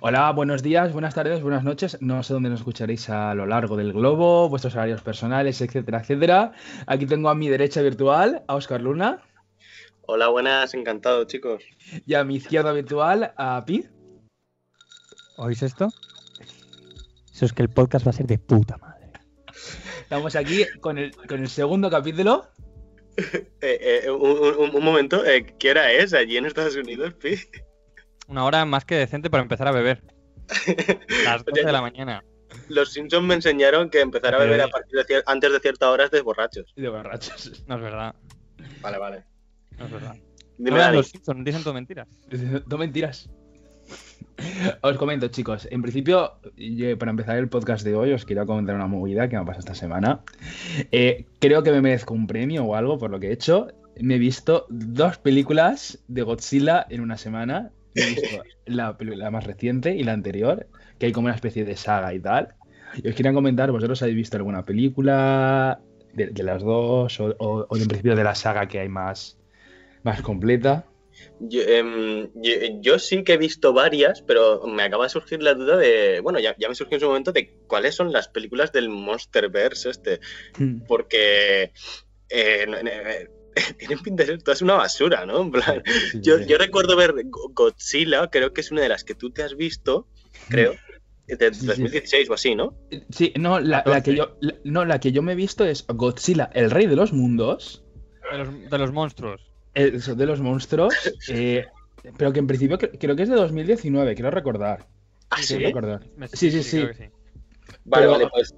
Hola, buenos días, buenas tardes, buenas noches. No sé dónde nos escucharéis a lo largo del globo, vuestros horarios personales, etcétera, etcétera. Aquí tengo a mi derecha virtual a Oscar Luna. Hola, buenas, encantado, chicos. Y a mi izquierda virtual a Pi. ¿Oís esto? Eso es que el podcast va a ser de puta madre. Estamos aquí con el, con el segundo capítulo. Eh, eh, un, un- un momento, eh, ¿qué hora es allí en Estados Unidos, Pi? Una hora más que decente para empezar a beber. Las 12 de la mañana. Los Simpsons me enseñaron que empezar a beber a partir de cier- antes de cierta hora es de borrachos. De borrachos. No es verdad. Vale, vale. No es verdad. Dime, No los Simpsons, dicen todo mentiras. No mentiras. Os comento, chicos. En principio, yo, para empezar el podcast de hoy, os quiero comentar una movida que me ha pasado esta semana. Eh, creo que me merezco un premio o algo por lo que he hecho. Me he visto dos películas de Godzilla en una semana. He visto la, más reciente y la anterior, que hay como una especie de saga y tal. Y os quería comentar, ¿vosotros habéis visto alguna película de, de las dos o, o- o en principio de la saga que hay más, más completa? Yo, em, yo, yo sí que he visto varias, pero me acaba de surgir la duda de. Bueno, ya, ya me surgió en su momento de cuáles son las películas del Monsterverse este. Porque. eh, eh, tienen pinta de ser todas una basura, ¿no? En plan, Sí, yo, yo recuerdo ver Go- Godzilla, creo que es una de las que tú te has visto, creo, de Sí, sí. 2016 o así, ¿no? Sí, no, la, la que yo, la- no, la que yo me he visto es Godzilla, el rey de los mundos, De los, de los monstruos. el de los monstruos, eh, pero que en principio cre- creo que es de 2019, quiero recordar. ¿Ah, Quiero sí? recordar. Me- Sí, sí, sí. sí. Vale, Pero- vale, pues.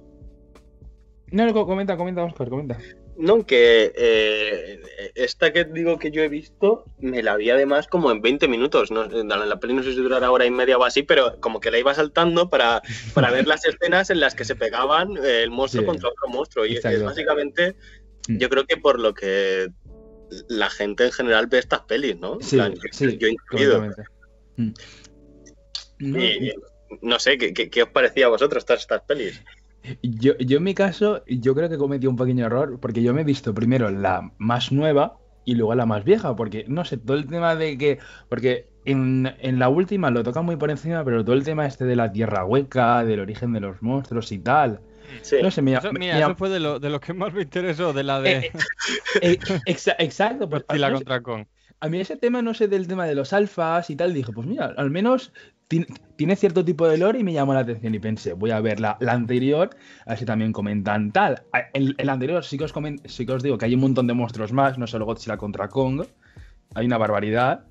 No, no, co- comenta, comenta, Oscar, comenta. No, que eh, esta que digo que yo he visto, me la vi además como en 20 minutos. ¿no? La, la peli no sé si durará hora y media o así, pero como que la iba saltando para, para ver las escenas en las que se pegaban eh, el monstruo Sí. contra otro monstruo. Y es básicamente, Mm. yo creo que por lo que la gente en general ve estas pelis, ¿no? Sí, yo- sí, yo incluido. Mm. No, Y, no sé, ¿qué, qué, qué os parecía a vosotros todas estas pelis? Yo, yo en mi caso, yo creo que cometí un pequeño error, porque yo me he visto primero la más nueva y luego la más vieja, porque no sé, todo el tema de que, porque en, en la última lo tocan muy por encima, pero todo el tema este de la tierra hueca, del origen de los monstruos y tal, Sí. no sé, me, Eso, me- mira, me- eso fue de lo, de lo que más me interesó, de la de Eh, eh, exa- exacto, pues Godzilla no sé, contra Kong. a mí ese tema, no sé, del tema de los alfas y tal, dije, pues mira, al menos ti- tiene cierto tipo de lore y me llamó la atención y pensé, voy a ver la, la anterior, a ver si también comentan tal. El, el anterior sí que, os sí que os digo que hay un montón de monstruos más, no solo Godzilla contra Kong, hay una barbaridad.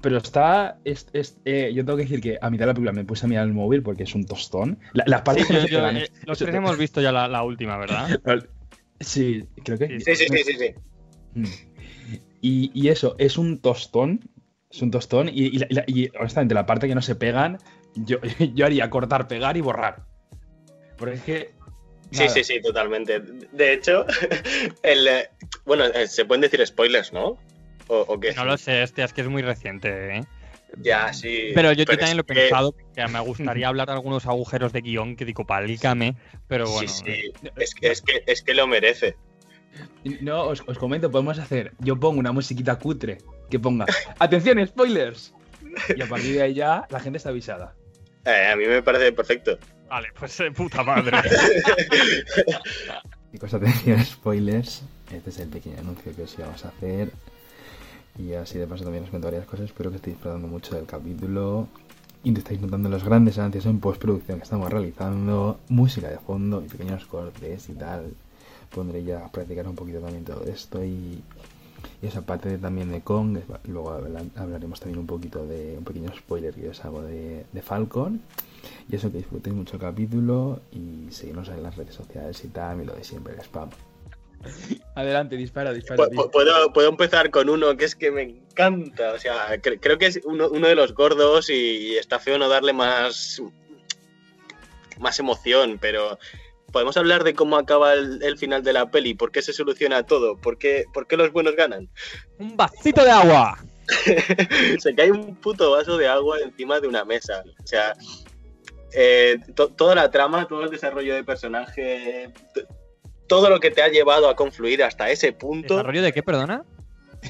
Pero está, es, es- eh, yo tengo que decir que a mitad de la película me puse a mirar el móvil porque es un tostón. La- las Sí, partes yo- yo- pegan, eh, es- los tres hemos visto ya la, la última, ¿verdad? Sí, creo que... Sí, sí, sí, sí, sí. Mm. Y, y eso, es un tostón. Es un tostón. Y, y honestamente, la parte que no se pegan, yo, yo haría cortar, pegar y borrar. Porque es que. Sí, nada. sí, sí, totalmente. De hecho, el, eh, bueno, eh, se pueden decir spoilers, ¿no? ¿O, o qué? No lo sé, hostia, es que es muy reciente, ¿eh? Ya, sí. Pero yo, también lo he que- pensado, que me gustaría hablar de algunos agujeros de guion que digo, palícame, pero bueno. Sí, sí. Es, que, es, que, es que lo merece. No, os, os comento, podemos hacer. Yo pongo una musiquita cutre que ponga. ¡Atención, spoilers! Y a partir de ahí ya la gente está avisada. Eh, a mí me parece perfecto. Vale, pues eh, puta madre. Chicos, atención, spoilers. Este es el pequeño anuncio que os íbamos a hacer. Y así de paso también os cuento varias cosas. Espero que estéis disfrutando mucho del capítulo. Y te estáis notando los grandes avances en postproducción que estamos realizando. Música de fondo y pequeños cortes y tal. Pondré ya a practicar un poquito también todo esto. Y esa parte de- también de Kong. Luego habla- hablaremos también un poquito de un pequeño spoiler que os hago de, de Falcon. Y eso que disfrutéis mucho el capítulo y seguirnos en las redes sociales y tal, y lo de siempre, el spam. Adelante, dispara, dispara. Pu- pu- Puedo, puedo empezar con uno que es que me encanta. O sea, cre- creo que es uno, uno de los gordos y está feo no darle más, más emoción, pero podemos hablar de cómo acaba el, el final de la peli, por qué se soluciona todo, por qué, por qué los buenos ganan. ¡Un vasito de agua! se cae un puto vaso de agua encima de una mesa. O sea, eh, to- toda la trama, todo el desarrollo de personaje, todo lo que te ha llevado a confluir hasta ese punto. ¿Desarrollo de qué, perdona?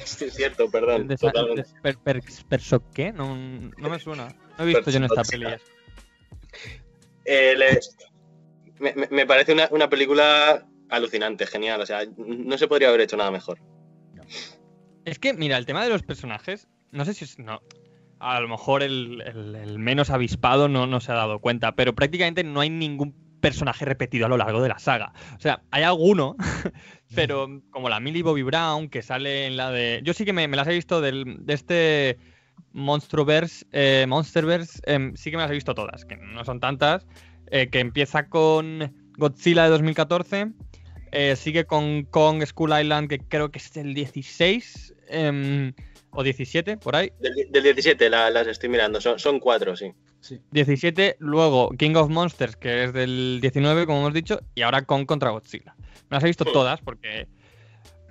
Sí, es cierto, perdón. Totalmente. per- per- ¿Perso qué? No, no me suena. No he visto yo en esta peli. Eh, le- me, me- parece una, una película alucinante, genial. O sea, no se podría haber hecho nada mejor. Es que, mira, el tema de los personajes, no sé si es. No, a lo mejor el, el- menos avispado no, no se ha dado cuenta, pero prácticamente no hay ningún personaje repetido a lo largo de la saga. O sea, hay alguno, pero como la Millie Bobby Brown, que sale en la de. Yo sí que me, me las he visto del, de este Monstroverse, eh, Monsterverse, em, sí que me las he visto todas, que no son tantas, eh, que empieza con Godzilla de 2014. Eh, sigue con Kong School Island, que creo que es el 16 em, o 17, por ahí. Del, del 17 la- las estoy mirando, son, son cuatro, sí. Sí. 17, luego King of Monsters, que es del 19, como hemos dicho, y ahora Kong contra Godzilla. Me las he visto todas porque,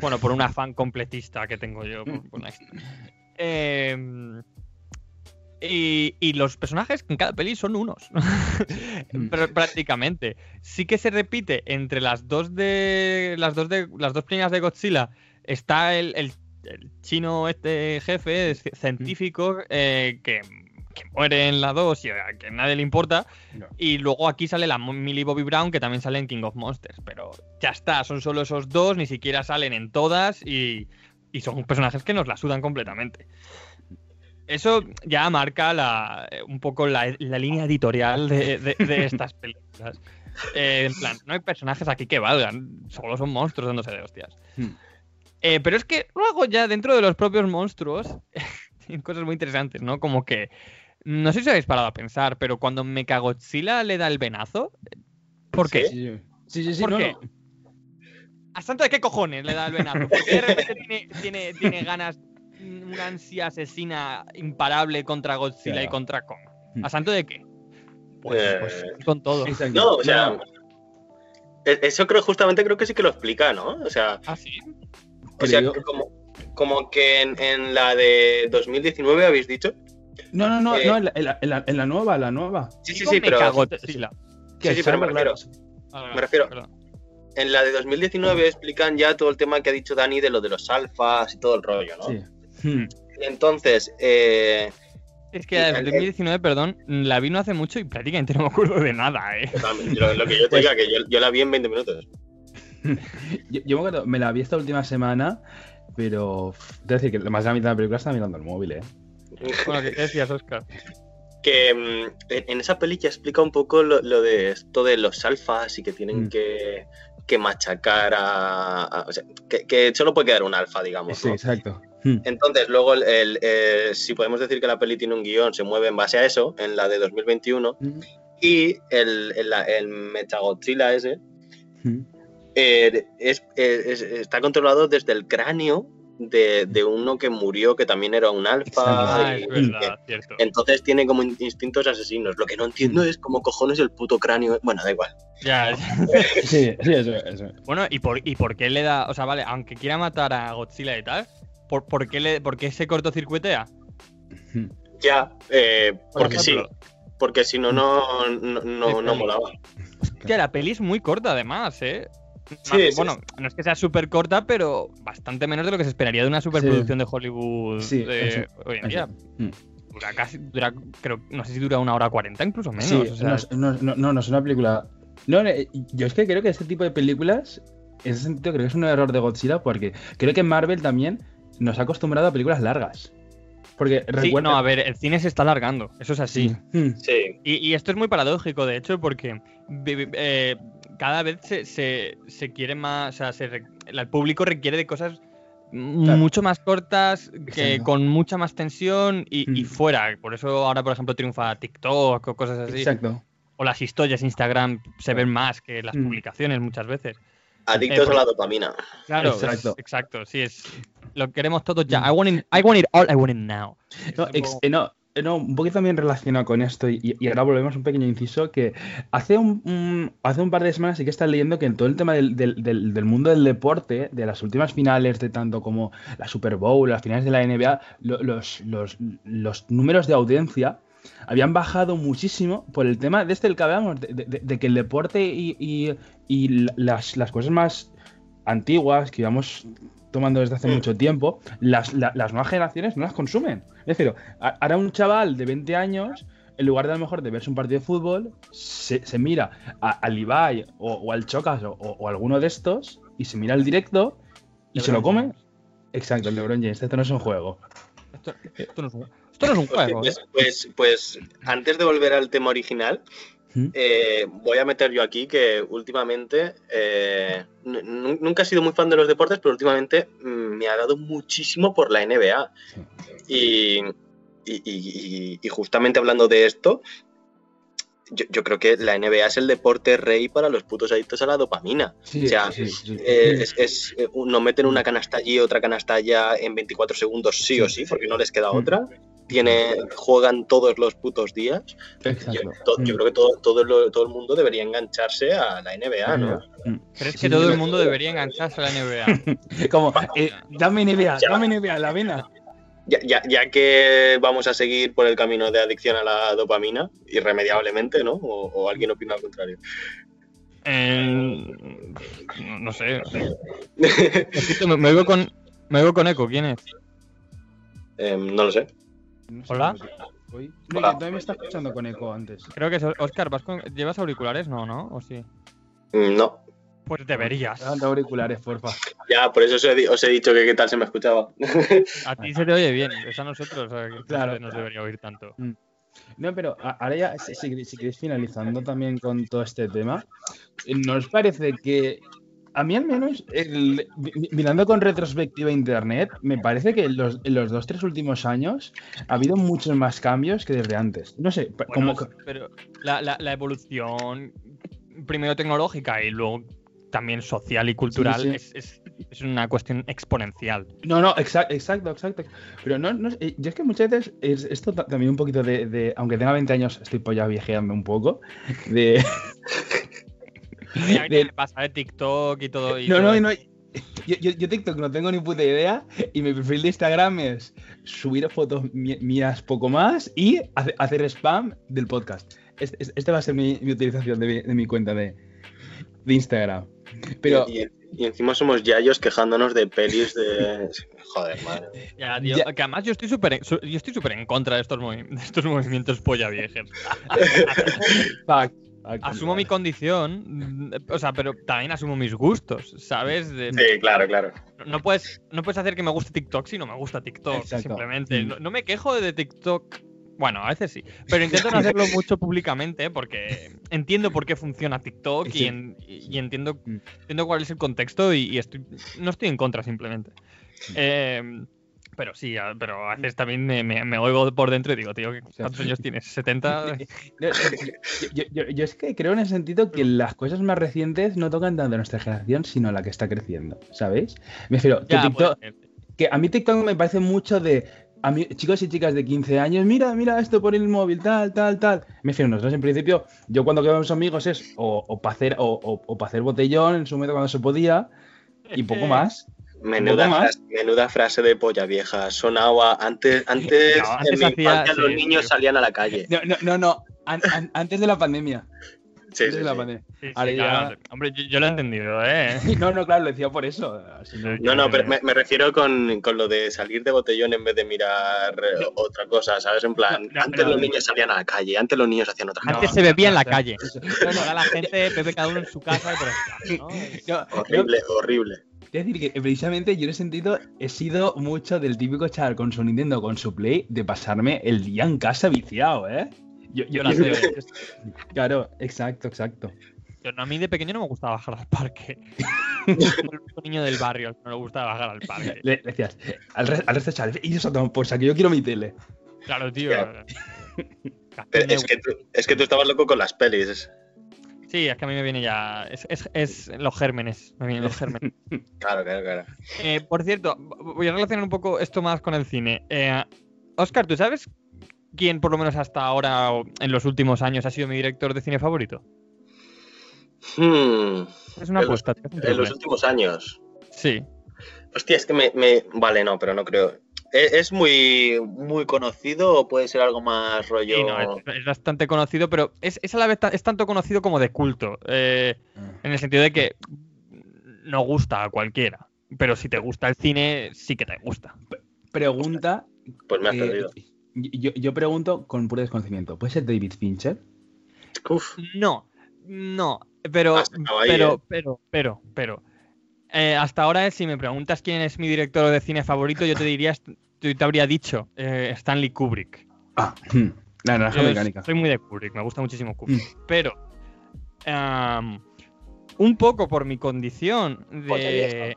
bueno, por un afán completista que tengo yo por, por la historia. Y, y los personajes en cada peli son unos. Pero prácticamente. Sí que se repite entre las dos de. Las dos de. Las dos primeras de Godzilla. Está el, el- el chino este jefe, científico, eh, que, que muere en la 2 y a que nadie le importa. No. Y luego aquí sale la Millie Bobby Brown, que también sale en King of Monsters. Pero ya está, son solo esos dos, ni siquiera salen en todas y, y son personajes que nos la sudan completamente. Eso ya marca la, eh, un poco la, la línea editorial de, de- de estas películas. Eh, en plan, no hay personajes aquí que valgan, solo son monstruos dándose de hostias. Hmm. Eh, pero es que luego ya dentro de los propios monstruos tienen cosas muy interesantes, ¿no? Como que, no sé si habéis parado a pensar, pero cuando Mechagodzilla le da el venazo, ¿por qué? Sí, sí, sí, sí, sí, ¿Por no, qué? no. ¿A santo de qué cojones le da el venazo? Porque de repente tiene, tiene, tiene ganas, una ansia asesina imparable contra Godzilla y contra Kong. Hmm. ¿A santo de qué? Pues, Eh, pues con todo. Exacto. No, o sea, No, e- eso creo justamente creo que sí que lo explica, ¿no? O sea, ¿Ah, sí? o sea que como, como que en, en la de 2019 habéis dicho. no, no, no, eh, no, en la, en la- en la- en la nueva, la nueva. Sí, sí, sí, pero. Sí, sí, pero me refiero. Ah, Me refiero- en la de 2019 explican ya todo el tema que ha dicho Dani de lo de los alfas y todo el rollo, ¿no? Sí. Hmm. Entonces, eh, Es que la de el- 2019, perdón, la vi no hace mucho y prácticamente no me acuerdo de nada, ¿eh? lo, lo que yo te Pues- diga, que yo, yo la vi en 20 minutos. Yo, yo me acuerdo, me la vi esta última semana, pero. Te decir que más de la mitad de la película está mirando el móvil, ¿eh? Bueno, ¿qué decías, Oscar? que mm, en, en esa peli ya explica un poco lo, lo de esto de los alfas y que tienen Mm. que, que machacar a, a- o sea, que, que solo puede quedar un alfa, digamos. Sí, ¿no? exacto. Hmm. Entonces, luego, el, el, eh, si podemos decir que la peli tiene un guion, se mueve en base a eso, en la de 2021, Hmm. y el, el, el Mechagodzilla ese Hmm. eh, es- es- está controlado desde el cráneo de, de uno que murió, que también era un alfa. Ah, y- es verdad, cierto. entonces tiene como in- instintos asesinos. Lo que no entiendo es cómo cojones el puto cráneo. Bueno, da igual. Ya, Sí, sí, eso, eso. Bueno, ¿y por, ¿y por qué le da.? O sea, vale, aunque quiera matar a Godzilla y tal, ¿por, por, qué, le, por qué se cortocircuitea? Ya, eh, Por porque sí. Porque si no, no, no, no, no molaba. Hostia, la peli es muy corta, además, ¿eh? Sí, Más- sí, bueno, no es que sea súper corta, pero bastante menos de lo que se esperaría de una superproducción de Hollywood Sí, de eso, hoy en eso. día. Hmm. Dura casi, dura, creo, no sé si dura una hora cuarenta, incluso menos. Sí, o sea, no, no, no, no, no es una película. No, yo es que creo que este tipo de películas, en ese sentido, creo que es un error de Godzilla porque creo que Marvel también nos ha acostumbrado a películas largas. Porque sí, no, a ver, el cine se está alargando, eso es así. Hmm. Sí. Y, y esto es muy paradójico, de hecho, porque eh, cada vez se, se- se quiere más, o sea, se el público requiere de cosas Claro. mucho más cortas, que Exacto. con mucha más tensión y, y Mm. fuera. Por eso ahora, por ejemplo, triunfa TikTok o cosas así. Exacto. O las historias de Instagram se ven más que las Mm. publicaciones muchas veces. Adictos Eh, a la dopamina. Claro, Exacto. es- exacto, sí, es. Lo queremos todos ya. Mm. I want it, I want it all, I want it now. No, ex- eh, no, no, un poquito también relacionado con esto, y, y ahora volvemos a un pequeño inciso, que hace un, un- hace un par de semanas sí que estás leyendo que en todo el tema del, del- del- del mundo del deporte, de las últimas finales, de tanto como la Super Bowl, las finales de la NBA, lo- los, los, los números de audiencia habían bajado muchísimo por el tema de este del que hablábamos, de, de- de que el deporte y, y- y las, las cosas más antiguas que íbamos tomando desde hace mucho tiempo, las, la- las nuevas generaciones no las consumen. Es decir, ahora un chaval de 20 años en lugar de a lo mejor de verse un partido de fútbol, se, se mira a- al Ibai o, o al Chocas o, o alguno de estos y se mira el directo y se lo come. Exacto, el LeBron James. Esto no es un juego. Esto, esto no es un, esto no es un juego. ¿eh? Pues, pues, pues, antes de volver al tema original, Eh, voy a meter yo aquí que últimamente, eh, nunca he sido muy fan de los deportes, pero últimamente mm, me ha dado muchísimo por la NBA. Y, y- y- y- y justamente hablando de esto, yo, yo creo que la NBA es el deporte rey para los putos adictos a la dopamina. Sí, O sea, sí, sí. Eh, es, es, eh, nos meten una canasta allí, otra canasta allá en 24 segundos, sí o sí, porque no les queda Mm. otra. Tiene, juegan todos los putos días. Yo, Exacto. to- yo Mm. creo que todo, todo, lo- todo el mundo debería engancharse a la NBA, ¿no? Mm. ¿Crees Sí, que todo el mundo debería engancharse a la NBA? Como, eh, dame NBA, Ya. dame NBA, la vena. Ya, ya, ya que vamos a seguir por el camino de adicción a la dopamina, irremediablemente, ¿no? O, o alguien opina al contrario. Eh, no, sé. Me, me oigo con, me oigo con eco. ¿Quién es? Em, no lo sé. No sé Hola. que todavía me está escuchando con eco antes. Creo que es Oscar. ¿vas con- ¿Llevas auriculares? No, ¿no? ¿O sí? Mm, No. Pues deberías. Dame auriculares, porfa. Ya, por eso os he, di- os he dicho que qué tal se me escuchaba. A ti se te oye bien. Es a nosotros. o sea, que Claro. no se debería oír tanto. No, pero ahora ya, si, si, si queréis finalizando también con todo este tema, ¿nos parece que, a mí al menos, el- mirando con retrospectiva Internet, me parece que en los, en los dos, tres últimos años ha habido muchos más cambios que desde antes? No sé, Bueno, como... pero la, la- la evolución, primero tecnológica y luego también social y cultural, sí. Es, es- es una cuestión exponencial. No, no, exacto, exacto, exacto. Pero no, no yo es que muchas veces es esto ta- también un poquito de, de- aunque tenga 20 años, estoy pues ya viejeando un poco, de... De- pasa de TikTok y todo. Y No, todo no, no. Yo, yo, yo TikTok no tengo ni puta idea y mi perfil de Instagram es subir fotos mías poco más y hace- hacer spam del podcast. Este, este- este va a ser mi, mi utilización de mi, de mi cuenta de, de Instagram. Pero Y, y- y encima somos yayos quejándonos de pelis de. Joder, madre. Ya, tío, Ya. Que además yo estoy súper yo estoy súper en contra de estos, movi- de estos movimientos polla viejes. Asumo mi condición, o sea, pero también asumo mis gustos, ¿sabes? De- Sí, claro, claro. no, puedes, no puedes hacer que me guste TikTok si no me gusta TikTok, Exacto. simplemente. Mm. No, no me quejo de TikTok. Bueno, a veces sí, pero intento no hacerlo mucho públicamente porque entiendo por qué funciona TikTok Sí. y, en- y- y entiendo, Mm. entiendo cuál es el contexto y, y estoy, no estoy en contra simplemente. Eh, pero sí, pero a veces también me, me- me oigo por dentro y digo, tío, ¿cuántos años tienes? ¿70? No, yo, yo- yo- yo es que creo en el sentido que las cosas más recientes no tocan tanto a nuestra generación, sino a la que está creciendo, ¿sabéis? Me refiero, que Ya, TikTok, ser. que a mí TikTok me parece mucho de a mí, chicos y chicas de 15 años, mira, mira esto por el móvil, tal, tal, tal. Me refiero, nosotros en principio, yo cuando quedamos amigos es o, para hacer, o, o, o pa' hacer botellón en su momento cuando se podía, y poco más. Menuda, frase, menuda frase de polla vieja. Sonaba antes, antes, No, antes en mi hacía- infancia sí, los niños sí. salían a la calle. No, no, no, no, an- an- antes de la pandemia. Sí, antes sí, de la sí. pandemia. Sí, sí, Ahora ya- claro. Hombre, yo, yo lo he entendido, ¿eh? No, no, claro, lo decía por eso. así no- No, pero me, me refiero con, con lo de salir de botellón en vez de mirar eh, otra cosa, ¿sabes? En plan, No, no, antes no. los niños salían a la calle, antes los niños hacían otra Antes cosa. se bebía en la no, calle. Ahora la gente bebe cada uno en su casa Horrible, horrible. Es decir, que precisamente yo en ese sentido he sido mucho del típico chaval con su Nintendo, con su Play, de pasarme el día en casa viciado, ¿eh? Yo, yo, Yo yo- sé. Claro, exacto, exacto. Yo, no, a mí de pequeño no me gustaba bajar al parque. Soy el único niño del barrio no le gustaba bajar al parque. Le, le decías al, re- al resto de y eso por saco, yo quiero mi tele. Claro, tío. Pero es, que tú, es que tú estabas loco con las pelis. Sí, es que a mí me viene ya. Es, es- es los gérmenes. Me vienen los gérmenes. Claro, claro, claro. Eh, por cierto, voy a relacionar un poco esto más con el cine. Eh, Oscar, ¿tú sabes quién, por lo menos hasta ahora o en los últimos años, ha sido mi director de cine favorito? Hmm, Es una En los- apuesta. un en los últimos años. Sí. Hostia, es que me, me- Vale, no, pero no creo. ¿Es, es muy, muy conocido o puede ser algo más rollo...? Sí, no, es, es bastante conocido, pero es, es a la vez es tanto conocido como de culto. eh, en el sentido de que no gusta a cualquiera. Pero si te gusta el cine, sí que te gusta. Pregunta. Pues me has eh, perdido. yo, yo pregunto con puro desconocimiento, ¿puede ser David Fincher? Uf, No, no, pero, acabado ahí, pero, eh. pero, pero, pero. Eh, hasta ahora, si me preguntas quién es mi director de cine favorito, yo te diría, yo te habría dicho eh, Stanley Kubrick. Ah, hmm, la naranja mecánica. soy muy de Kubrick, me gusta muchísimo Kubrick. Pero, am, un poco por mi condición de.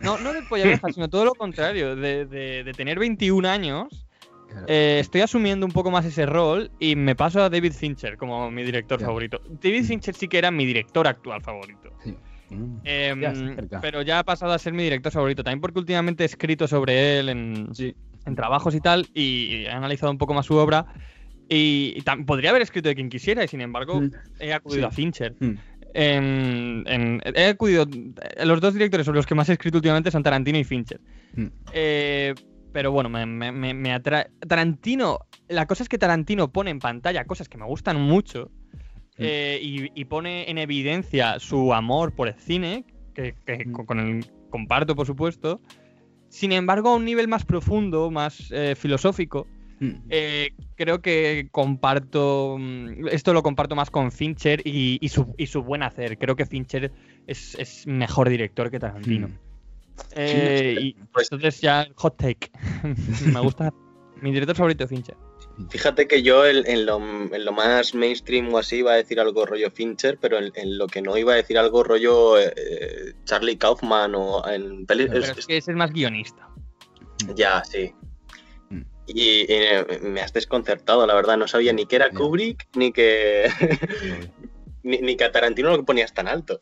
No, no de polla vieja, sino todo lo contrario, de, de- de tener 21 años. Claro. eh, estoy asumiendo un poco más ese rol y me paso a David Fincher como mi director favorito. David Fincher sí que era mi director actual favorito. Sí. Mm. Em, Ya, cerca. pero ya ha pasado a ser mi director favorito. También porque últimamente he escrito sobre él en, Sí. en trabajos y tal, y he analizado un poco más su obra. Y, y tam- podría haber escrito de quien quisiera, y sin embargo, Mm. he acudido Sí. a Fincher. Mm. En- en- he acudido. Los dos directores sobre los que más he escrito últimamente son Tarantino y Fincher. Mm. Eh, pero bueno, me, me- me- me atrae. Tarantino. La cosa es que Tarantino pone en pantalla cosas que me gustan mucho. Mm. eh, y, y pone en evidencia su amor por el cine, que, que Mm. con, con el comparto, por supuesto. Sin embargo, a un nivel más profundo, más eh, filosófico, Mm. eh, creo que comparto. Esto lo comparto más con Fincher y, y su, y su buen hacer. Creo que Fincher es, es mejor director que Tarantino. Mm. Eh, y pues- entonces ya, hot take. Me gusta. Mi director favorito es Fincher. Fíjate que yo en, en lo, en lo más mainstream o así iba a decir algo rollo Fincher, pero en, en lo que no iba a decir algo rollo eh, Charlie Kaufman o en pelis... Pero es- es que es más guionista. Ya, sí. Mm. Y, y, eh, me has desconcertado, la verdad. No sabía ni que era. Kubrick, ni que, ni, ni que a Tarantino lo ponías tan alto.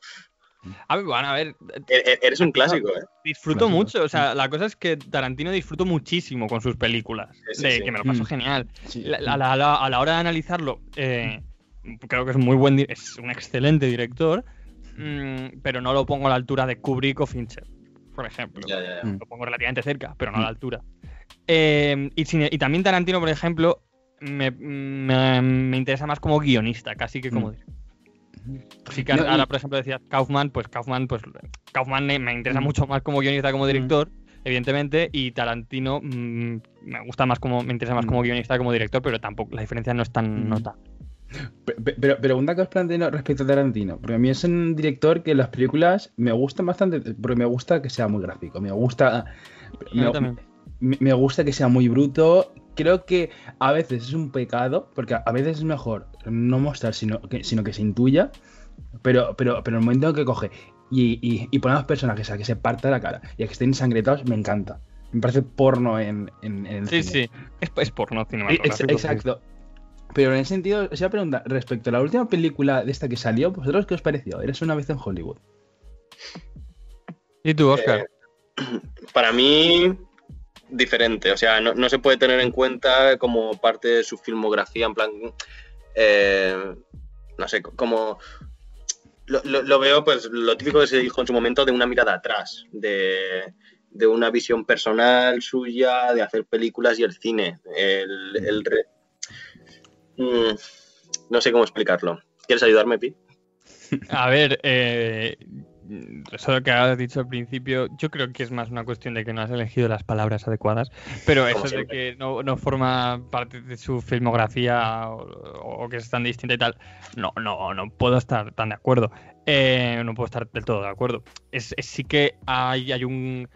A ver, bueno, a ver, E- e- Eres un clásico, ¿eh? disfruto Clásico. mucho. O sea, la cosa es que Tarantino disfruto muchísimo con sus películas. Sí, sí, de sí. que me lo paso Mm. genial. Sí. La- la- a la hora de analizarlo, eh, creo que es muy buen, es un excelente director, mm, pero no lo pongo a la altura de Kubrick o Fincher, por ejemplo. Ya, ya, ya. Mm. Lo pongo relativamente cerca, pero no a la altura. Eh, y, sin- y también Tarantino, por ejemplo, me, me- me interesa más como guionista, casi que como Mm. director. Así que ahora, por ejemplo, decías Kaufman, pues Kaufman, pues Kaufman me, interesa Mm. mucho más como guionista, como director, evidentemente, y Tarantino mm, me gusta más como, me interesa más Mm. como guionista como director, pero tampoco, la diferencia no es tan Mm. nota. Pe- pe- Pero pregunta que os planteo respecto a Tarantino. Porque a mí es un director que las películas me gustan bastante. Porque me gusta que sea muy gráfico. Me gusta. Me- me gusta que sea muy bruto. Creo que a veces es un pecado. Porque a veces es mejor no mostrar, sino que, sino que se intuya. Pero, pero, pero el momento en que coge y, y, y pone a los personajes a que se parta la cara y a que estén ensangretados, me encanta. Me parece porno en, en, en el Sí, cine. sí, es, es porno Ex- cinematográfico. Exacto. Pero en ese sentido, os iba a preguntar, respecto a la última película de esta que salió, ¿vosotros qué os pareció? Eres una vez en Hollywood. ¿Y tú, Oscar? Eh, para mí, diferente. O sea, no, no se puede tener en cuenta como parte de su filmografía, en plan. eh, no sé, como. Lo, veo, pues, lo típico que se dijo en su momento de una mirada atrás, de, de una visión personal suya, de hacer películas y el cine. El, el Mm, no sé cómo explicarlo. ¿Quieres ayudarme, Pi? A ver, eh, eso que has dicho al principio, yo creo que es más una cuestión de que no has elegido las palabras adecuadas, pero eso de que no, no forma parte de su filmografía o, o que es tan distinta y tal, no, no, no puedo estar tan de acuerdo. Eh, no puedo estar del todo de acuerdo. Es, es- sí que hay, hay un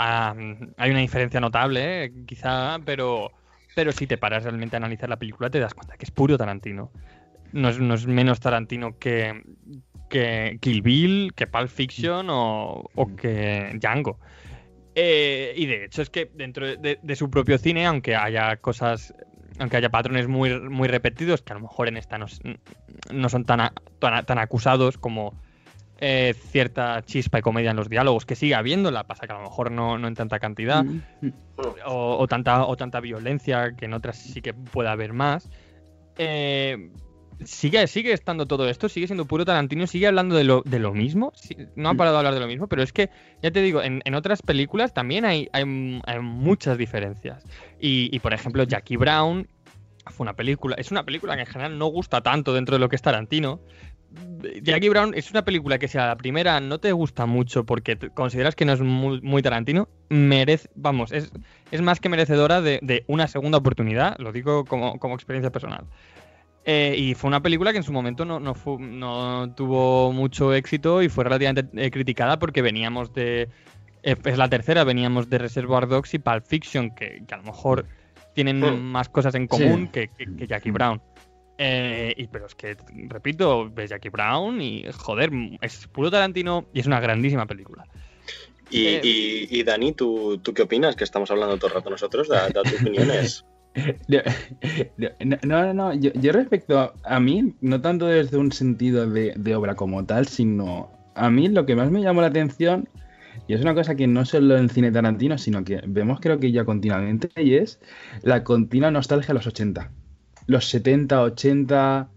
hay una diferencia notable, eh, quizá, pero, pero si te paras realmente a analizar la película te das cuenta que es puro Tarantino. No es, no es menos Tarantino que, que Kill Bill, que Pulp Fiction o, o que Django. Eh, y de hecho es que dentro de, de su propio cine, aunque haya cosas, aunque haya patrones muy, muy repetidos, que a lo mejor en esta no, no son tan, a- tan, tan acusados como eh, cierta chispa y comedia en los diálogos, que sigue habiéndola, pasa que a lo mejor no, no en tanta cantidad Mm, mm. o, o tanta, o tanta violencia que en otras sí que puede haber más. Eh, sigue, sigue estando todo esto, sigue siendo puro Tarantino, sigue hablando de lo, de lo mismo. sí, no ha parado de hablar de lo mismo, pero es que, ya te digo, en, en otras películas también hay, hay, hay muchas diferencias. Y, y, por ejemplo, Jackie Brown fue una película, es una película que en general no gusta tanto dentro de lo que es Tarantino, Jackie Brown es una película que si a la primera no te gusta mucho porque te- consideras que no es muy, muy Tarantino, merece, vamos, es, es más que merecedora de, de una segunda oportunidad, lo digo como, como experiencia personal. Eh, y fue una película que en su momento no, no, fu- no tuvo mucho éxito y fue relativamente eh, criticada porque veníamos de... eh, es la tercera, veníamos de Reservoir Dogs y Pulp Fiction, que, que a lo mejor tienen Hmm. más cosas en común que, que- que Jackie Brown. Eh, y, pero es que, repito, ves Jackie Brown y, joder, es puro Tarantino y es una grandísima película. Y, y, y Dani, ¿tú, ¿tú qué opinas? Que estamos hablando todo el rato nosotros, da, da tus opiniones. No, no, no, yo, respecto a, mí, no tanto desde un sentido de, de obra como tal, sino a mí lo que más me llamó la atención, y es una cosa que no solo en cine tarantino, sino que vemos creo que ya continuamente, y es la continua nostalgia a los 80. Los 70, 80...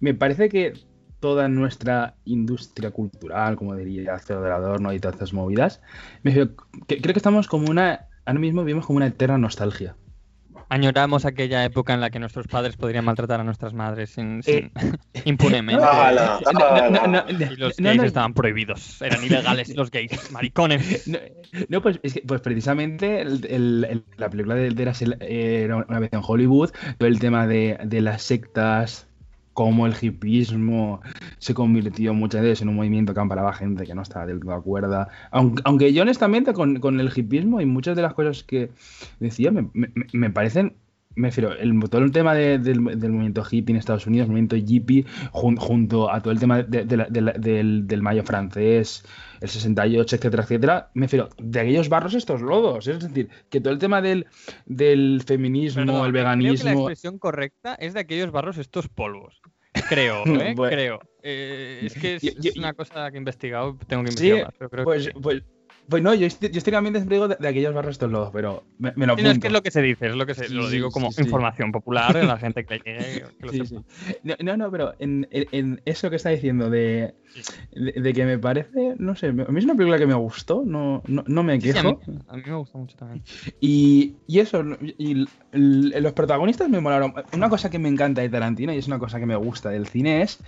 Me parece que toda nuestra industria cultural, como diría Cero Adorno y todas esas movidas, me creo que estamos como una... Ahora mismo vivimos como una eterna nostalgia. Añoramos aquella época en la que nuestros padres podrían maltratar a nuestras madres sin, sin- Eh, impunemente. No, no, ¡Hala! no, no, Y los no, gays no, estaban prohibidos. Eran ilegales los gays, maricones. No, no, pues, es que, pues precisamente el- el- el- la película de, de las- era una vez en Hollywood, todo el tema de, de las sectas, cómo el hipismo se convirtió muchas veces en un movimiento que amparaba gente que no estaba del todo de acuerdo. Aunque, aunque yo honestamente con, el hipismo y muchas de las cosas que decía me parecen... Me refiero, el, todo el tema de- del, del movimiento hippie en Estados Unidos, el movimiento hippie, jun- junto a todo el tema de- de del, del mayo francés, el 68, etcétera, etcétera, me refiero, de aquellos barros estos lodos. Es decir, que todo el tema del, del feminismo, Perdón, el Creo que la veganismo. expresión correcta es de aquellos barros estos polvos. Creo, ¿eh? Bueno. Creo. Eh, es que es, Yo- yo- es una cosa que he investigado, tengo que Sí, investigar más, pero creo Pues, que pues, pues no, yo, estoy- yo estrictamente siempre digo de, de aquellos barros estos lodos, pero me, me lo Sí, no, es apunto. que es lo que se dice, es lo que se, lo digo como sí, sí. información popular en la gente que llegue, que lo Sí, sepa. sí. No, no, pero en, eso que está diciendo de, de, de que me parece, no sé, a mí es una película que me gustó, no, no, no me a, quejo. mí, a mí me gusta mucho también. Y, y eso, y los protagonistas me molaron. Una cosa que me encanta de Tarantino y es una cosa que me gusta del cine es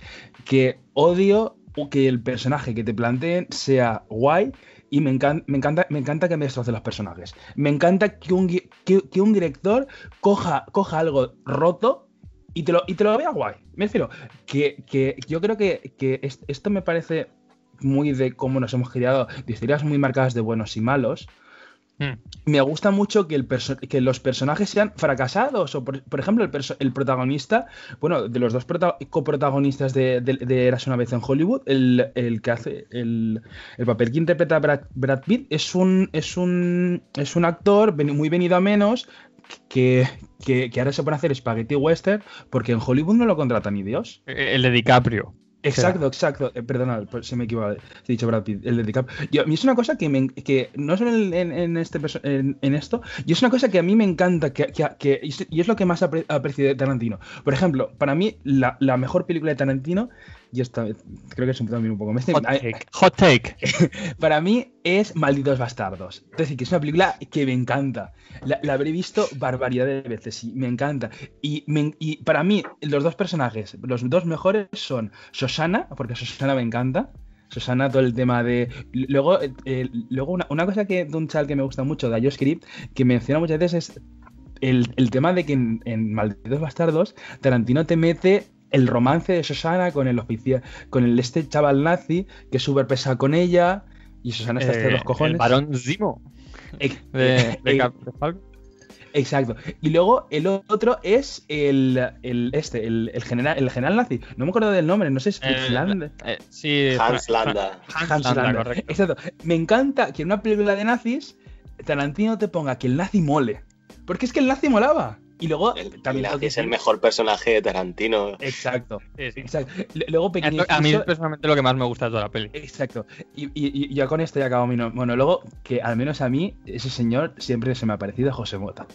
que odio que el personaje que te planteen sea guay y me, encan- me encanta, me encanta que me destrocen los personajes. Me encanta que un, que, un director coja, coja algo roto y te lo, y te lo vea guay. Me refiero que, que yo creo que, que es- esto me parece muy de cómo nos hemos criado, de historias muy marcadas de buenos y malos Hmm. Me gusta mucho que, los personajes sean fracasados. O por, por ejemplo, el, protagonista, bueno, de los dos prota- coprotagonistas de, Eras una vez en Hollywood, el, el que hace el, el papel que interpreta Brad, Brad Pitt es un, es un, es un actor muy venido a menos. Que, que, que ahora se pone a hacer spaghetti western porque en Hollywood no lo contrata ni Dios. Eh, El de DiCaprio. Exacto, exacto. Eh, perdona, pues se me equivoca. He dicho Brad Pitt, el de DiCaprio. A mí es una cosa que, me, que no solo en, este, en, esto, y es una cosa que a mí me encanta, que, y es- lo que más apre- aprecio de Tarantino. Por ejemplo, para mí, la mejor película de Tarantino, y esta vez creo que es un, también un poco... me- Hot take. Hot take. para mí es Malditos Bastardos. Es decir, que es una película que me encanta. La, la habré visto barbaridad de veces y me encanta. Y, me- y para mí, los dos personajes, los dos mejores son Susana, porque Susana me encanta. Susana, todo el tema de. Luego, eh, eh, luego una, una cosa que de un chaval que me gusta mucho, de Script, que menciona muchas veces es el, el tema de que en, en Malditos Bastardos, Tarantino te mete el romance de Susana con el oficial, con el este chaval nazi, que es súper pesado con ella, y Susana está hasta Eh, los cojones. El varón Zimo Ex- de, de eh, de. Exacto. Y luego el otro es el, el este, el, el general, el general nazi. No me acuerdo del nombre, no sé, es Fritz Land. Eh, sí, Hans Landa. Hans Hans Landa, Landa. correcto. Exacto. Me encanta que en una película de nazis Tarantino te ponga que el nazi mole. Porque es que el nazi molaba. Y luego El, también el tengo que es el mejor personaje de Tarantino. Exacto. Sí, sí. Exacto. Le- Luego pequeño a mí es personalmente lo que más me gusta de toda la peli. Exacto. Y, y- y ya con esto ya acabo mi no- monólogo, que al menos a mí, ese señor siempre se me ha parecido a José Mota.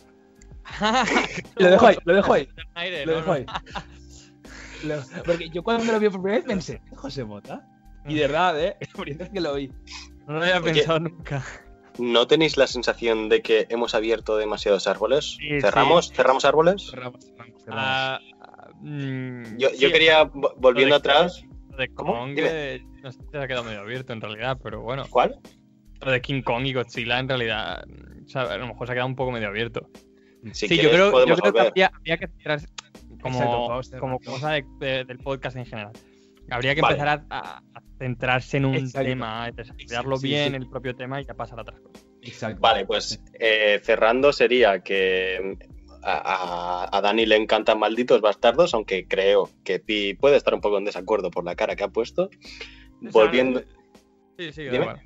Lo dejo ahí, lo dejo ahí. Lo dejo ahí. Lo- porque yo cuando lo vi por primera vez pensé, ¿es José Mota? Y de verdad, ¿eh? Por es que lo vi. No lo había Oye, pensado nunca. ¿No tenéis la sensación de que hemos abierto demasiados árboles? Sí, ¿Cerramos? ¿Cerramos árboles? Cerramos, cerramos, cerramos. Ah, mm, Yo, quería, vo- volviendo atrás, lo de ¿Cómo? Kong eh, no sé, se ha quedado medio abierto en realidad, pero bueno. ¿Cuál? Lo de King Kong y Godzilla en realidad o sea, a lo mejor se ha quedado un poco medio abierto. Si sí, yo creo, yo creo que habría que centrarse como, Exacto, como cosa de- de- del podcast en general. Habría que Vale. empezar a, centrarse en un Exacto. tema, a desarrollarlo Sí, bien, sí. el propio tema y ya pasar a otras cosas. Exacto. Vale, pues eh, cerrando sería que a, a- a Dani le encantan malditos bastardos, aunque creo que Pi puede estar un poco en desacuerdo por la cara que ha puesto. Volviendo. Sí, sí, igual.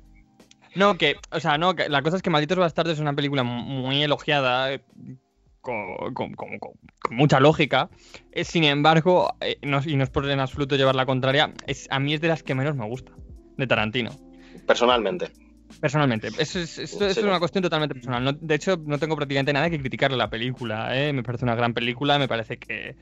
No, que, o sea, no, que la cosa es que Malditos Bastardos es una película muy elogiada, con, con- con- con- con mucha lógica. Eh, sin embargo, eh, no, y no es por en absoluto llevar la contraria, es, a mí es de las que menos me gusta, de Tarantino. Personalmente. Personalmente, eso es, esto es una cuestión totalmente personal. No- de hecho, no tengo prácticamente nada que criticarle a la película. ¿eh? Me parece una gran película, me parece que,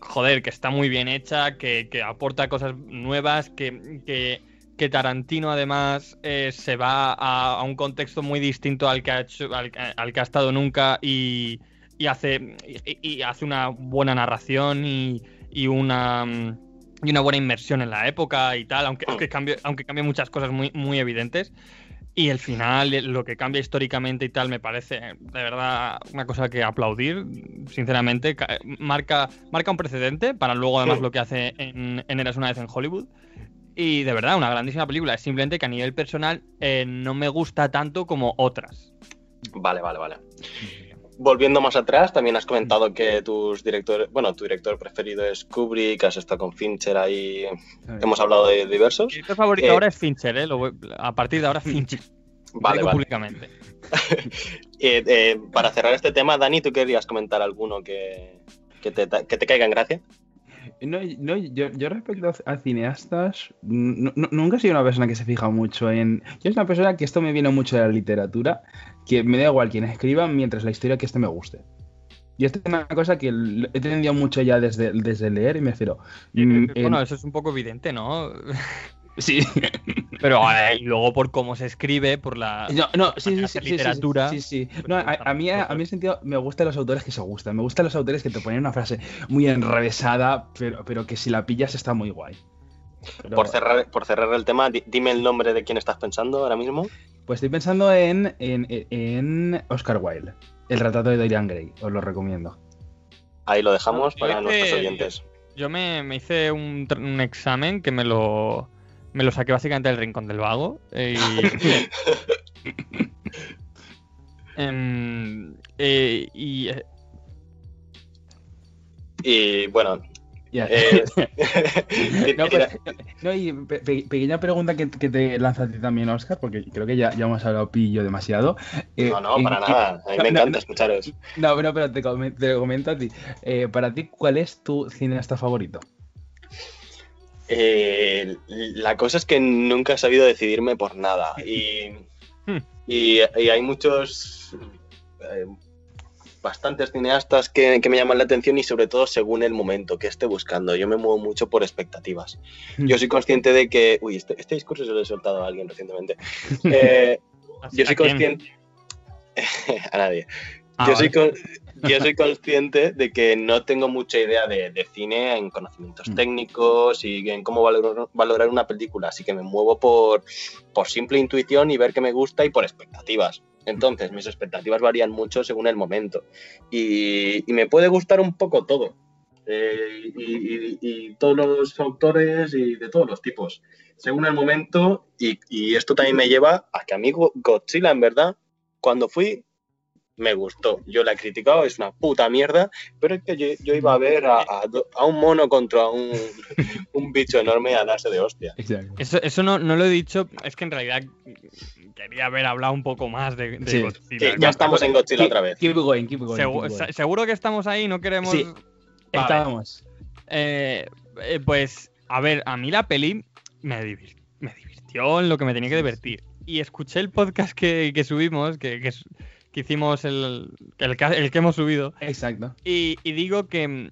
joder, que está muy bien hecha, que, que aporta cosas nuevas, que, que, que Tarantino además se va a, a un contexto muy distinto al que ha, hecho, al, al que ha estado nunca y, y hace, y, y hace una buena narración y, y una... y una buena inmersión en la época y tal, aunque, aunque cambie, aunque cambie muchas cosas muy, muy evidentes. Y el final, eh, lo que cambia históricamente y tal, me parece de verdad una cosa que aplaudir, sinceramente. Ca- Marca, marca un precedente para luego, además, Sí. lo que hace en, en Eras una vez en Hollywood. Y de verdad, una grandísima película. Es simplemente que a nivel personal eh, no me gusta tanto como otras. Vale, vale, vale. Volviendo más atrás, también has comentado que tus directores, bueno, tu director preferido es Kubrick, has estado con Fincher ahí, hemos hablado de diversos. Mi director favorito Eh, ahora es Fincher, ¿eh? Lo voy- a partir de ahora, Fincher. Vale, vale. públicamente. Eh, eh, para cerrar este tema, Dani, ¿tú querías comentar alguno que, que, te, que te caiga en gracia? No, no, yo, yo respecto a, a cineastas, no- nunca he sido una persona que se fija mucho en... Yo soy una persona que esto me viene mucho de la literatura, que me da igual quien escriba mientras la historia que este me guste. Y esto es una cosa que he tenido mucho ya desde, desde leer y me refiero... mm, en- Bueno, eso es un poco evidente, ¿no? sí, Pero eh, y luego por cómo se escribe, por la... No, no, sí, sí, literatura. Sí, sí. No, a, a mí, a mí en ese sentido me gustan los autores que se gustan. Me gustan los autores que te ponen una frase muy enrevesada, pero, pero que si la pillas está muy guay. Pero- Por, cerrar, por cerrar el tema, di- dime el nombre de quién estás pensando ahora mismo. Pues estoy pensando en, en, en Oscar Wilde, el retrato de Dorian Gray. Os lo recomiendo. Ahí lo dejamos para nuestros oyentes. Yo me, me hice un, examen que me lo, me lo saqué básicamente del rincón del vago. eh, y, Em, eh, y eh, Y bueno, Eh, No, pues, no, y pe- pe- pequeña pregunta que, que te lanza a ti también, Oscar, porque creo que ya, ya hemos hablado pillo demasiado. Eh, no, no, para nada. A mí me no, encanta no. escucharos. No, no, pero te, lo comento a ti. Eh, para ti, ¿cuál es tu cineasta favorito? Eh, la cosa es que nunca he sabido decidirme por nada. Y, Hmm. y, y hay muchos. Bastantes cineastas que, que me llaman la atención y sobre todo según el momento que esté buscando. Yo me muevo mucho por expectativas. Yo soy consciente de que... Uy, este, este discurso se lo he soltado a alguien recientemente. Eh, yo soy consciente... a nadie. Ah, yo, soy con- yo soy consciente de que no tengo mucha idea de, de cine en conocimientos Mm. técnicos y en cómo valorar, valorar una película, así que me muevo por, por simple intuición y ver qué me gusta y por expectativas. Entonces, mis expectativas varían mucho según el momento y, me puede gustar un poco todo. Eh, y, y- todos los autores y de todos los tipos, según el momento. Y, esto también me lleva a que a mí Go- Godzilla, en verdad, cuando fui, me gustó. Yo la he criticado, es una puta mierda, pero es que yo, yo iba a ver a, a un mono contra un, un bicho enorme a darse de hostia. Exacto. Eso, eso no, no lo he dicho, es que en realidad quería haber hablado un poco más de, de Sí. Godzilla. Sí, ya estamos en Godzilla otra vez. Keep going, keep going. Segu- seguro que estamos ahí, no queremos... Sí. Estábamos. Eh, eh, pues, a ver, a mí la peli me, divir- me divirtió en lo que me tenía que divertir. Y escuché el podcast que, que subimos, que, que que hicimos el, el, ca- el que hemos subido, Exacto. y, y digo que,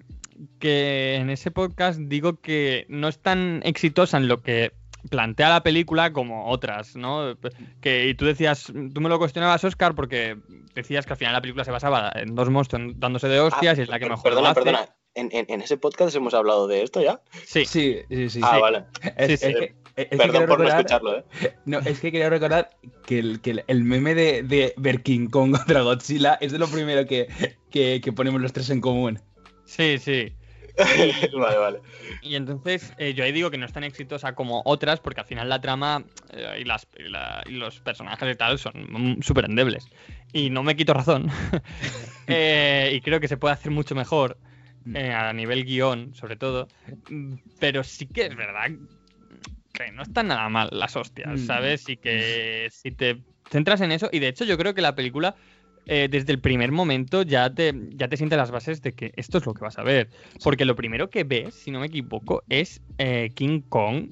que en ese podcast digo que no es tan exitosa en lo que plantea la película como otras, ¿no? Que y tú decías, tú me lo cuestionabas, Oscar, porque decías que al final la película se basaba en dos monstruos dándose de hostias y es la que mejor Perdona, lo hace. perdona. ¿En, en, en ese podcast hemos hablado de esto ya? Sí. Sí, sí, sí. ah, sí. vale. Es, sí, es sí. que- es Perdón por no escucharlo, ¿eh? No, es que quería recordar que el, que el- el meme de, de ver King Kong contra Godzilla es de lo primero que, que, que ponemos los tres en común. Sí, sí. vale, vale. Y entonces eh, yo ahí digo que no es tan exitosa como otras, porque al final la trama eh, y, las, y la- y los personajes y tal son mm, súper endebles. Y no me quito razón. Eh, y creo que se puede hacer mucho mejor eh, a nivel guion, sobre todo. Mm, Pero sí que es verdad que no están nada mal las hostias, Mm. ¿sabes? Y que si te centras en eso, y de hecho yo creo que la película... eh, desde el primer momento ya te, ya te siente las bases de que esto es lo que vas a ver. Porque lo primero que ves, si no me equivoco, es eh, King Kong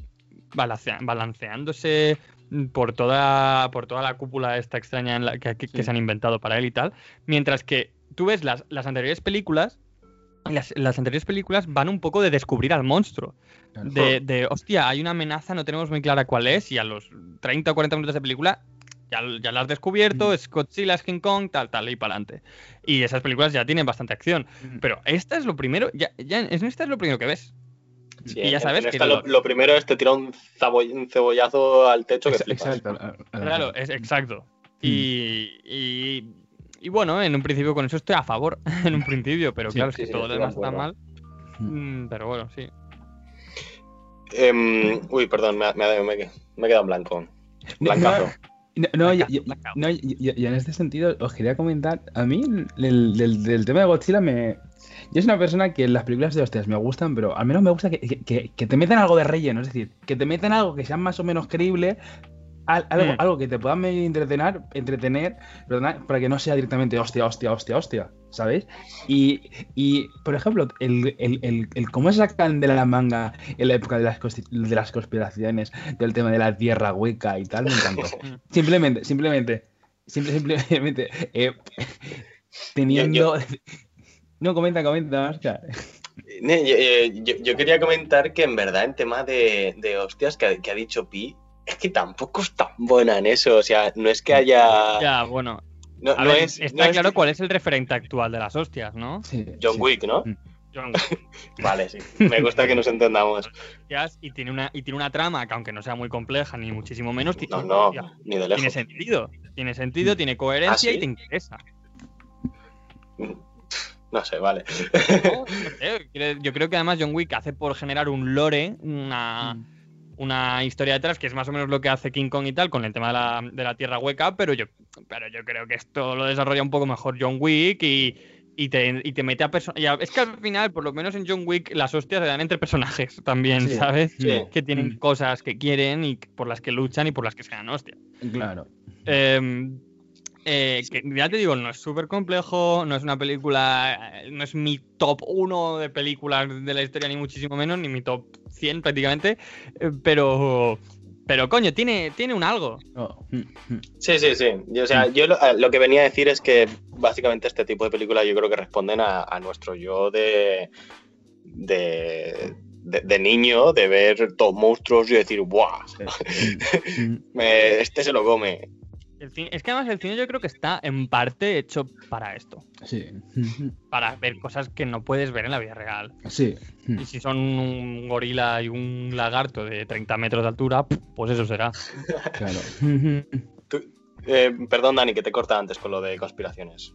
balanceándose por toda, por toda la cúpula esta extraña en la- que, que- se han inventado para él y tal. Mientras que tú ves las, las anteriores películas, las, las anteriores películas van un poco de descubrir al monstruo. De, de, hostia, hay una amenaza, no tenemos muy clara cuál es, y a los 30 o 40 minutos de película ya, ya la has descubierto, Mm. es Godzilla, es King Kong, tal, tal, y para adelante. Y esas películas ya tienen bastante acción. Pero esta es lo primero, ya, ya en esta es lo primero que ves. Sí, Y ya sabes que lo- primero es te tira un, cebollazo al techo que flipas. Exacto. Claro, es exacto. Mm. Y, y, y bueno, en un principio con eso estoy a favor, en un principio, pero Sí, claro, sí, sí, todo lo demás está mal. Mm. Mm, Pero bueno, sí. Em, uy, perdón, me, ha- me, me, he- me he quedado en blanco. No, Blancazo. No, no, en este sentido os quería comentar, a mí el, del, del tema de Godzilla me... Yo soy una persona que las películas de hostias me gustan, pero al menos me gusta que- que te metan algo de relleno, es decir, que te metan algo que sea más o menos creíble, al- algo, Mm. algo que te pueda medio entretener, entretener perdona, para que no sea directamente hostia, hostia, hostia, hostia, ¿sabes? Y, y, por ejemplo, el, el, el, el cómo sacan de la manga en la época de las, de las conspiraciones, del tema de la tierra hueca y tal, me encantó. Simplemente, simplemente, simple- simplemente, eh, teniendo... No, comenta, comenta, Oscar. Yo, eh, yo- yo quería comentar que en verdad en tema de, de hostias que, ha- que ha dicho Pi, es que tampoco es tan buena en eso. O sea, no es que haya. Ya, bueno. no, no ver, es, está no es claro cuál es el referente actual de las hostias, ¿no? Sí, John sí. Wick, ¿no? Mm. John Vale, sí. Me gusta que nos entendamos. Y tiene una y tiene una trama que aunque no sea muy compleja ni muchísimo menos, ti- No, no, ya, ni de tiene lejos. sentido. Tiene sentido, tiene coherencia ¿Ah, sí? y te interesa. No sé, vale. No, no sé, quiere- Yo creo que además John Wick hace por generar un lore, una, Mm. Una historia detrás, que es más o menos lo que hace King Kong y tal, con el tema de la, de la tierra hueca, pero yo, pero yo creo que esto lo desarrolla un poco mejor John Wick y, y, te, y te mete a personas. Es que al final, por lo menos en John Wick, las hostias se dan entre personajes también, Sí. ¿sabes? Sí. Que tienen Mm. cosas que quieren y por las que luchan y por las que se dan hostias. Claro. Eh, eh, que ya te digo, no es súper complejo, no es una película, eh, no es mi top 1 de películas de la historia, ni muchísimo menos, ni mi top 100 prácticamente, eh, pero, pero coño, tiene, tiene un algo. Oh. Sí, sí, sí. Yo, o sea, yo lo, que venía a decir es que básicamente este tipo de películas yo creo que responden a, a nuestro yo de, de, de, de niño, de ver todos monstruos y decir, ¡buah! Este se lo come. El cine- es que además el cine yo creo que está en parte hecho para esto, Sí. Para ver cosas que no puedes ver en la vida real. Sí. Y si son un gorila y un lagarto de 30 metros de altura, pues eso será. Claro. Eh, perdón, Dani, que te corta antes con lo de conspiraciones.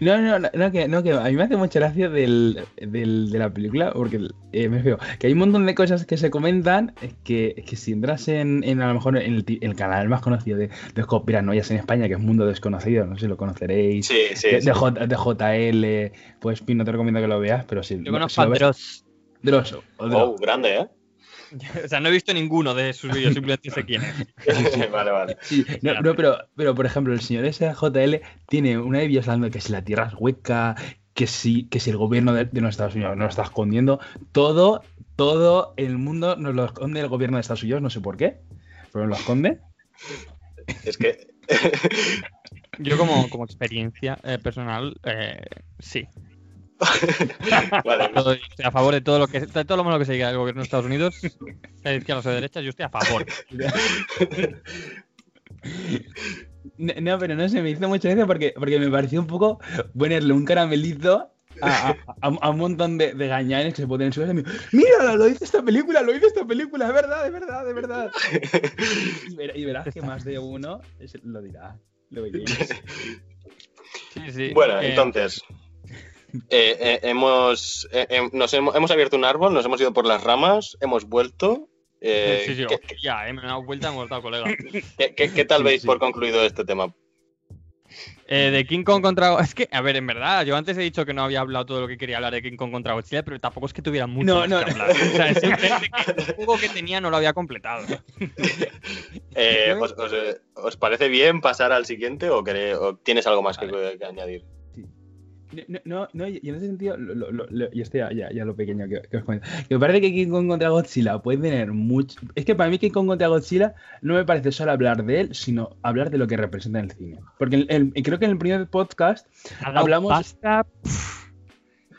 No, no, no, no, que, no, que a mí me hace mucha gracia del, del- de la película porque eh, me veo que hay un montón de cosas que se comentan que, que si entras en, en a lo mejor en el, el canal más conocido de, de conspiranoias en España, que es Mundo Desconocido, no sé si lo conoceréis, Sí, sí. de, sí. de J- de JL, pues Pin, no te recomiendo que lo veas, pero si, Yo conozco si a Dross. Dross. Oh, grande, ¿eh? O sea, no he visto ninguno de sus vídeos, simplemente sé quién es. vale, vale. Sí, no, no, pero, pero por ejemplo, el señor SJL tiene una de vídeos hablando de que si la tierra es hueca, que si, que si el gobierno de, de los Estados Unidos nos lo está escondiendo, todo, todo el mundo nos lo esconde el gobierno de Estados Unidos, no sé por qué, pero lo esconde. Es que. Yo como, como experiencia eh, personal, eh, sí. vale. Todo- estoy a favor de todo lo que de todo lo malo que se diga del gobierno de Estados Unidos, de izquierda o de derecha, yo estoy a favor. No, pero no sé, me hizo mucha gracia porque, porque me pareció un poco ponerle un caramelito a, a- un montón de, de gañanes que se ponen en su casa y me mira, lo dice esta película, lo dice esta película, es verdad, es verdad, es verdad. Y, ver- y verás que más de uno es- lo dirá. Lo. Sí, sí. Bueno, Eh, entonces. Eh, eh, hemos, eh, eh, nos hemos, hemos abierto un árbol, nos hemos ido por las ramas, hemos vuelto. eh, Sí, sí, ¿qué, hostia, ya, eh, me he dado vuelta, hemos dado colega. qué- qué- qué tal Sí, veis sí. por concluido este tema? Eh, de King Kong contra. Es que, a ver, en verdad, yo antes he dicho que no había hablado todo lo que quería hablar de King Kong contra Godzilla, pero tampoco es que tuviera mucho No, más no, que no. hablar. O sea, es simplemente que el juego que tenía no lo había completado. Eh, ¿os, os, os parece bien pasar al siguiente o, tienes algo más que, que añadir? No, no, no, y en ese sentido, lo, lo- lo- lo- y esto ya, ya, ya lo pequeño que, que os cuento. Que me parece que King Kong contra Godzilla puede tener mucho. Es que para mí, King Kong contra Godzilla no me parece solo hablar de él, sino hablar de lo que representa en el cine. Porque el- el- creo que en el primer podcast Hablamos- pasta,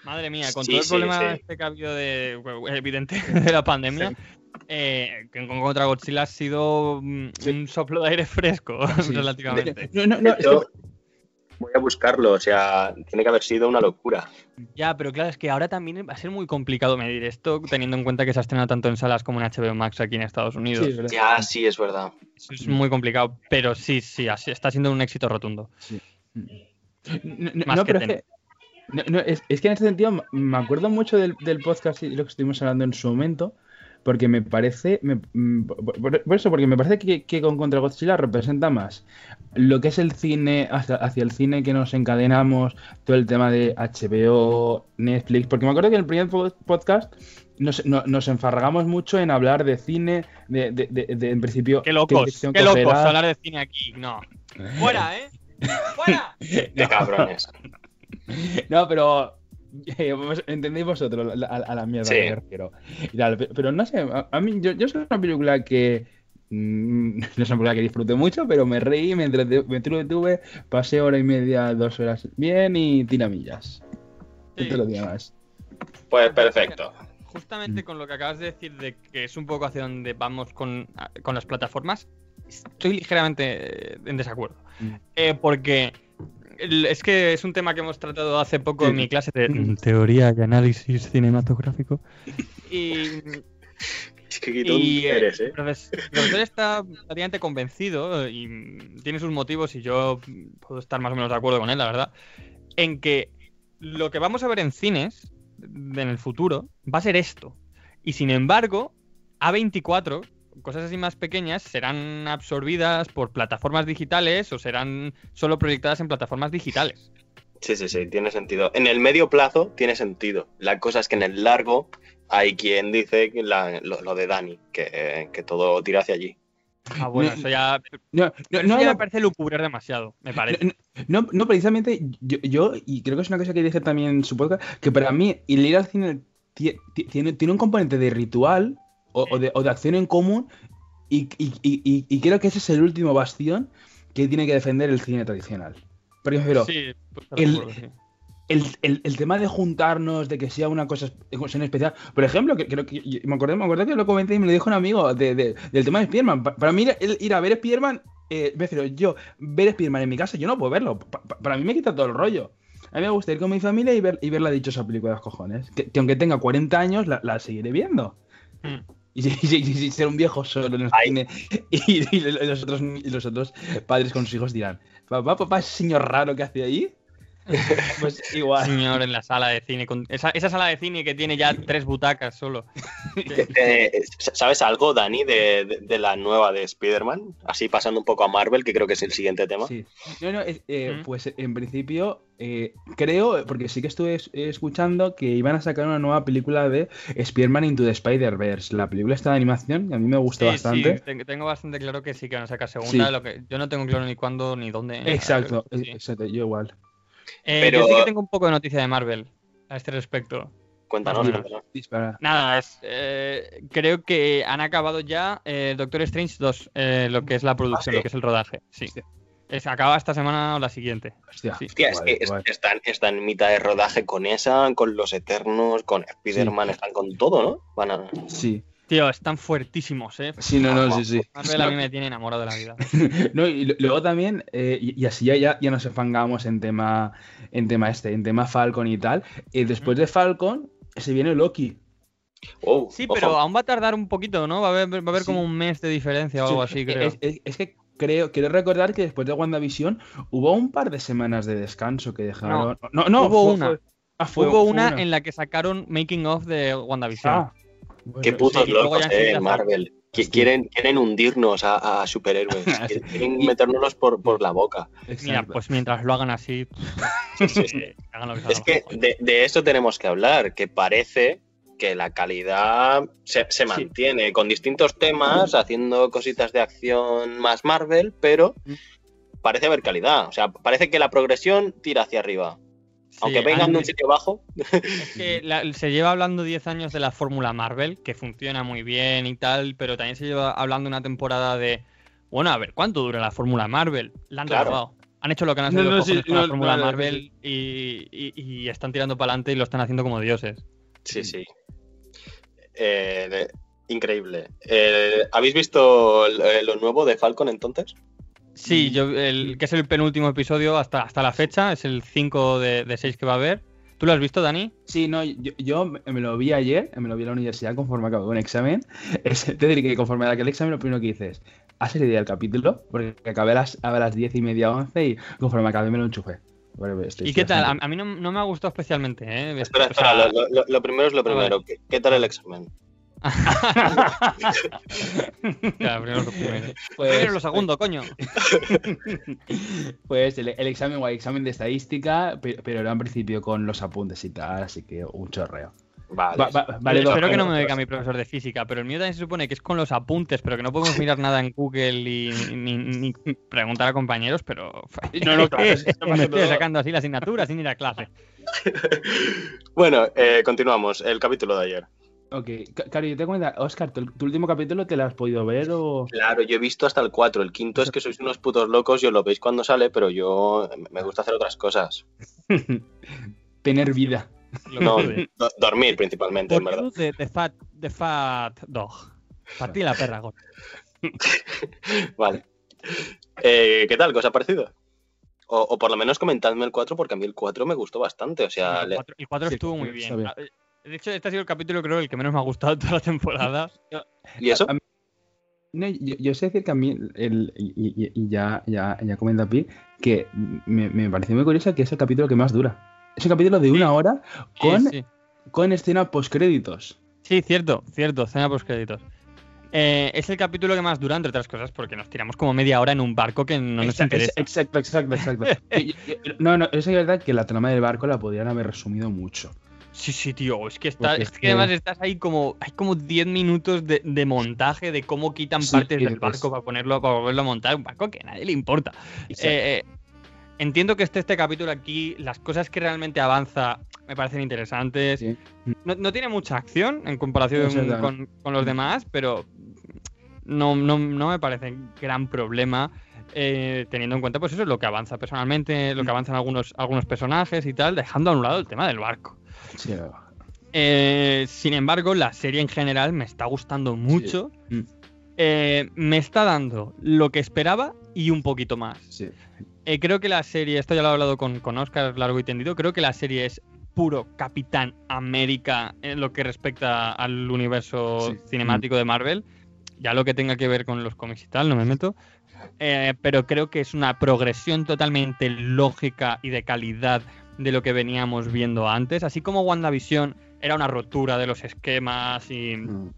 Madre mía, con Sí, todo el sí, problema sí. este que ha habido de, bueno, evidente de la pandemia, eh, King Kong contra Godzilla ha sido mm, Sí. un soplo de aire fresco, Sí. relativamente. No, no, no, es que- Yo voy a buscarlo, o sea, tiene que haber sido una locura. Ya, pero claro, es que ahora también va a ser muy complicado medir esto, teniendo en cuenta que se ha estrenado tanto en salas como en HBO Max aquí en Estados Unidos. sí, es verdad. Ya, sí, es verdad. Eso es muy complicado, pero sí, sí, así- está siendo un éxito rotundo. No, no, Más no, que pero es que, no, no, es, es que en este sentido me acuerdo mucho del, del podcast y lo que estuvimos hablando en su momento, porque me parece, me- mm, por, eso, porque me parece que, que con Contra Godzilla representa más lo que es el cine, hacia, hacia el cine que nos encadenamos, todo el tema de HBO, Netflix, porque me acuerdo que en el primer po- podcast nos, no- nos enfarragamos mucho en hablar de cine, de, de- de- de- en principio... Qué locos, qué locos cogerá. hablar de cine aquí. No. ¡Fuera, eh! ¡Fuera! De cabrones. No, pero. Entendéis vosotros la- a, a la mierda Sí. que me refiero. Y tal, pe- pero, no sé, a, a mí, yo, yo soy una película que. mm, no es una película que disfrute mucho, pero me reí, me, entretuve, pasé hora y media, dos horas bien y tiramillas. Sí. No te lo digo más. Pues perfecto. Justamente con lo que acabas de decir de que es un poco hacia donde vamos con, con las plataformas, estoy ligeramente eh, en desacuerdo. Mm. Eh, porque es que es un tema que hemos tratado hace poco en mi clase de Mm. teoría y análisis cinematográfico. Y Es que Y eh, eres, el ¿eh? profes- el profesor está prácticamente convencido y tiene sus motivos y yo puedo estar más o menos de acuerdo con él, la verdad, en que lo que vamos a ver en cines de- en el futuro va a ser esto. Y sin embargo, A24, cosas así más pequeñas, serán absorbidas por plataformas digitales o serán solo proyectadas en plataformas digitales. Sí, sí, sí, tiene sentido. En el medio plazo tiene sentido. La cosa es que en el largo hay quien dice que la- lo, lo de Dani, que, que todo tira hacia allí. Ah, bueno, No, eso ya, No, no, eso no, ya no, me parece lucubrar demasiado, me parece. no, no, no, precisamente yo, yo, y creo que es una cosa que dije también en su podcast, que para mí el ir al cine ti- ti- tiene, tiene un componente de ritual o, o de, o de acción en común y, y- y- y- y creo que ese es el último bastión que tiene que defender el cine tradicional. Pero sí, pues, estar de el- acuerdo, sí. el, el- el tema de juntarnos, de que sea una cosa en especial. Por ejemplo, que creo que yo- me acordé, me acordé que lo comenté y me lo dijo un amigo de- de- del tema de Spiderman. Pa- Para mí, ir, a ver Spiderman, eh, yo ver Spiderman en mi casa, yo no puedo verlo. Pa- pa- para mí me quita todo el rollo. A mí me gusta ir con mi familia y ver, y ver la dichosa película de los cojones. Que, que aunque tenga 40 años, la, la seguiré viendo. Mm. Y, y y ser un viejo solo en el cine y, y los otros, y los otros padres con sus hijos dirán, papá, papá, ese señor raro que hace ahí. pues igual. señor en la sala de cine. Con esa, esa sala de cine que tiene ya tres butacas solo. Eh, ¿Sabes algo, Dani, de, de- de la nueva de Spider-Man? Así pasando un poco a Marvel, que creo que es el siguiente tema. Sí. No, no, eh, Mm. pues en principio eh, creo, porque sí que estuve es- escuchando que iban a sacar una nueva película de Spider-Man Into the Spider-Verse. La película está de animación, que a mí me gustó Sí, bastante. sí, te- tengo bastante claro que sí que van a sacar segunda. Sí. Lo que, yo no tengo claro ni cuándo ni dónde. Exacto, Sí. exacto, yo igual. Eh, Pero- Yo sí que tengo un poco de noticia de Marvel a este respecto. Cuéntanos. Nada, es, eh, creo que han acabado ya eh, Doctor Strange 2, eh, lo que es la producción, sí? lo que es el rodaje. Sí. Hostia. Acaba esta semana o la siguiente. Hostia, Sí. Hostia, es guay, que guay. están, están en mitad de rodaje con esa, con los Eternos, con Spider-Man, están con todo, ¿no? Van a... Sí. Tío, están fuertísimos, ¿eh? Sí, no, no, sí, sí. Marvel a mí me tiene enamorado de la vida. No, y luego también, eh, y, y así ya, ya, ya nos enfangamos en tema, en tema este, en tema Falcon y tal. Y después de Falcon se viene Loki. Wow, Sí, ojo. pero aún va a tardar un poquito, ¿no? Va a haber, va a haber Sí. como un mes de diferencia o algo así, Sí, creo. Es, es- es que creo, quiero recordar que después de WandaVision hubo un par de semanas de descanso que dejaron. No, no, Hubo fue- una. fue- ah, fue- Hubo fue una en la que sacaron Making of de WandaVision. Ah, bueno, Qué putos sí, locos, eh, Marvel. Sí. Quieren, quieren hundirnos a, a superhéroes. Quieren metérnoslos por, por la boca. Mira, pues mientras lo hagan así. Sí, sí, sí. hagan lo que Es que de, de eso tenemos que hablar, que parece que la calidad se, se mantiene con distintos temas, haciendo cositas de acción más Marvel, pero Mm. parece haber calidad. O sea, parece que la progresión tira hacia arriba. Aunque Sí, vengan de un sitio bajo, Es que la- se lleva hablando 10 años de la fórmula Marvel, que funciona muy bien y tal, pero también se lleva hablando una temporada de. Bueno, a ver, ¿cuánto dura la fórmula Marvel? La han Claro. Han hecho lo que han hecho no, sí, con no, la fórmula no, no, Marvel y, y- y están tirando para adelante y lo están haciendo como dioses. sí, sí. Eh, increíble. Eh, ¿Habéis visto eh, lo nuevo de Falcon entonces? Sí, yo, el, que es el penúltimo episodio hasta, hasta la fecha, es el 5 de, de 6 que va a haber. ¿Tú lo has visto, Dani? Sí, no, yo, yo me lo vi ayer, me lo vi en la universidad conforme acabé un examen. Es- te diré que conforme a aquel examen lo primero que dices, ¿has leído el capítulo? Porque acabé a las, a las 10 y media, 11 y conforme acabé me lo enchufé. Bueno, estoy- ¿Y estoy qué tal? A, a mí no, no me ha gustado especialmente, ¿eh? Espera, O espera, sea, lo, lo- lo primero es lo Ah, primero. ¿Qué, qué tal el examen? ya, primero lo primero. Pues- Primero lo segundo, coño. Pues el, el examen, guay, examen de estadística, pe- pero, era en principio con los apuntes y tal, así que un chorreo. Vale. Va- va- vale dos Espero que no me oiga mi profesor de física, pero el mío también se supone que es con los apuntes, pero que no podemos mirar nada en Google y ni, ni preguntar a compañeros, pero No, no, claro, me estoy todo. sacando así la asignatura sin ir a clase. Bueno, eh, continuamos. El capítulo de ayer. Ok, Cari, yo te cuento, Oscar, ¿tu, tu último capítulo te lo has podido ver o...? Claro, yo he visto hasta el 4. El quinto es que sois unos putos locos y os lo veis cuando sale, pero yo me gusta hacer otras cosas. Tener vida. No, do- dormir principalmente, en verdad. de, de fat, de fat dog. Partí la perra, gordo. Vale. Eh, ¿Qué tal? ¿Qué os ha parecido? O, o por lo menos comentadme el 4 porque a mí el 4 me gustó bastante. O sea, el le- 4, el cuatro sí, estuvo muy bien. De hecho, este ha sido el capítulo, creo, el que menos me ha gustado de toda la temporada. ¿y eso? No, yo, yo sé decir que a mí, el, y, y- y ya, ya, ya comenta Pi, que me, me pareció muy curioso que es el capítulo que más dura. Es un capítulo de una hora con, Sí, sí. con escena postcréditos. Sí, cierto, cierto, escena post créditos. Eh, es el capítulo que más dura, entre otras cosas, porque nos tiramos como media hora en un barco que no nos interesa. exacto, exacto, exacto. No, no, es verdad que la trama del barco la podrían haber resumido mucho. Sí, sí, tío. Es que está, Porque es es que que- además estás ahí como. Hay como 10 minutos de, de montaje de cómo quitan Sí, partes del barco para ponerlo, para volverlo a montar. Un barco que a nadie le importa. Eh, eh, entiendo que esté este capítulo aquí. Las cosas que realmente avanza me parecen interesantes. Sí. No, no tiene mucha acción en comparación con, con los demás, pero no, no, no me parece gran problema. eh, teniendo en cuenta, pues eso es lo que avanza personalmente, lo que avanzan algunos, algunos personajes y tal, dejando a un lado el tema del barco. Sí, Eh, sin embargo, la serie en general me está gustando mucho. Mm. Eh, me está dando lo que esperaba y un poquito más. sí. Eh, creo que la serie, esto ya lo he hablado con, con Oscar largo y tendido, creo que la serie es puro Capitán América en lo que respecta al universo Sí. cinemático de Marvel. Ya lo que tenga que ver con los cómics y tal, no me meto. Pero creo que es una progresión totalmente lógica y de calidad de lo que veníamos viendo antes. Así como WandaVision era una rotura de los esquemas y, Mm.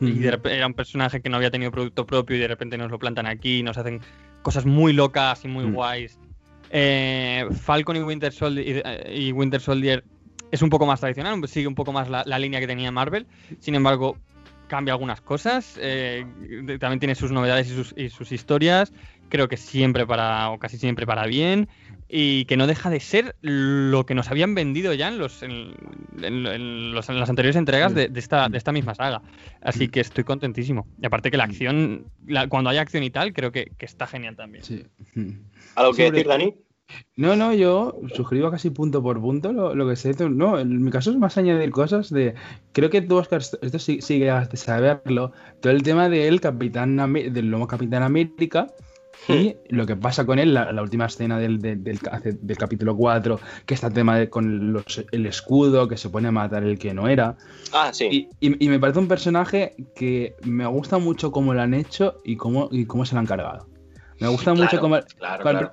y de era un personaje que no había tenido producto propio y de repente nos lo plantan aquí y nos hacen cosas muy locas y muy Mm. guays. Eh, Falcon y Winter, Soldier, y, y Winter Soldier es un poco más tradicional, sigue un poco más la, la línea que tenía Marvel. Sin embargo, cambia algunas cosas. eh, también tiene sus novedades y sus, y sus historias. Creo que siempre para, o casi siempre para bien. Y que no deja de ser lo que nos habían vendido ya en, los, en, en- en los- en las anteriores entregas de, de esta, de esta misma saga. Así que estoy contentísimo. Y aparte que la acción, la- cuando hay acción y tal, creo que, que está genial también. Sí. ¿Algo que Sobre- decir, Dani? No, no, yo suscribo casi punto por punto lo, lo que sé. No, en mi caso es más añadir cosas de. Creo que tú, Oscar, esto sí, sigue de saberlo. Todo el tema del Capitán Amé- del nuevo Capitán América y lo que pasa con él, la, la última escena del, del, del, capítulo 4, que está el tema de, con los- el escudo, que se pone a matar el que no era. Ah, sí. Y, y- y me parece un personaje que me gusta mucho cómo lo han hecho y cómo, y cómo se lo han cargado. Me gusta mucho cómo. claro, claro.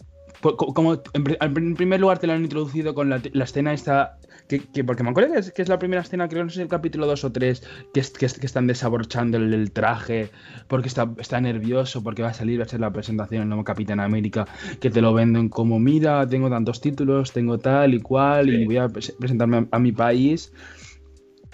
como en primer lugar te lo han introducido con la, la escena esta. Que, que- porque me acuerdo que es, que es la primera escena, creo que no sé si el capítulo 2 o 3, que, es- que, es- que están desabrochando el, el traje, porque está, está nervioso, porque va a salir, va a ser la presentación del nuevo Capitán América, que te lo venden como, mira, tengo tantos títulos, tengo tal y cual, y voy a pres- presentarme a, a mi país.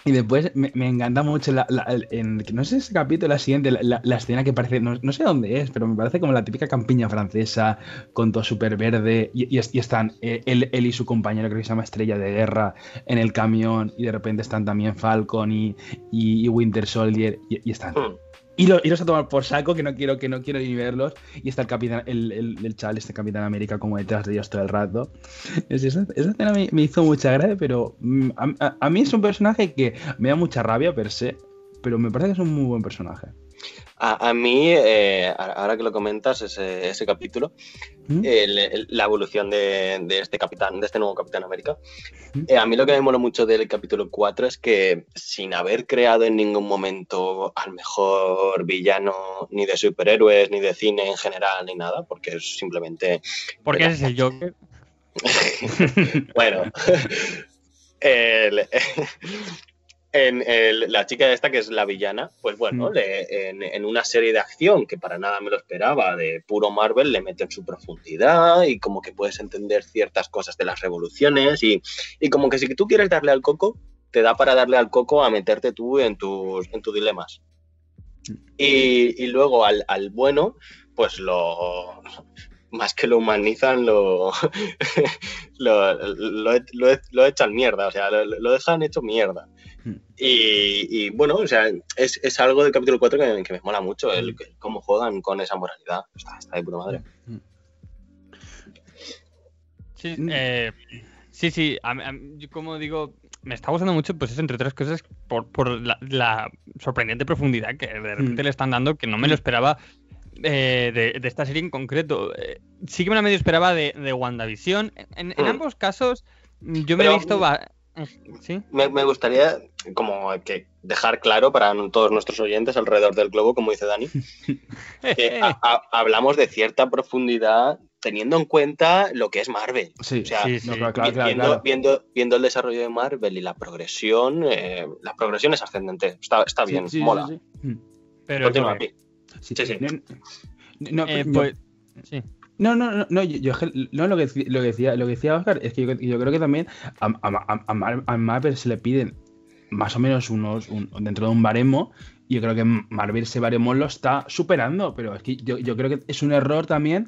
Y después me, me encanta mucho, la, en, no sé ese capítulo, la siguiente, la, escena que parece, no, no sé dónde es, pero me parece como la típica campiña francesa, con todo súper verde, y, y es- y están eh, él, él y su compañero, que se llama Estrella de Guerra, en el camión, y de repente están también Falcon y, y- Winter Soldier, y, y están... Hmm. Y lo- iros a tomar por saco, que no quiero, que no quiero ni verlos. Y está el capitán, el, el, chaval, este Capitán América, como detrás de ellos todo el rato. Es- esa, esa escena me, me hizo mucha gracia, pero mm, a, a- a mí es un personaje que me da mucha rabia per se, pero me parece que es un muy buen personaje. A, a mí, eh, ahora que lo comentas, ese, ese capítulo, ¿Mm? el- el- la evolución de, de este capitán, de este nuevo Capitán América, ¿Mm? eh, a mí lo que me mola mucho del capítulo 4 es que sin haber creado en ningún momento al mejor villano ni de superhéroes, ni de cine en general, ni nada, porque es simplemente Porque ese es el Joker. Bueno, el- en el- la chica esta que es la villana, pues bueno, Mm. le- en, en una serie de acción que para nada me lo esperaba, de puro Marvel, le meten su profundidad y como que puedes entender ciertas cosas de las revoluciones y, y como que si tú quieres darle al coco, te da para darle al coco a meterte tú en tus, en tus dilemas. Y, y luego al, al bueno, pues lo más que lo humanizan, lo, lo, lo, lo- lo echan mierda, o sea, lo, lo dejan hecho mierda. Mm. Y, y, bueno, o sea, es, es algo del capítulo 4 que, que me mola mucho, el, el cómo juegan con esa moralidad. Está, está de puta madre. Sí, Mm. eh, sí, sí. a mí- a mí, yo como digo, me está gustando mucho, pues es entre otras cosas, por, por la, la sorprendente profundidad que de repente Mm. le están dando, que no me lo esperaba eh, de, de esta serie en concreto. Eh, sí que me la medio esperaba de, de WandaVision. En, en Mm. ambos casos, mm, yo me he Pero- visto. va- ¿Sí? Me, me gustaría como que dejar claro para todos nuestros oyentes alrededor del globo, como dice Dani, que a- a- hablamos de cierta profundidad teniendo en cuenta lo que es Marvel. Sí, O sea, Sí, sí. no, claro, claro, Vi- claro, viendo, claro. Viendo, viendo el desarrollo de Marvel y la progresión, eh, la progresión es ascendente. Está, está bien, sí, sí, mola. sí. Mm. Pero Continúa, que-. Sí, Sí, sí. No, no, eh, yo- pues, sí. No, no, yo, yo- no, lo, que, lo, que decía, lo que decía Oscar es que yo, yo creo que también a, a, a, a Mar- a Marvel se le piden más o menos unos, un- dentro de un baremo, y yo creo que Marvel ese baremo lo está superando, pero es que yo, yo creo que es un error también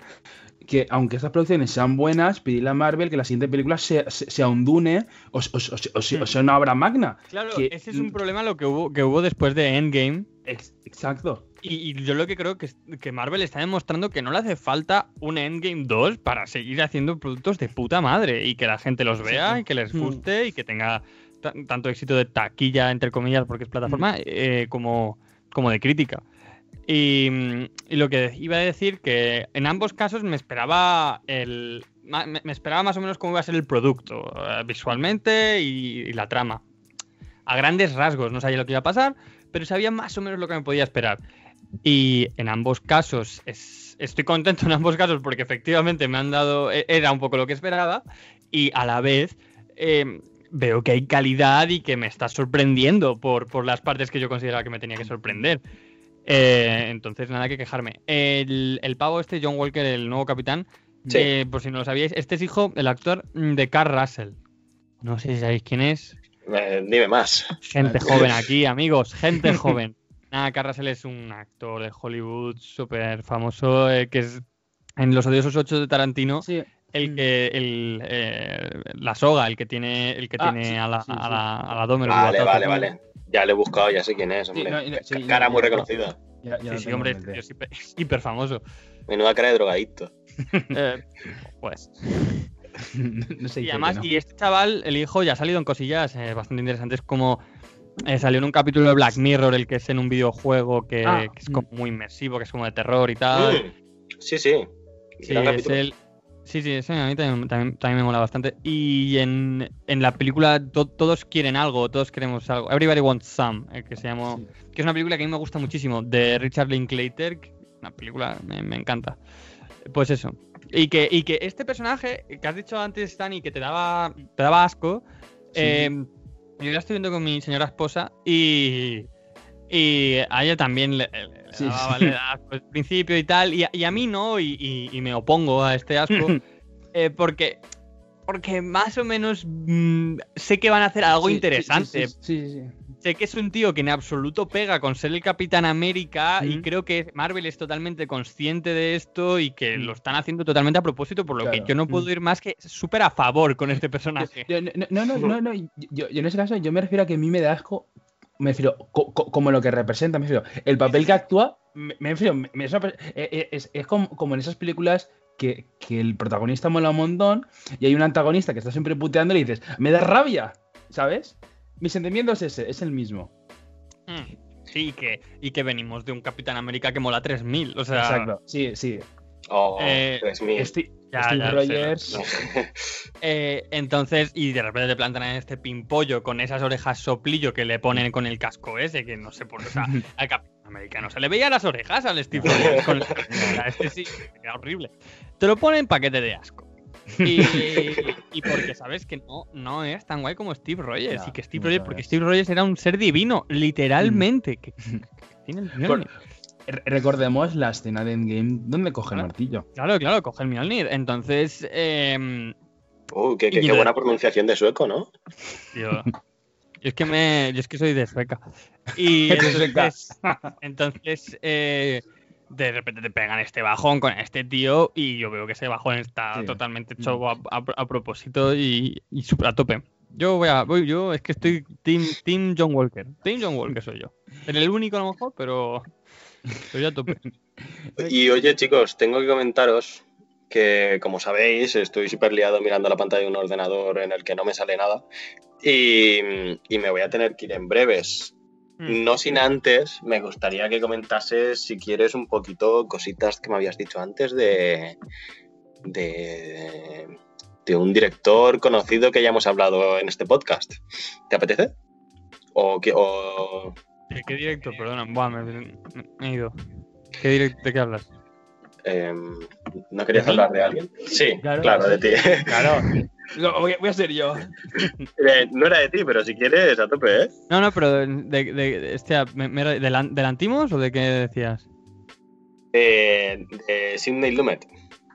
que aunque estas producciones sean buenas, pedirle a Marvel que la siguiente película sea, sea, sea un Dune o, o- o- o- o sea una obra magna. Claro, que- ese es un problema lo que hubo, que hubo después de Endgame. Ex- Exacto. Y, y yo lo que creo que, es- que Marvel está demostrando que no le hace falta un Endgame 2 para seguir haciendo productos de puta madre y que la gente los vea y que les Mm. guste y que tenga ta- tanto éxito de taquilla, entre comillas, porque es plataforma, eh, como, como de crítica. Y, mm, y lo que iba a decir que en ambos casos me esperaba el me, me esperaba más o menos cómo iba a ser el producto, eh, visualmente y, y la trama. A grandes rasgos, no sabía lo que iba a pasar, pero sabía más o menos lo que me podía esperar. Y en ambos casos, es- estoy contento en ambos casos porque efectivamente me han dado, e- era un poco lo que esperaba, y a la vez eh, veo que hay calidad y que me está sorprendiendo por, por las partes que yo consideraba que me tenía que sorprender. Eh, entonces, nada que quejarme. El, el pavo este, John Walker, el nuevo capitán, Sí. eh, por si no lo sabíais, este es hijo del actor de Carl Russell. No sé si sabéis quién es. Dime más. Gente joven aquí, amigos, gente joven. Nada, Carl Russell es un actor de Hollywood súper famoso, eh, que es en Los Odiosos 8 de Tarantino, Sí. el que, el, eh, la soga, el que tiene, el que Ah, tiene sí, a la, sí, a sí. la, a la Dahmer Vale, vale, vale. Ya le he buscado, ya sé quién es, hombre. no, no, cara no, muy no. reconocida. Ya- ya Sí, sí, hombre, es hiper, hiper famoso. Menuda cara de drogadicto. Eh, pues. no sé Y además, ¿no? y este chaval, el hijo, ya ha salido en cosillas eh, bastante interesantes, como eh, salió en un capítulo de Black Mirror, el que es en un videojuego que, Ah, que es como muy inmersivo, que es como de terror y tal. Sí, sí. Sí, es el- sí, sí, ese a mí también, también- también me mola bastante. Y en, en la película to- todos quieren algo, todos queremos algo. Everybody Wants Some, eh, que se llamó, Sí. que es una película que a mí me gusta muchísimo, de Richard Linklater, una película me, me encanta. Pues eso. Y que, y que este personaje que has dicho antes, Dani, que te daba, te daba asco, Sí. eh, yo la estoy viendo con mi señora esposa y, y a ella también le, le Sí, daba, al principio y tal, y, a- y a mí no, y, y- y me opongo a este asco, eh, porque, porque más o menos mm, sé que van a hacer algo Sí, interesante. Sí, sí. Sé que es un tío que en absoluto pega con ser el Capitán América y Mm. creo que Marvel es totalmente consciente de esto y que Mm. lo están haciendo totalmente a propósito, por lo que yo no puedo mm. ir más que súper a favor con este personaje. Yo- No, no, no, no, no, yo, yo en ese caso yo me refiero a que a mí me da asco, me refiero co- co- como lo que representa, me refiero, el papel que actúa, me, me refiero, me- me- es, eh, eh, es- como, como en esas películas que, que el protagonista mola un montón y hay un antagonista que está siempre puteando y le dices, me da rabia, ¿sabes? Mi sentimiento es ese, es el mismo. Mm. Sí, y que, y que venimos de un Capitán América que mola 3000. O sea, Exacto, sí, sí. Oh, Eh, Dios mío. Steve, Ya, Steve ya, Rogers, eh, entonces, y de repente te plantan en este pimpollo con esas orejas soplillo que le ponen con el casco ese, que no sé por qué. O sea, al Capitán Americano se le veía las orejas al Steve Rogers con sea, este sí, era horrible. Te lo ponen para que te dé asco. Y, y porque sabes que no, no es tan guay como Steve Rogers. Ya, y que Steve Rogers, porque Steve Rogers era un ser divino, literalmente. Que, que tiene el Por- Mjolnir. Re- recordemos la escena de Endgame donde coge el martillo. Claro, claro, coge el Mjolnir. Entonces, em, Uh, qué, qué- buena pronunciación de sueco, ¿no? Yo, yo es que me, yo es que soy de Sueca. Y De Sueca. entonces, entonces eh, de repente te pegan este bajón con este tío y yo veo que ese bajón está Sí. totalmente hecho a, a- a propósito y, a tope. Yo voy a, voy, yo es que estoy team, team John Walker. Team John Walker soy yo. Era el único a lo mejor, pero estoy a tope. Y oye, chicos, tengo que comentaros que, como sabéis, estoy súper liado mirando la pantalla de un ordenador en el que no me sale nada. Y, y me voy a tener que ir en breves. Mm. No sin antes, me gustaría que comentases, si quieres, un poquito cositas que me habías dicho antes de, de, de un director conocido que ya hemos hablado en este podcast. ¿Te apetece? ¿O, que, o ¿De qué directo? Perdona, buah, me, he ido. ¿Qué directo, ¿De qué hablas? em, no querías hablar de alguien? Sí, Claro, claro, de ti. Claro. Lo- voy, a- voy a ser yo. Eh, no era de ti, pero si quieres, a tope, ¿eh? No, no, pero de, de, de- hostia, me- me- ¿del, an- del Antimos o de qué decías? Eh, de Sidney Lumet.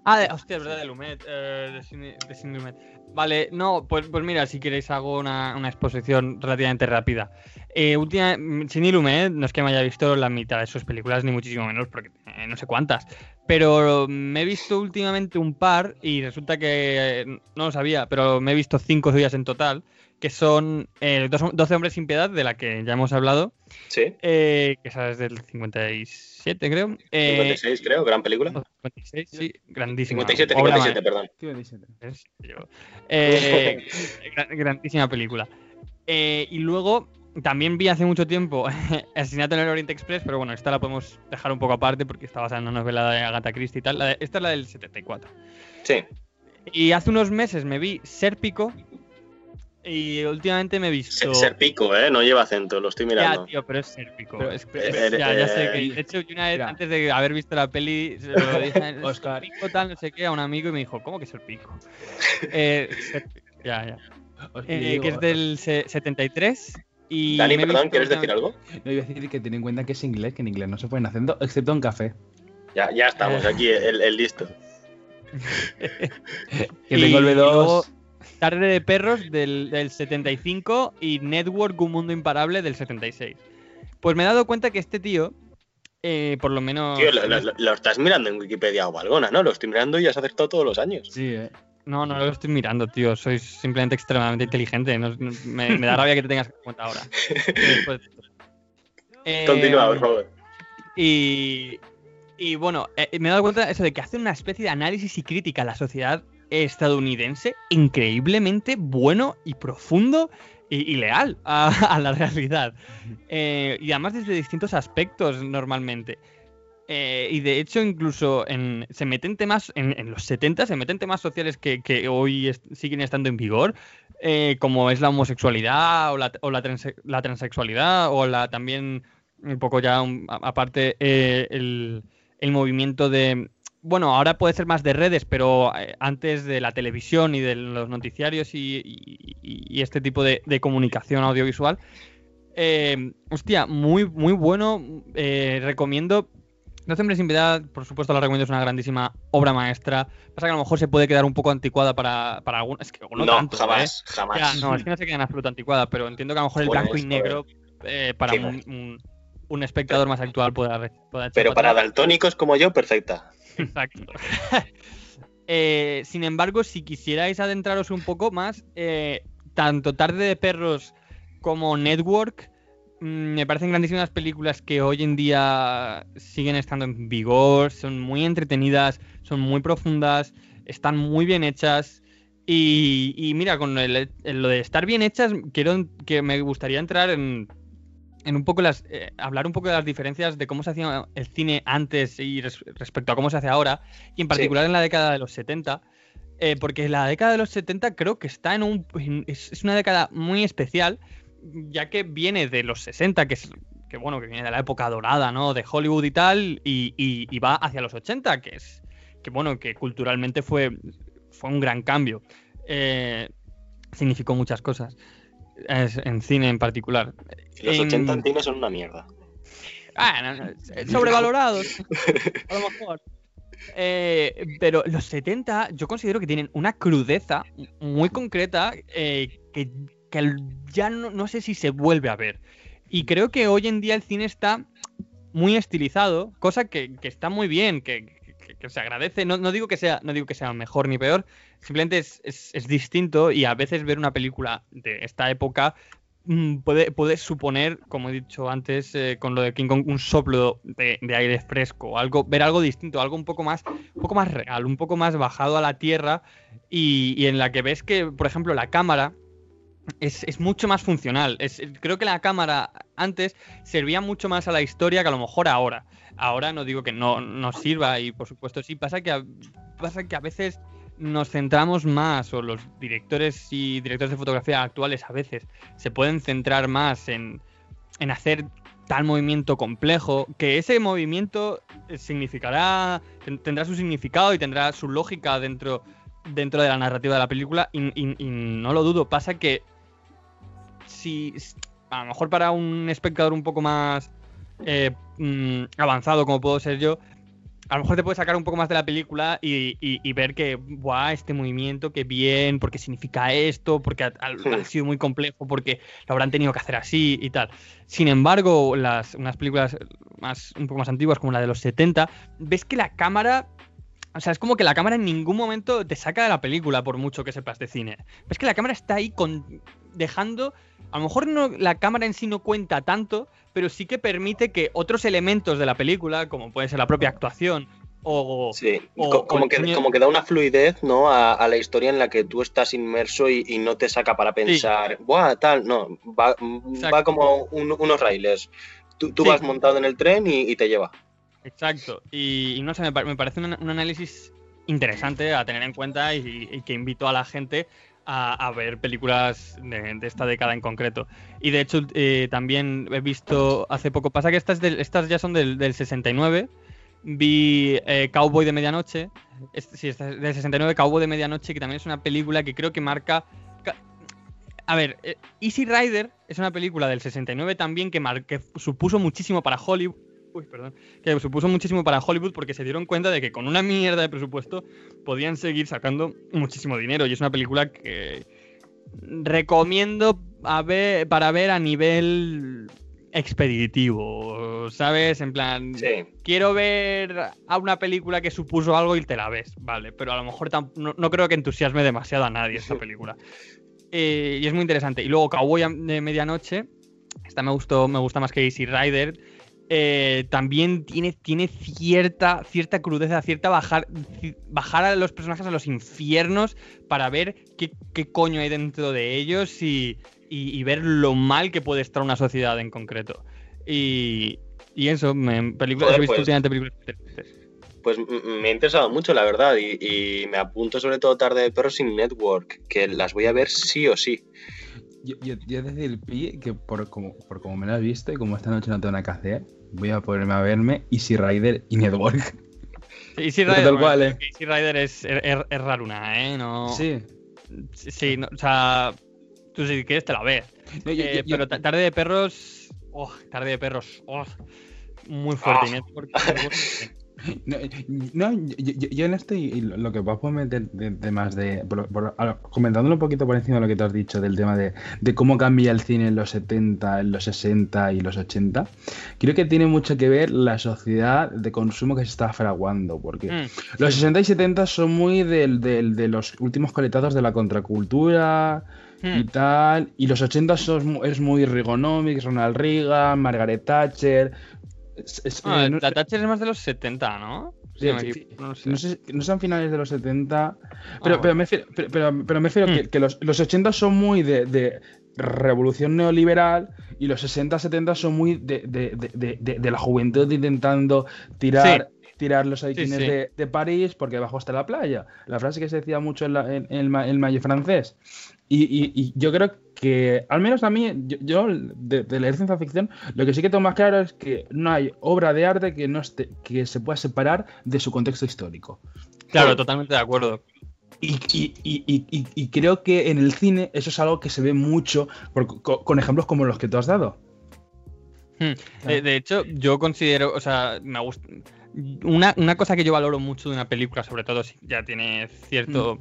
Ah, de, hostia, es verdad, de Lumet. eh, de, Sidney- de Sidney Lumet. Vale, no, pues, pues mira, si queréis hago una, una exposición relativamente rápida. Eh, última, mm, Sidney Lumet no es que me haya visto la mitad de sus películas, ni muchísimo menos, porque eh, no sé cuántas. Pero me he visto últimamente un par y resulta que eh, no lo sabía, pero me he visto cinco suyas en total, que son eh, dos- 12 hombres sin piedad, de la que ya hemos hablado. Sí, Eh, que esa es del 57, creo. Eh, 56 creo, gran película. 56, sí, grandísima. 57, obra 57, perdón. 57. maestra, yo. Eh, gran- grandísima película. Eh, y luego también vi hace mucho tiempo Asesinato en el Oriente Express, pero bueno, esta la podemos dejar un poco aparte porque está basada en una novela de Agatha Christie y tal. La de- esta es la del 74. Sí, Y hace unos meses me vi Sérpico y últimamente me he visto... ser, ser pico, ¿eh? No lleva acento, lo estoy Ya, mirando. tío, pero es sérpico. Pero- Es- eh, es- ya, ya sé eh, que. De hecho, yo una vez, mira. antes de haber visto la peli, se lo dije, "Es Oscar. Sérpico, tal, no sé qué, a un amigo y me dijo, ¿cómo que es el pico? eh, sérpico, ya, ya. Eh, que es del se- 73. Y Dani, perdón, ¿quieres decir algo? No iba a decir que ten en cuenta que es inglés, que en inglés no se pueden acento, excepto en café. Ya, ya estamos, aquí el, el listo. Que Y tengo el luego B2. Tarde de perros del, del 75 y Network Un Mundo Imparable del 76. Pues me he dado cuenta que este tío, eh, por lo menos. Tío, lo, lo- lo- lo estás mirando en Wikipedia o algo, ¿no? Lo estoy mirando y has acertado todos los años. Sí, eh. No, no lo estoy mirando, tío. Soy simplemente extremadamente inteligente. no- no- me, me da rabia que te tengas que cuenta ahora. Después de esto. Eh, Continúa, por favor. Y, Y bueno, eh, me he dado cuenta de eso de que hace una especie de análisis y crítica a la sociedad estadounidense increíblemente bueno y profundo y, y leal a, a la realidad. Eh, y además desde distintos aspectos normalmente. Eh, y de hecho, incluso en, se meten temas, en, los 70 se meten temas sociales que, hoy siguen estando en vigor, eh, como es la homosexualidad o la, la, transe transexualidad o la también, un poco ya aparte, eh, el, el, movimiento de... Bueno, ahora puede ser más de redes, pero antes de la televisión y de los noticiarios y, este tipo de, comunicación audiovisual. Hostia, muy, muy bueno. recomiendo 12 hombres sin piedad, por supuesto, la recomiendo, es una grandísima obra maestra. Pasa que a lo mejor se puede quedar un poco anticuada para, para algunos. Es que no, no tanto, jamás, ¿eh? jamás. Ya, no, es que no se queda en absoluto anticuada, pero entiendo que a lo mejor el blanco y negro eh, para un, un, un, espectador más actual pueda, pueda Pero para daltónicos como yo, perfecta. Exacto. eh, sin embargo, si quisierais adentraros un poco más, tanto Tarde de Perros como Network me parecen grandísimas películas que hoy en día siguen estando en vigor, son muy entretenidas, son muy profundas, están muy bien hechas. Y, y mira, con el, el, lo de estar bien hechas, quiero que me gustaría entrar en, en un poco las. Eh, hablar un poco de las diferencias de cómo se hacía el cine antes y res, respecto a cómo se hace ahora, y en particular sí. en la década de los 70. Eh, porque la década de los 70 creo que está en un. Es, es una década muy especial ya que viene de los 60, que es que bueno, que viene de la época dorada, ¿no? De Hollywood y tal, y, y, y, va hacia los 80, que es que bueno, que culturalmente fue, fue un gran cambio. Eh, significó muchas cosas. Es, en cine en particular. Los en... 80 en cine son una mierda. Ah, no, no, sobrevalorados. a lo mejor. Eh, pero los 70 yo considero que tienen una crudeza muy concreta eh, que que ya no, no, sé si se vuelve a ver. Y creo que hoy en día el cine está muy estilizado, cosa que, que está muy bien, que, que, se agradece. No, no, digo que sea, no digo que sea mejor ni peor, simplemente es, es, distinto y a veces ver una película de esta época puede, puede, suponer, como he dicho antes, eh, con lo de King Kong, un soplo de, de, aire fresco, algo, ver algo distinto, algo un poco más, un poco más real, un poco más bajado a la tierra y, y en la que ves que, por ejemplo, la cámara es, es, mucho más funcional. Es, creo que la cámara antes servía mucho más a la historia que a lo mejor ahora. Ahora no digo que no, no sirva y por supuesto sí, pasa que, a, pasa que a veces nos centramos más, o los directores y directores de fotografía actuales a veces se pueden centrar más en, en hacer tal movimiento complejo, que ese movimiento significará, tendrá su significado y tendrá su lógica dentro, dentro de la narrativa de la película y no lo dudo, pasa que si a lo mejor para un espectador un poco más eh, mmm, avanzado como puedo ser yo, a lo mejor te puede sacar un poco más de la película y, y, y ver que, ¡buah! Este movimiento, qué bien, porque significa esto, porque ha, ha, sido muy complejo, porque lo habrán tenido que hacer así y tal. Sin embargo, las, unas películas más, un poco más antiguas, como la de los 70, ves que la cámara o sea, es como que la cámara en ningún momento te saca de la película, por mucho que sepas de cine. Es que la cámara está ahí con, dejando. A lo mejor no, la cámara en sí no cuenta tanto, pero sí que permite que otros elementos de la película, como puede ser la propia actuación, o. Sí, o, como, o que, como que da una fluidez, ¿no? A, a, la historia en la que tú estás inmerso y, y no te saca para pensar, sí. ¡buah! Tal, no. Va, va como un, unos raíles. Tú, tú sí. vas montado en el tren y, y te lleva. Exacto. Y, y, no sé, me, me parece un, un, análisis interesante a tener en cuenta y, y que invito a la gente a, ver películas de, esta década en concreto. Y de hecho, eh, también he visto hace poco, pasa que estas, estas ya son del, del 69. Vi eh, Cowboy de Medianoche. Este, sí, esta es del 69, Cowboy de Medianoche, que también es una película que creo que marca. A ver, eh, Easy Rider es una película del 69 también que, que supuso muchísimo para Hollywood uy, perdón, que supuso muchísimo para Hollywood porque se dieron cuenta de que con una mierda de presupuesto podían seguir sacando muchísimo dinero. Y es una película que recomiendo a ver, para ver a nivel expeditivo, ¿sabes? En plan, sí. quiero ver a una película que supuso algo y te la ves, ¿vale? Pero a lo mejor no, no creo que entusiasme demasiado a nadie esta película. Eh, y es muy interesante. Y luego Cowboy de Medianoche, esta me gustó, me gusta más que Easy Rider eh, también tiene, tiene cierta, cierta crudeza, cierta bajar, bajar a los personajes a los infiernos para ver qué, qué coño hay dentro de ellos y, y- y ver lo mal que puede estar una sociedad en concreto. Y, y eso, me, películas, Joder, he visto pues. últimamente películas tristes. Pues me ha interesado mucho, la verdad, y, y me apunto sobre todo tarde de perros sin network, que las voy a ver sí o sí. Yo, yo, yo decir, Pi, que por como, por como me lo has visto y como esta noche no tengo nada que hacer, voy a ponerme a verme Easy Rider y Network. Easy Tal Rider, cual, eh. Easy Rider es, es, es raruna, ¿eh? No, Sí. Sí, no, o sea, tú si quieres te la ves. No, yo- Eh, pero ta- Tarde de Perros. Oh, tarde de Perros. oh, muy fuerte. Ah. No, no, yo, en esto y lo que vas a meter de, de más de. por- comentándolo un poquito por encima de lo que te has dicho del tema de, de cómo cambia el cine en los 70, en los 60 y los 80, creo que tiene mucho que ver la sociedad de consumo que se está fraguando. Porque Mm, los 60 y 70 son muy del, del- de los últimos coletados de la contracultura y mm. tal. Y los 80 son, es muy Reaganomics, Ronald Reagan, Margaret Thatcher. Es- es- Ah, eh, no- la Thatcher es más de los 70, ¿no? Sí, sí, no sé. no sé, no sean finales de los 70, pero, Ah, pero, bueno. me refiero, pero, pero- pero me refiero que, que los, los 80 son muy de, de revolución neoliberal y los 60, 70 son muy de, de- de- la juventud intentando tirar, tirar los sí. De, de París porque debajo está la playa. La frase que se decía mucho en, la- en- en el, en el mayo francés. Y, y- y yo creo que, al menos a mí, yo, yo de, de leer ciencia ficción, lo que sí que tengo más claro es que no hay obra de arte que, no esté, que se pueda separar de su contexto histórico. Claro, totalmente de acuerdo. Y, y- y- y- creo que en el cine eso es algo que se ve mucho por- con ejemplos como los que tú has dado. Hmm. De, de hecho, yo considero, o sea, me gusta. Una, una cosa que yo valoro mucho de una película, sobre todo si ya tiene cierto,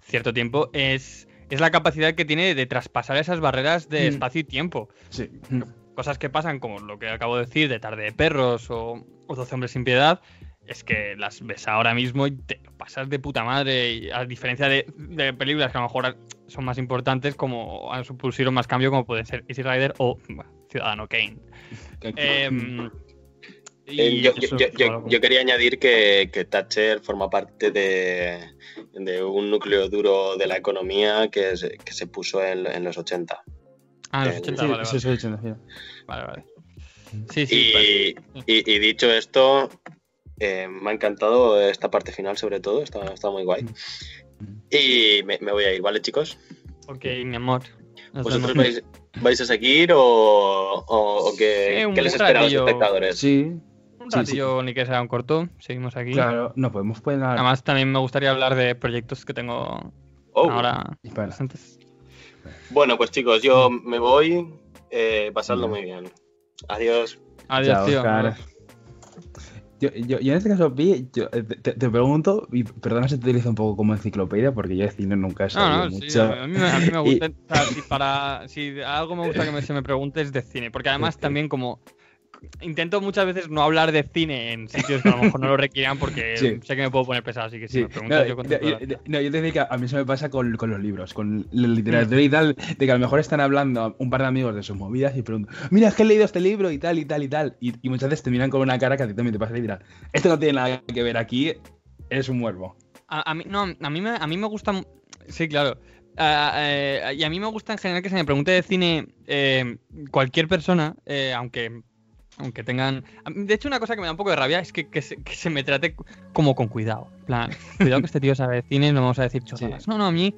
cierto tiempo, es, es la capacidad que tiene de traspasar esas barreras de Mm. espacio y tiempo. Sí. cosas que pasan, como lo que acabo de decir, de Tarde de Perros o, o 12 Hombres sin Piedad, es que las ves ahora mismo y te pasas de puta madre. Y a diferencia de, de películas que a lo mejor son más importantes, como han supusieron más cambio, como pueden ser Easy Rider o bueno, Ciudadano Kane. Y Eh, yo, yo- yo- quería añadir que, que Thatcher forma parte de, de un núcleo duro de la economía que, se- que se puso en, en los 80. Ah, los eh, 80, Sí, vale, sí, vale. sí, vale, vale. Sí, sí. Y, y- y dicho esto, eh, me ha encantado esta parte final sobre todo, está, está muy guay. Y me, me voy a ir, ¿vale chicos? Ok, mi amor. Nos ¿Vosotros vais, vais a seguir o, o- o qué, Sí, un qué les espera a los espectadores? Sí, Un sí, ratillo, ni que sea un corto. Seguimos aquí. claro, no podemos poner nada. Además, también me gustaría hablar de proyectos que tengo Oh, ahora. Bueno, pues chicos, yo me voy. Eh, pasadlo muy bien. Adiós. Adiós, Chao, tío. Oscar. Yo, yo, yo en este caso, Pi, yo, eh, te, te pregunto, y perdona si te utilizo un poco como enciclopedia, porque yo de cine nunca he sabido No, no, sí, mucho. a mí, me- a mí me Y- gusta. o sea, si, para, si algo me gusta que me- se me pregunte es de cine. Porque además también como intento muchas veces no hablar de cine en sitios que a lo mejor no lo requieran porque Sí. sé que me puedo poner pesado. Así que si Sí, me preguntas no, yo contesto. yo- yo- no, yo te decía que a mí se me pasa con, con los libros, con la literatura y tal, de que a lo mejor están hablando un par de amigos de sus movidas y preguntan, mira, es que he leído este libro y tal y tal y tal. Y, y muchas veces te miran con una cara que a ti también te pasa y dirán, esto no tiene nada que ver aquí, eres un muervo. A, a mí, no, a mí me, a mí me gusta. Sí, claro. Eh, y a mí me gusta en general que se me pregunte de cine eh, cualquier persona, eh, aunque aunque tengan. De hecho, una cosa que me da un poco de rabia es que, que se, que se me trate como con cuidado. Plan, cuidado que este tío sabe de cine, no vamos a decir chorradas. No, no, a mí.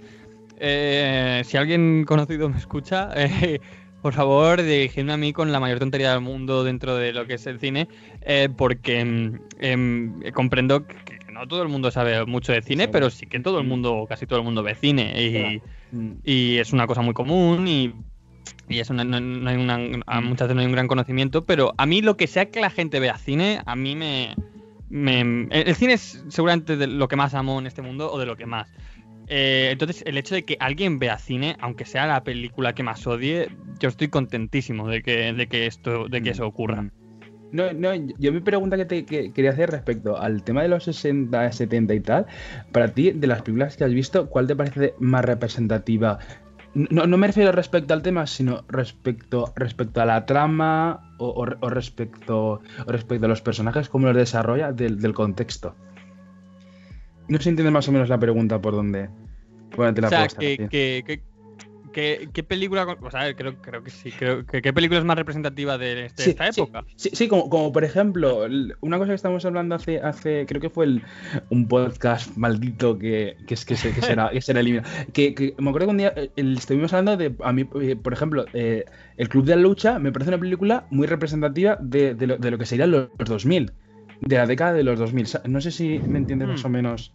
eh, si alguien conocido me escucha, eh, por favor, dirigidme a mí con la mayor tontería del mundo dentro de lo que es el cine, eh, porque mm, em, comprendo que, no todo el mundo sabe mucho de cine, Sí. pero sí que todo el mundo, o casi todo el mundo ve cine. Y, Mm. y es una cosa muy común y, y eso no, no- no hay una, a muchas veces no hay un gran conocimiento, pero a mí lo que sea que la gente vea cine, a mí me... me- el, el cine es seguramente de lo que más amo en este mundo o de lo que más. Eh, entonces, el hecho de que alguien vea cine, aunque sea la película que más odie, yo estoy contentísimo de que, de que esto, de que eso ocurra. No, no, yo mi pregunta que te que quería hacer respecto al tema de los 60, 70 y tal, para ti, de las películas que has visto, ¿cuál te parece más representativa No, no me refiero respecto al tema, sino respecto, respecto a la trama o, o- o respecto, o respecto a los personajes, cómo los desarrolla del, del contexto. No se entiende más o menos la pregunta por dónde, te la o sea, que- que- ¿qué película? O sea, creo, creo que sí. Creo que ¿Qué película es más representativa de, este- Sí, esta sí, época? Sí, sí, como, como por ejemplo, una cosa que estamos hablando hace, hace creo que fue el- un podcast maldito que, que, es, que, se, que, será, que será eliminado. Que, que me acuerdo que un día eh, el- estuvimos hablando de, a mí, eh, por ejemplo, eh, El Club de la Lucha me parece una película muy representativa de, de lo, de lo que serían los, los 2000, de la década de los 2000. Sa- No sé si me entiendes Hmm. más o menos.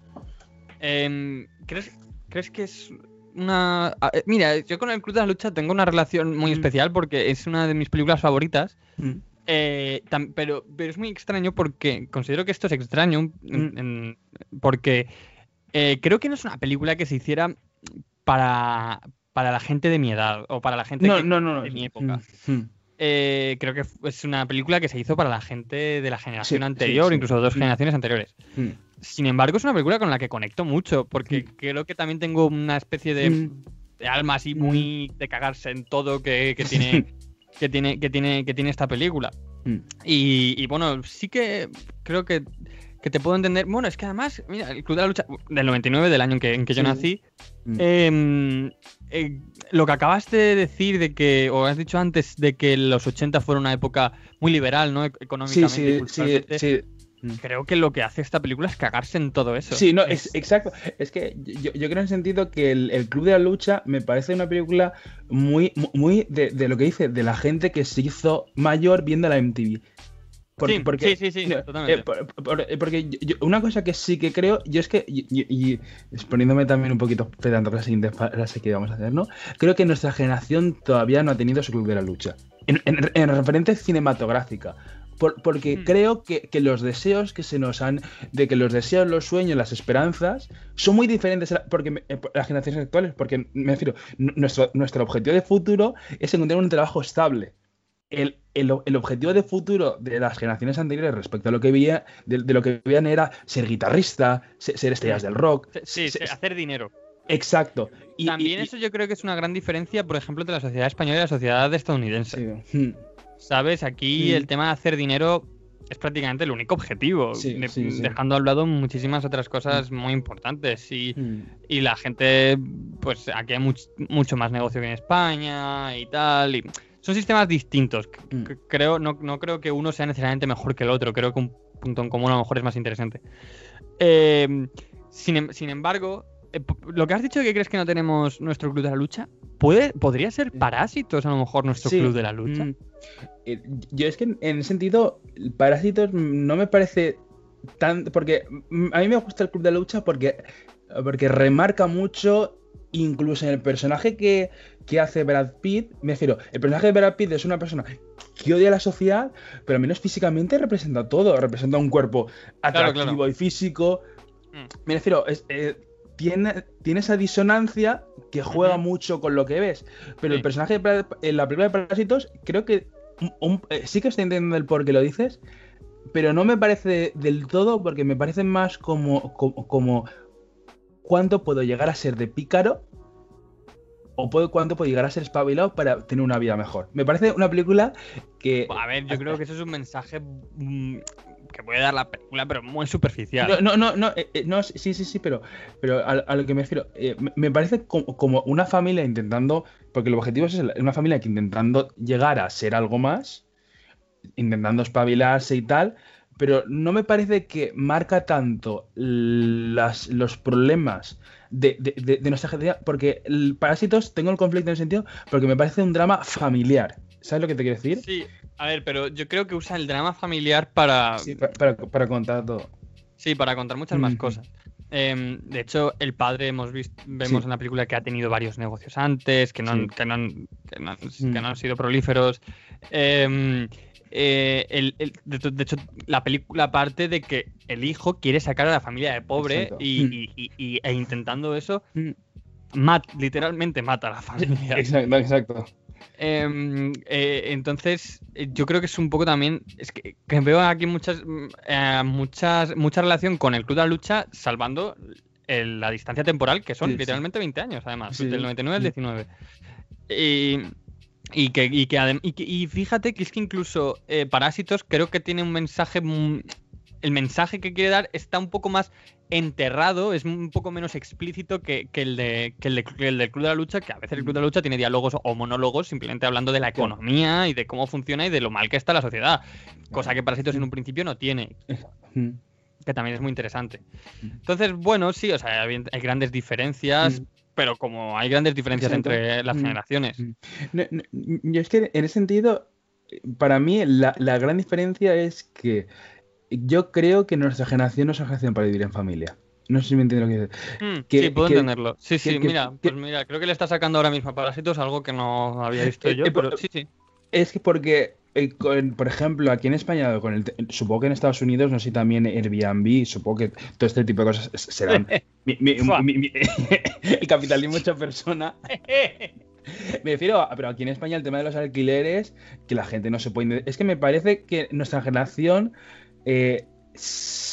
Em, ¿crees, ¿Crees que es una... eh, mira, yo con el Club de la Lucha tengo una relación muy Mm. especial porque es una de mis películas favoritas. Mm. Eh, tam- pero, pero es muy extraño porque considero que esto es extraño Mm. en- porque eh, creo que no es una película que se hiciera para, para la gente de mi edad o para la gente No, que- no, no, no. de mi época. Eh, creo que es una película que se hizo para la gente de la generación Sí, anterior, sí. incluso dos generaciones anteriores. Mm. Sin embargo, es una película con la que conecto mucho, porque Mm. creo que también tengo una especie de, Mm. de alma así muy de cagarse en todo que, que tiene, que, tiene, que, tiene, que tiene esta película. Mm. Y, y, bueno, sí que creo que, que te puedo entender. Bueno, es que además, mira, el Club de la Lucha del 99, del año en que, en que yo nací, Mm. em, eh, lo que acabas de decir de que, o has dicho antes, de que los 80 fueron una época muy liberal, ¿no? Sí, Económicamente sí, sí, sí. Creo que lo que hace esta película es cagarse en todo eso. Sí, no, Es- es, exacto. Es que yo, yo creo en el sentido que el, el Club de la Lucha me parece una película muy, mu- muy de, de lo que dice, de la gente que se hizo mayor viendo la MTV. Por- Sí, porque, sí, sí, sí, no, totalmente. eh, por- por- porque yo- yo- una cosa que sí que creo, yo es que, y, y- exponiéndome también un poquito pedante con la siguiente frase que vamos a hacer, ¿no? Creo que nuestra generación todavía no ha tenido su Club de la Lucha. En, en- en referente cinematográfica. Por- porque Hmm. creo que, que los deseos que se nos han. de que los deseos, los sueños, las esperanzas son muy diferentes a porque eh, las generaciones actuales. Porque me refiero, nuestro, nuestro objetivo de futuro es encontrar un trabajo estable. El, el el objetivo de futuro de las generaciones anteriores respecto a lo que veía, de, de lo que veían era ser guitarrista, se- ser, estrellas del rock. Sí, hacer dinero. Exacto. Y, También y- eso yo creo que es una gran diferencia, por ejemplo, entre la sociedad española y la sociedad estadounidense. sí. ¿Sabes? Aquí Mm. el tema de hacer dinero es prácticamente el único objetivo, Sí, de- sí, sí. dejando al lado muchísimas otras cosas muy importantes. Y, Hmm. y la gente, pues aquí hay much- mucho más negocio que en España y tal. Y son sistemas distintos. Mm. Creo, no, no creo que uno sea necesariamente mejor que el otro. Creo que un punto en común a lo mejor es más interesante. Eh, sin, em- sin embargo, lo que has dicho de que crees que no tenemos nuestro club de la lucha, ¿puede, podría ser parásitos a lo mejor nuestro Sí. club de la lucha. Mm. Eh, Yo es que en ese sentido, Parásitos no me parece tan. Porque a mí me gusta el Club de la Lucha porque, porque remarca mucho, incluso en el personaje que, que hace Brad Pitt. Me refiero, el personaje de Brad Pitt es una persona que odia a la sociedad, pero al menos físicamente representa todo. Representa un cuerpo atractivo claro. y físico. Mm. Me refiero, es, eh, tiene, tiene esa disonancia que juega mucho con lo que ves. Pero el personaje de en la película de Parásitos, creo que un- eh, sí que estoy entendiendo el por qué lo dices, pero no me parece del todo, porque me parece más como, como, como cuánto puedo llegar a ser de pícaro o puedo, cuánto puedo llegar a ser espabilado para tener una vida mejor. Me parece una película que... A ver, yo creo que eso es un mensaje mm, que puede dar la película, pero muy superficial. No, no, no, no, eh, eh, no, sí, sí, sí, pero, pero a, a lo que me refiero, eh, me, parece como, como una familia intentando, porque el objetivo es una familia que intentando llegar a ser algo más, intentando espabilarse y tal, pero no me parece que marca tanto las, los problemas de, de- de- de nuestra generación, porque el Parásitos tengo el conflicto en el sentido, porque me parece un drama familiar. ¿Sabes lo que te quiero decir? Sí, a ver, pero yo creo que usa el drama familiar para, Sí, pa- para, para contar todo. sí, para contar muchas más cosas. Em, de hecho, el padre hemos visto, vemos Sí. en la película que ha tenido varios negocios antes, que no han, Sí. que no han, que no han- Mm. que no han sido prolíferos. Em, eh, el- el- de, de hecho, la película parte de que el hijo quiere sacar a la familia de pobre y, Mm. y- y- y- e intentando eso, Mm. mat- literalmente mata a la familia. Exacto, exacto. Em, eh, entonces, eh, yo creo que es un poco también. Es que, que veo aquí muchas, mm, eh, muchas, mucha relación con el Club de la Lucha, salvando el- la distancia temporal, que son Sí, sí. literalmente 20 años, además, Sí. del 99 al Mm. 19. Y, y que, y, que y, que- y fíjate que es que incluso eh, Parásitos creo que tiene un mensaje. El mensaje que quiere dar está un poco más enterrado, es un poco menos explícito que, que el, de, que, el de- que el del Club de la Lucha, que a veces el Club de la Lucha tiene diálogos o monólogos simplemente hablando de la economía y de cómo funciona y de lo mal que está la sociedad. Cosa que Parásitos en un principio no tiene que también es muy interesante. Entonces, bueno, sí, o sea, hay, hay grandes diferencias, Mm. pero como hay grandes diferencias Exacto. entre las Mm. generaciones. Mm. No, no, yo es que en ese sentido, para mí la, la gran diferencia es que yo creo que nuestra generación no es una generación para vivir en familia. No sé si me entiendes lo que dices. Mm, que- sí, puedo que- entenderlo. Sí, sí, que- mira, pues mira, creo que le está sacando ahora mismo a Parásitos algo que no había visto Eh, yo, eh, pero por- sí, sí. Es que porque, eh, con- por ejemplo, aquí en España, con el, te- supongo que en Estados Unidos, no sé si también Airbnb, supongo que todo este tipo de cosas serán. mi- mi- mi- el capitalismo hecho persona. Me refiero a, pero aquí en España el tema de los alquileres, que la gente no se puede... Es que me parece que nuestra generación eh,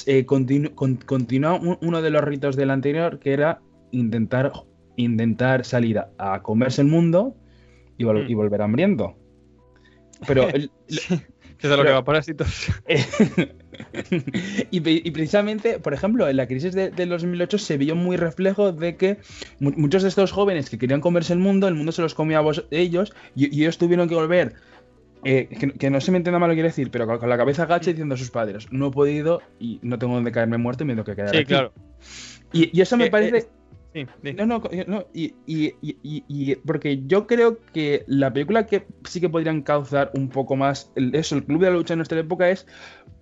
eh, continu- con- continúa un- uno de los ritos del anterior, que era intentar, intentar salir a, a comerse el mundo y, vol- Mm. y volver hambriento. Pero el- Que es de lo Pero- que va Parásitos. y, pre- y precisamente, por ejemplo, en la crisis de, del 2008 se vio muy reflejo de que mu- muchos de estos jóvenes que querían comerse el mundo, el mundo se los comía a vos- ellos y, y ellos tuvieron que volver. Eh, que, que no se me entienda mal lo que quiero decir, pero con, con la cabeza gacha diciendo a sus padres: No he podido y no tengo donde caerme muerto y me tengo que quedar Sí, aquí". claro. Y, y eso me Eh, parece. eh, Sí, sí. No, no, no, y, y- y- y- y- porque yo creo que la película que sí que podrían causar un poco más el- eso, el club de la lucha en nuestra época es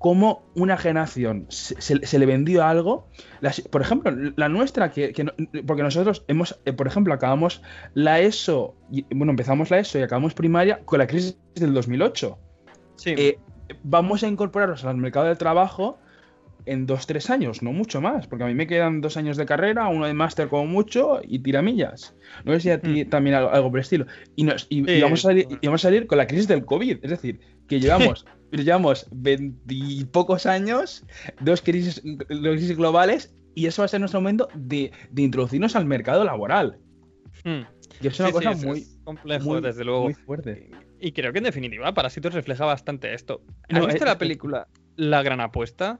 cómo una generación se, se- se le vendió algo. Las- por ejemplo, la nuestra, que, que no- porque nosotros hemos, eh, por ejemplo, acabamos la ESO, y, bueno, empezamos la ESO y acabamos primaria con la crisis del 2008. Sí. Eh, vamos a incorporarnos al mercado del trabajo en dos, tres años, no mucho más, porque a mí me quedan dos años de carrera, uno de máster como mucho y tiramillas. No sé si a ti también algo, algo por el estilo. Y, nos, y, y Mm. Sí. vamos a salir, y vamos a salir con la crisis del COVID, es decir, que llevamos, llevamos veintipocos años, dos crisis, dos crisis globales, y eso va a ser nuestro momento de, de introducirnos al mercado laboral. Mm. Y es una Sí, cosa muy, es complejo, muy- desde luego. muy fuerte. Y creo que en definitiva Parásitos refleja bastante esto. ¿Has No, visto eh, la eh, película La Gran Apuesta?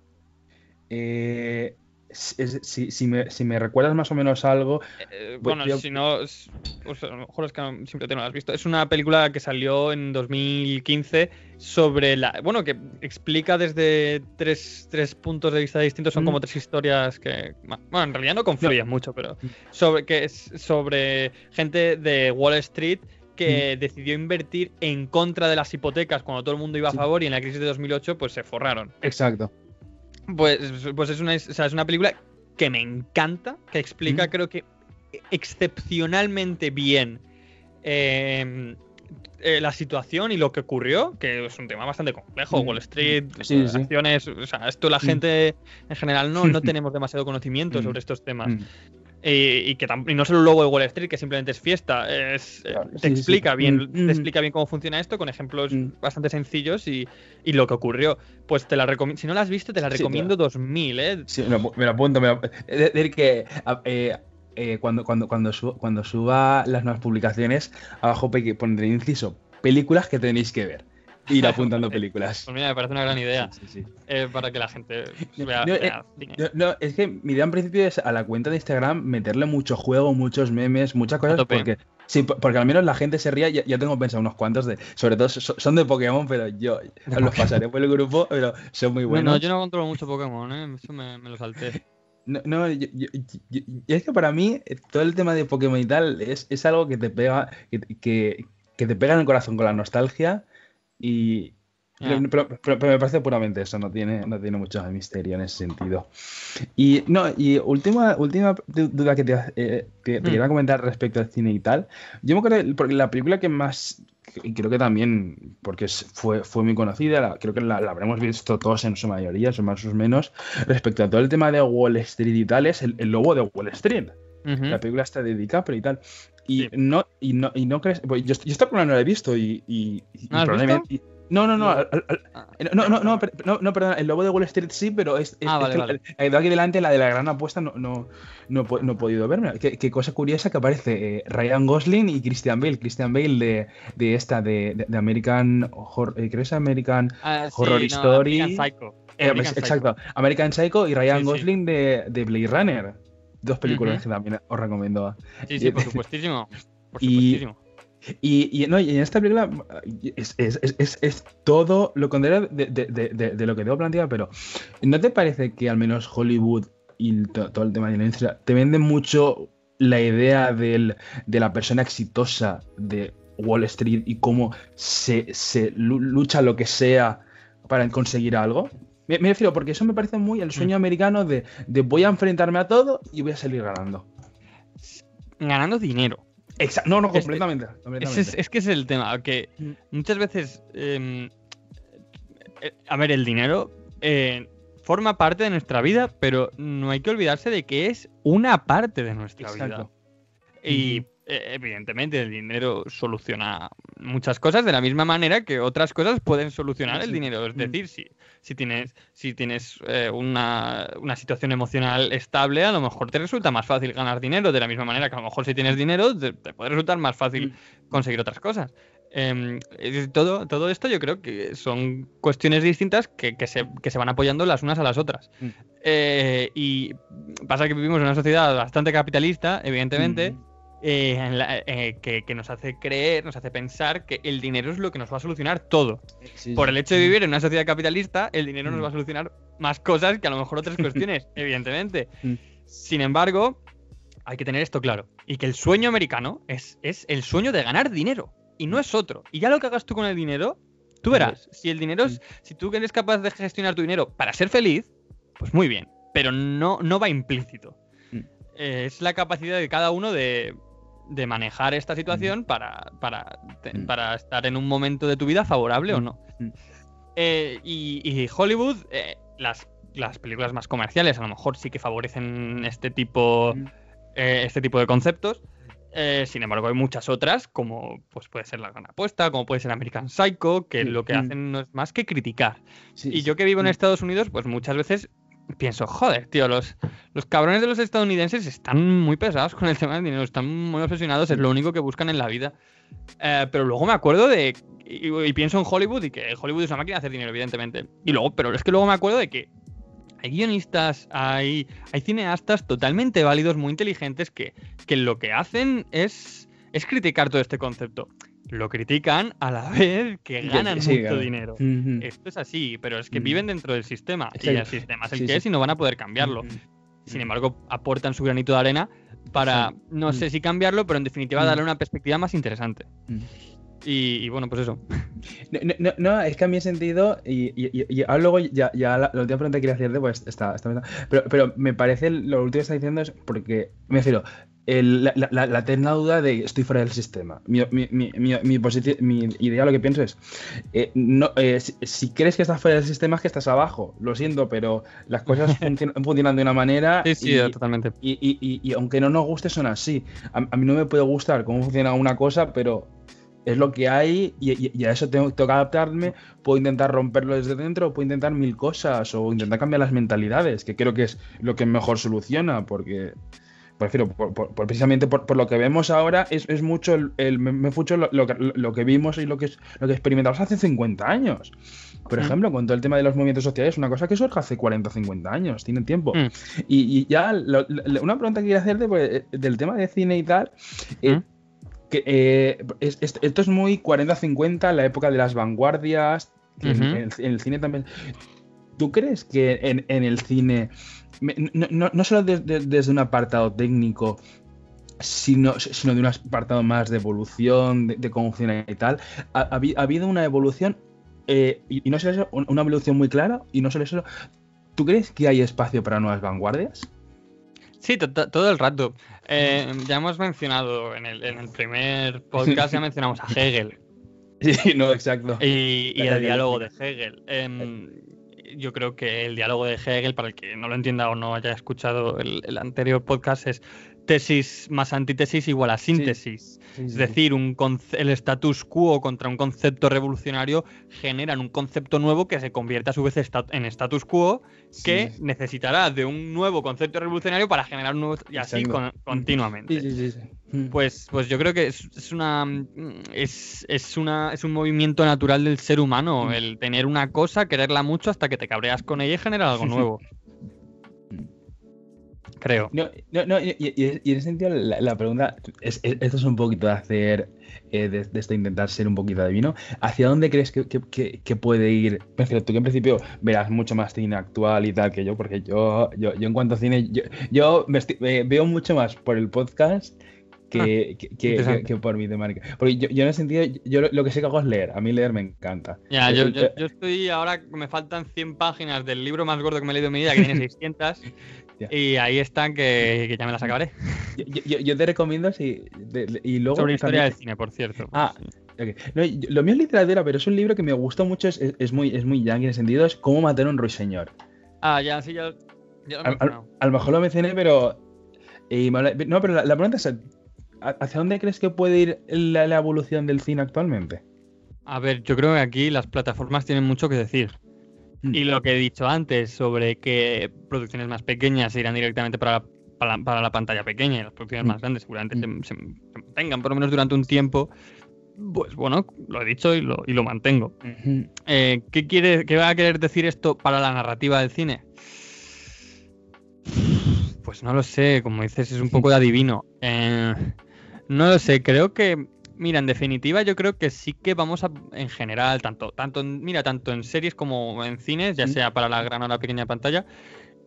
Eh, si, si me, si me recuerdas más o menos algo, Eh, Voy- bueno, voy a- si no, es- pues a lo mejor es que no- simplemente no la has visto. Es una película que salió en 2015 sobre la. Bueno, que explica desde tres, tres puntos de vista distintos. Son Mm. como tres historias que. Bueno, en realidad no confluyen mucho, pero. Sobre, que es sobre gente de Wall Street que decidió invertir en contra de las hipotecas cuando todo el mundo iba a Sí. favor y en la crisis de 2008 pues se forraron. exacto. Pues, pues es, una, o sea, es una película que me encanta, que explica, Mm. creo que excepcionalmente bien eh, eh, la situación y lo que ocurrió, que es un tema bastante complejo. Mm. Wall Street, Sí, sí. acciones, o sea, esto la Mm. gente en general no, no tenemos demasiado conocimiento Mm. sobre estos temas. Y, y que y no solo el logo de Wall Street, que simplemente es fiesta, es, eh, Claro, te sí, sí, sí. explica bien, Mm, te mm. explica bien cómo funciona esto con ejemplos Mm. bastante sencillos y, y lo que ocurrió. Pues te la recomiendo, si no la has visto, te la recomiendo 2000, ¿eh? Sí, me, lo- me lo apunto. Me lo- es decir, que eh, eh, cuando, cuando, cuando, su- cuando suba las nuevas publicaciones, abajo pondré inciso películas que tenéis que ver. Ir apuntando películas. Pues mira, me parece una gran idea Sí, sí, sí. eh, para que la gente No, vea, no, eh, cine. No, no, es que mi idea en principio es a la cuenta de Instagram meterle mucho juego, muchos memes, muchas cosas, porque sí, po- porque al menos la gente se ría. Ya, ya tengo pensado unos cuantos de, sobre todo so- son de Pokémon, pero yo los pasaré por el grupo, pero son muy Bueno, buenos. yo no controlo mucho Pokémon, ¿eh? Eso me, me lo salté. No, no, yo- yo- es que para mí eh, todo el tema de Pokémon y tal es, es algo que te pega, que, que- que te pega en el corazón con la nostalgia y Ya. pero, pero- pero me parece puramente eso, no tiene, no tiene mucho misterio en ese sentido. Y no, y última, última du- duda que te, eh, que te Mm. quería comentar respecto al cine y tal. Yo me acuerdo, porque la película que más, y creo que también, porque fue, fue muy conocida, la- creo que la, la habremos visto todos en su mayoría, son más o menos, respecto a todo el tema de Wall Street y tal, es el, el lobo de Wall Street. Ujú. La película está de DiCaprio y tal. Y Sí. no, y no, y no crees. pues yo, yo esta película no la he visto y. y- y ¿No probablemente. y- No, no, no, No. al- al- al- Ah, no, no, no, per- no, no, perdón, el lobo de Wall Street sí, pero es, es- Ah, es vale, que vale. la- la de aquí delante, la de la gran apuesta, no, no, no, no he podido verme. Qué, qué cosa curiosa que aparece eh, Ryan Gosling y Christian Bale. Christian Bale de, de esta, de, de- de American Horror, eh, creo que es American ah, sí, Horror Story. American Psycho. Eh, American Psycho. exacto. American Psycho y Ryan sí. Gosling de, de Blade Runner. Dos películas que también os recomiendo. Sí, sí, por supuestísimo. Por Y- supuestísimo. Y, y, no, y en esta película es, es- es- es- es todo lo contrario de, de- de- de- de lo que tengo planteado, pero ¿no te parece que al menos Hollywood y to- todo el tema de la industria te vende mucho la idea del- de la persona exitosa de Wall Street y cómo se, se lu- lucha lo que sea para conseguir algo? Me, me refiero, porque eso me parece muy el sueño americano de, de voy a enfrentarme a todo y voy a salir ganando. Ganando dinero. Exa- no, no, completamente. Es, es que es el tema, que Mm. muchas veces, em, eh, a ver, el dinero eh, forma parte de nuestra vida, pero no hay que olvidarse de que es una parte de nuestra vida. Exacto. Y eh, evidentemente el dinero soluciona muchas cosas de la misma manera que otras cosas pueden solucionar el dinero. Es Mm. decir, si, si tienes, si tienes eh, una, una situación emocional estable, a lo mejor te resulta más fácil ganar dinero. De la misma manera que a lo mejor si tienes dinero, te, te puede resultar más fácil conseguir otras cosas. Em, todo, todo esto yo creo que son cuestiones distintas que, que se, que se van apoyando las unas a las otras. Mm. Eh, y pasa que vivimos en una sociedad bastante capitalista, evidentemente, Mm. Eh, en la- eh, que, que nos hace creer, nos hace pensar que el dinero es lo que nos va a solucionar todo. Sí, Por el hecho de vivir en una sociedad capitalista, el dinero nos Mm. va a solucionar más cosas que a lo mejor otras cuestiones, evidentemente. Mm. Sin embargo, hay que tener esto claro. Y que el sueño americano es, es el sueño de ganar dinero. Y no es otro. Y ya lo que hagas tú con el dinero, tú verás. Si el dinero es. Si tú eres capaz de gestionar tu dinero para ser feliz, pues muy bien. Pero no, no va implícito. Mm. Eh, es la capacidad de cada uno de, de manejar esta situación para, para, te- Mm. para estar en un momento de tu vida favorable o Mm. no. Mm. Eh, y, y Hollywood, eh, las, las películas más comerciales a lo mejor sí que favorecen este tipo, Mm. eh, este tipo de conceptos. Sin embargo, hay muchas otras, como pues puede ser La Gran Apuesta, como puede ser American Psycho, que lo que mm. hacen no es más que criticar. Sí, Y yo que vivo en Mm. Estados Unidos, pues muchas veces pienso, joder, tío, los, los cabrones de los estadounidenses están muy pesados con el tema del dinero, están muy obsesionados, es lo único que buscan en la vida. Eh, pero luego me acuerdo de. Y, y pienso en Hollywood y que Hollywood es una máquina de hacer dinero, evidentemente. Y luego, pero es que luego me acuerdo de que hay guionistas, hay, hay cineastas totalmente válidos, muy inteligentes, que, que lo que hacen es, es criticar todo este concepto. Lo critican a la vez que ganan sí, mucho dinero. Esto es así, pero es que Mm. viven dentro del sistema. Y el sistema es el Sí, que es y no van a poder cambiarlo. Sin embargo, aportan su granito de arena para, no Mm. sé si cambiarlo, pero en definitiva Mm. darle una perspectiva más interesante. Y, y bueno, pues eso. No, no, no, no, es que a mi sentido, y, y, y- y ahora luego ya, ya la, la última pregunta que quería hacerte, pues está, está pero, pero me parece lo último que está diciendo es porque, me refiero, el- la, la, la eterna duda de estoy fuera del sistema. Mi, mi, mi, idea, lo que pienso es, eh, no, eh, si, si crees que estás fuera del sistema es que estás abajo. Lo siento, pero las cosas funcionan, funcionan de una manera Sí, sí, y, totalmente. y, y- y- y aunque no nos guste, son así. A, a mí no me puede gustar cómo funciona una cosa, pero es lo que hay y, y- y a eso tengo, tengo que adaptarme. Puedo intentar romperlo desde dentro, puedo intentar mil cosas o intentar cambiar las mentalidades, que creo que es lo que mejor soluciona, porque. Prefiero, por, por- por- precisamente por, lo que vemos ahora, es, es mucho el, el- me, me mucho lo, lo que, lo que vimos y lo que, es- lo que experimentamos hace 50 años. Por Mm. ejemplo, con todo el tema de los movimientos sociales, una cosa que surge hace 40 o 50 años, tienen tiempo. Mm. Y, y ya, lo- una pregunta que quería hacerte pues, eh, del tema de cine y tal. eh, ¿Mm? Que, eh, es- es- esto es muy 40-50, la época de las vanguardias. en- el, en el cine también. ¿Tú crees que en, en el cine, no, no- no solo de- de- desde un apartado técnico, sino, sino de un apartado más de evolución, de, de cómo funciona y tal, ha, ha habi- ha habido una evolución, eh, y, y no solo eso, un- una evolución muy clara, y no solo eso, ¿tú crees que hay espacio para nuevas vanguardias? Sí, to- to- todo el rato. Eh, ya hemos mencionado en el, en el primer podcast, ya mencionamos a Hegel Sí, no, exacto. y, y el diálogo de. Hegel. Em, yo creo que el diálogo de Hegel, para el que no lo entienda o no haya escuchado el, el anterior podcast, es tesis más antítesis igual a síntesis. Sí, Es sí. decir, un el status quo contra un concepto revolucionario generan un concepto nuevo que se convierte a su vez en status quo que Sí. necesitará de un nuevo concepto revolucionario para generar un nuevo y así con- continuamente. Sí, sí, sí, sí. Mm. Pues, pues yo creo que es, es una es, es una es un movimiento natural del ser humano, Mm. el tener una cosa, quererla mucho hasta que te cabreas con ella y generar algo nuevo. Creo. No, no, no, y, y- y en ese sentido la, la pregunta, es, es- esto es un poquito de hacer, eh, de, de esto intentar ser un poquito adivino. ¿Hacia dónde crees que, que- que- que puede ir? Prefiero, tú que en principio verás mucho más cine actual y tal que yo, porque yo, yo, yo en cuanto a cine, yo, yo me eh, veo mucho más por el podcast que, que, que- que- por mi temática. Porque yo, yo en ese sentido, yo lo, lo que sé que hago es leer. A mí leer me encanta. Ya, Eh, yo, eh, yo, yo estoy ahora, me faltan 100 páginas del libro más gordo que me he leído en mi vida, que tiene 600, Y ahí están que, que ya me las acabaré. yo, yo- yo te recomiendo si, de- de- y luego Sobre historia también- del cine, por cierto. Ah, Ok. No, y- lo mío es literatura, pero es un libro que me gustó mucho, es, es- muy, es muy yankee en el sentido, es Cómo matar a un ruiseñor. Ah, ya, sí, ya, ya lo mencionado. A lo mejor lo mencioné, pero... y no, pero la, la pregunta es, ¿a- ¿hacia dónde crees que puede ir la, la evolución del cine actualmente? A ver, yo creo que aquí las plataformas tienen mucho que decir. Mm. Y lo que he dicho antes sobre que producciones más pequeñas se irán directamente para la, para la- para la pantalla pequeña y las producciones Mm. más grandes seguramente se, Mm. se- se mantengan por lo menos durante un tiempo, pues bueno, lo he dicho y lo, y lo mantengo. Eh, ¿qué, quiere, ¿Qué va a querer decir esto para la narrativa del cine? Pues no lo sé, como dices, es un poco de adivino. Eh, no lo sé, creo que, mira, en definitiva, yo creo que sí que vamos a, en general, tanto, tanto, en- mira, tanto en series como en cines, ya sea para la gran o la pequeña pantalla,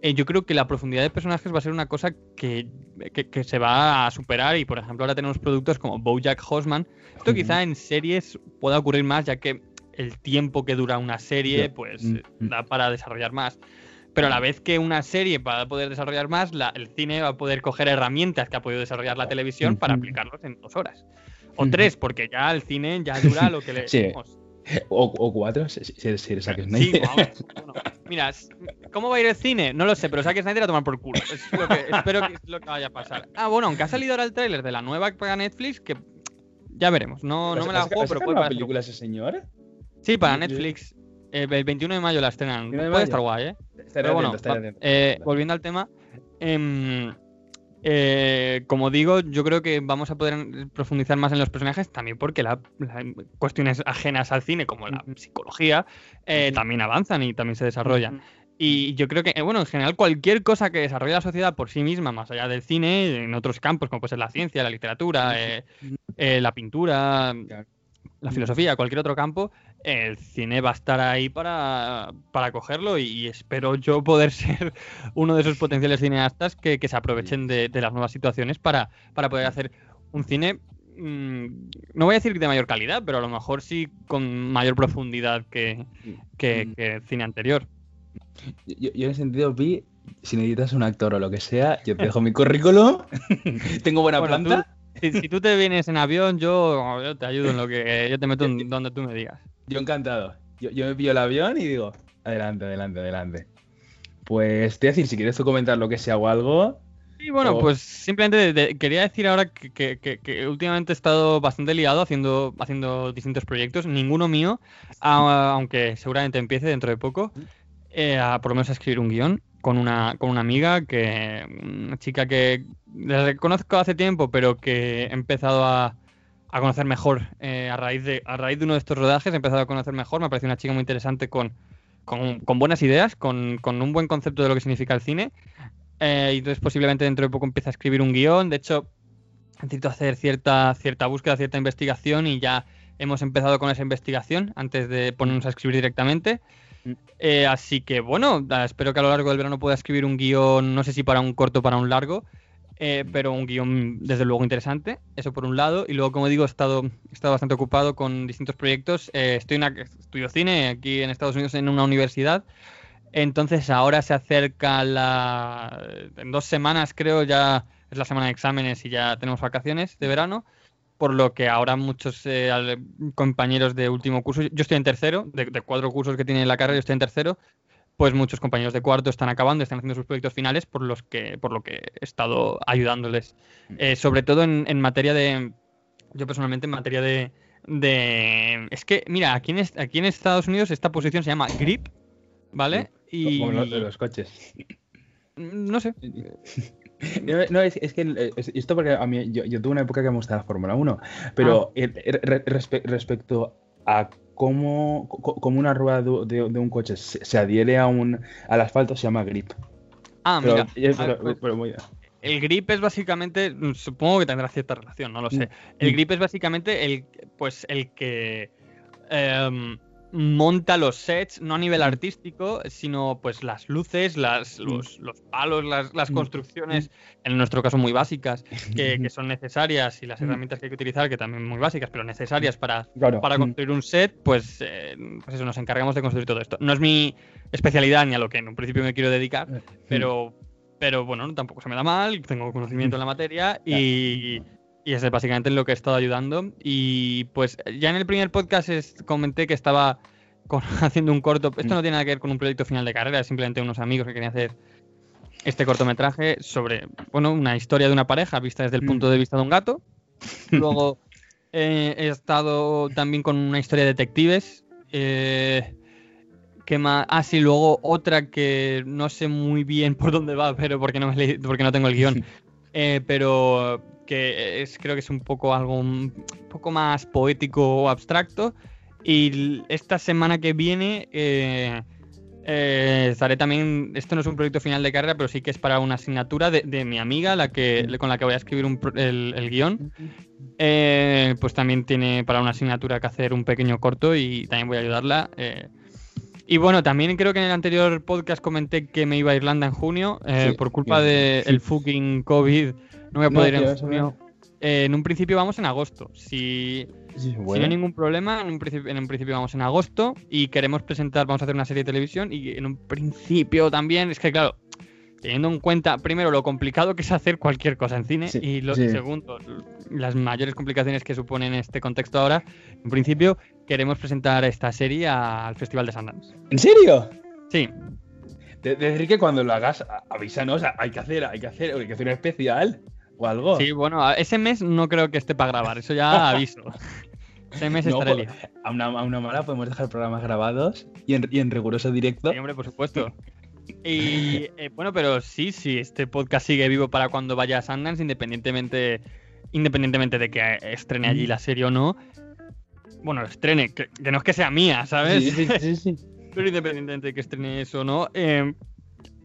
eh, yo creo que la profundidad de personajes va a ser una cosa que, que- que se va a superar y, por ejemplo, ahora tenemos productos como BoJack Horseman. Esto quizá en series pueda ocurrir más, ya que el tiempo que dura una serie, pues da para desarrollar más. Pero a la vez que una serie para poder desarrollar más, la- el cine va a poder coger herramientas que ha podido desarrollar la televisión para aplicarlos en dos horas. O tres, porque ya el cine ya dura lo que le Sí. decimos. O, o cuatro, si, si, si eres Zack Sí, Snyder. vamos, bueno. Mira, ¿cómo va a ir el cine? No lo sé, pero Zack Snyder a tomar por culo. Es lo que, espero que es lo que vaya a pasar. Ah, bueno, aunque ha salido ahora el tráiler de la nueva para Netflix, que ya veremos. No, no me la ¿Has- has- juego, pero puede una película ese señor? Sí, para Netflix. Eh, el 21 de mayo la estrenan. 21 de Puede estar guay, ¿eh? Estaré Pero bueno, atento, estaré va- atento. eh, volviendo al tema, em, eh, como digo, yo creo que vamos a poder profundizar más en los personajes también porque la- la- cuestiones ajenas al cine, como la psicología, eh, también avanzan y también se desarrollan. Y yo creo que, eh, bueno, en general cualquier cosa que desarrolle la sociedad por sí misma, más allá del cine, en otros campos, como puede ser la ciencia, la literatura, eh, la pintura. La filosofía, cualquier otro campo, el cine va a estar ahí para, para cogerlo y, y espero yo poder ser uno de esos potenciales cineastas que, que se aprovechen de, de las nuevas situaciones para, para poder hacer un cine, mm, no voy a decir de mayor calidad, pero a lo mejor sí con mayor profundidad que, que, Mm. que el cine anterior. Yo, yo en ese sentido vi, si necesitas un actor o lo que sea, yo te dejo mi currículum, tengo buena Bueno, planta, Si, si tú te vienes en avión, yo, yo te ayudo en lo que yo te meto en donde tú me digas. yo encantado. Yo, yo me pillo el avión y digo, adelante, adelante, adelante. Pues te voy a decir, si quieres tú comentar lo que sea o algo, Y bueno, O- pues simplemente de- de- quería decir ahora que, que- que- que últimamente he estado bastante liado haciendo, haciendo distintos proyectos, ninguno mío, a- aunque seguramente empiece dentro de poco, eh, a por lo menos a escribir un guion con una, con una amiga, que una chica que la conozco hace tiempo, pero que he empezado a, a conocer mejor eh, a, raíz de, a raíz de uno de estos rodajes, he empezado a conocer mejor, me parece una chica muy interesante con, con, con buenas ideas, con, con un buen concepto de lo que significa el cine. Eh, y entonces posiblemente dentro de poco empiece a escribir un guion. De hecho, necesito hacer cierta, cierta búsqueda, cierta investigación y ya hemos empezado con esa investigación antes de ponernos a escribir directamente. Eh, así que bueno, espero que a lo largo del verano pueda escribir un guion, no sé si para un corto o para un largo, eh, pero un guion desde luego interesante, eso por un lado. Y luego, como digo, he estado, estado bastante ocupado con distintos proyectos. Eh, estoy en estudio cine aquí en Estados Unidos en una universidad. Entonces ahora se acerca la... En dos semanas creo ya es la semana de exámenes y ya tenemos vacaciones de verano, por lo que ahora muchos eh, compañeros de último curso, yo estoy en tercero, de, de cuatro cursos que tiene la carrera, yo estoy en tercero, pues muchos compañeros de cuarto están acabando, están haciendo sus proyectos finales por los que, por lo que he estado ayudándoles. Eh, sobre todo en, en materia de. Yo personalmente en materia de. de es que, mira, aquí en, aquí en Estados Unidos esta posición se llama grip, ¿vale? Y. Como los de los coches. No sé. No, no, es, es que eh, es- esto porque a mí yo, yo tuve una época que me gustaba la Fórmula 1, pero Ah. re- respe- respecto a cómo, cómo una rueda de, de- de un coche se, se adhiere a un al asfalto se llama grip. Ah, Pero, mira. ah, pero- pues, pero muy- El grip es básicamente, mm, supongo que tendrá cierta relación, no lo sé. El Mm. grip es básicamente el, pues, el que em, monta los sets, no a nivel Mm. artístico, sino pues las luces, las, los, los palos, las, las Mm. construcciones, en nuestro caso muy básicas, que, que son necesarias y las Mm. herramientas que hay que utilizar, que también muy básicas, pero necesarias para, Claro. para Mm. construir un set, pues, eh, pues eso, nos encargamos de construir todo esto. No es mi especialidad ni a lo que en un principio me quiero dedicar, Mm. pero, pero bueno, tampoco se me da mal, tengo conocimiento en la materia y, y es básicamente en lo que he estado ayudando. Y pues ya en el primer podcast es- comenté que estaba con- haciendo un corto, esto no tiene nada que ver con un proyecto final de carrera, es simplemente unos amigos que querían hacer este cortometraje sobre, bueno, una historia de una pareja vista desde el Mm. punto de vista de un gato. Luego eh, he estado también con una historia de detectives. Eh, ¿Qué más? Ah, sí, luego otra que no sé muy bien por dónde va, pero porque no, me porque no tengo el guion. Eh, pero que es, creo que es un poco algo un poco más poético o abstracto. Y esta semana que viene eh, eh, estaré también. Esto no es un proyecto final de carrera, pero sí que es para una asignatura de, de mi amiga, la que, con la que voy a escribir un el, el guion. Eh, pues también tiene para una asignatura que hacer un pequeño corto y también voy a ayudarla. Y bueno, también creo que en el anterior podcast comenté que me iba a Irlanda en junio. eh, Sí, por culpa sí. del fucking COVID, no voy a poder No, ir tío, en junio. Eh, en un principio vamos en agosto. Si, Sí, si no hay ningún problema, en un, principio, en un principio vamos en agosto y queremos presentar, vamos a hacer una serie de televisión y en un principio también, es que claro, teniendo en cuenta primero lo complicado que es hacer cualquier cosa en cine Sí, y lo sí. segundo, las mayores complicaciones que supone en este contexto ahora, en principio queremos presentar esta serie al Festival de Sundance. ¿En serio? Sí, De, de decir que cuando lo hagas, a- avísanos, hay que hacer, hay que hacer, hay que hacer un especial o algo. sí, bueno, ese mes no creo que esté para grabar, eso ya aviso. Ese mes No, estaré pues, liado. a, una, a una mala podemos dejar programas grabados y en, y en riguroso directo. Sí, hombre, por supuesto. Y eh, bueno, pero sí, sí, este podcast sigue vivo para cuando vaya a Sundance, independientemente, independientemente de que eh, estrene allí la serie o no. Bueno, estrene, que, que no es que sea mía, ¿sabes? Sí, sí, sí, sí. Pero independientemente de que estrene eso o no, eh,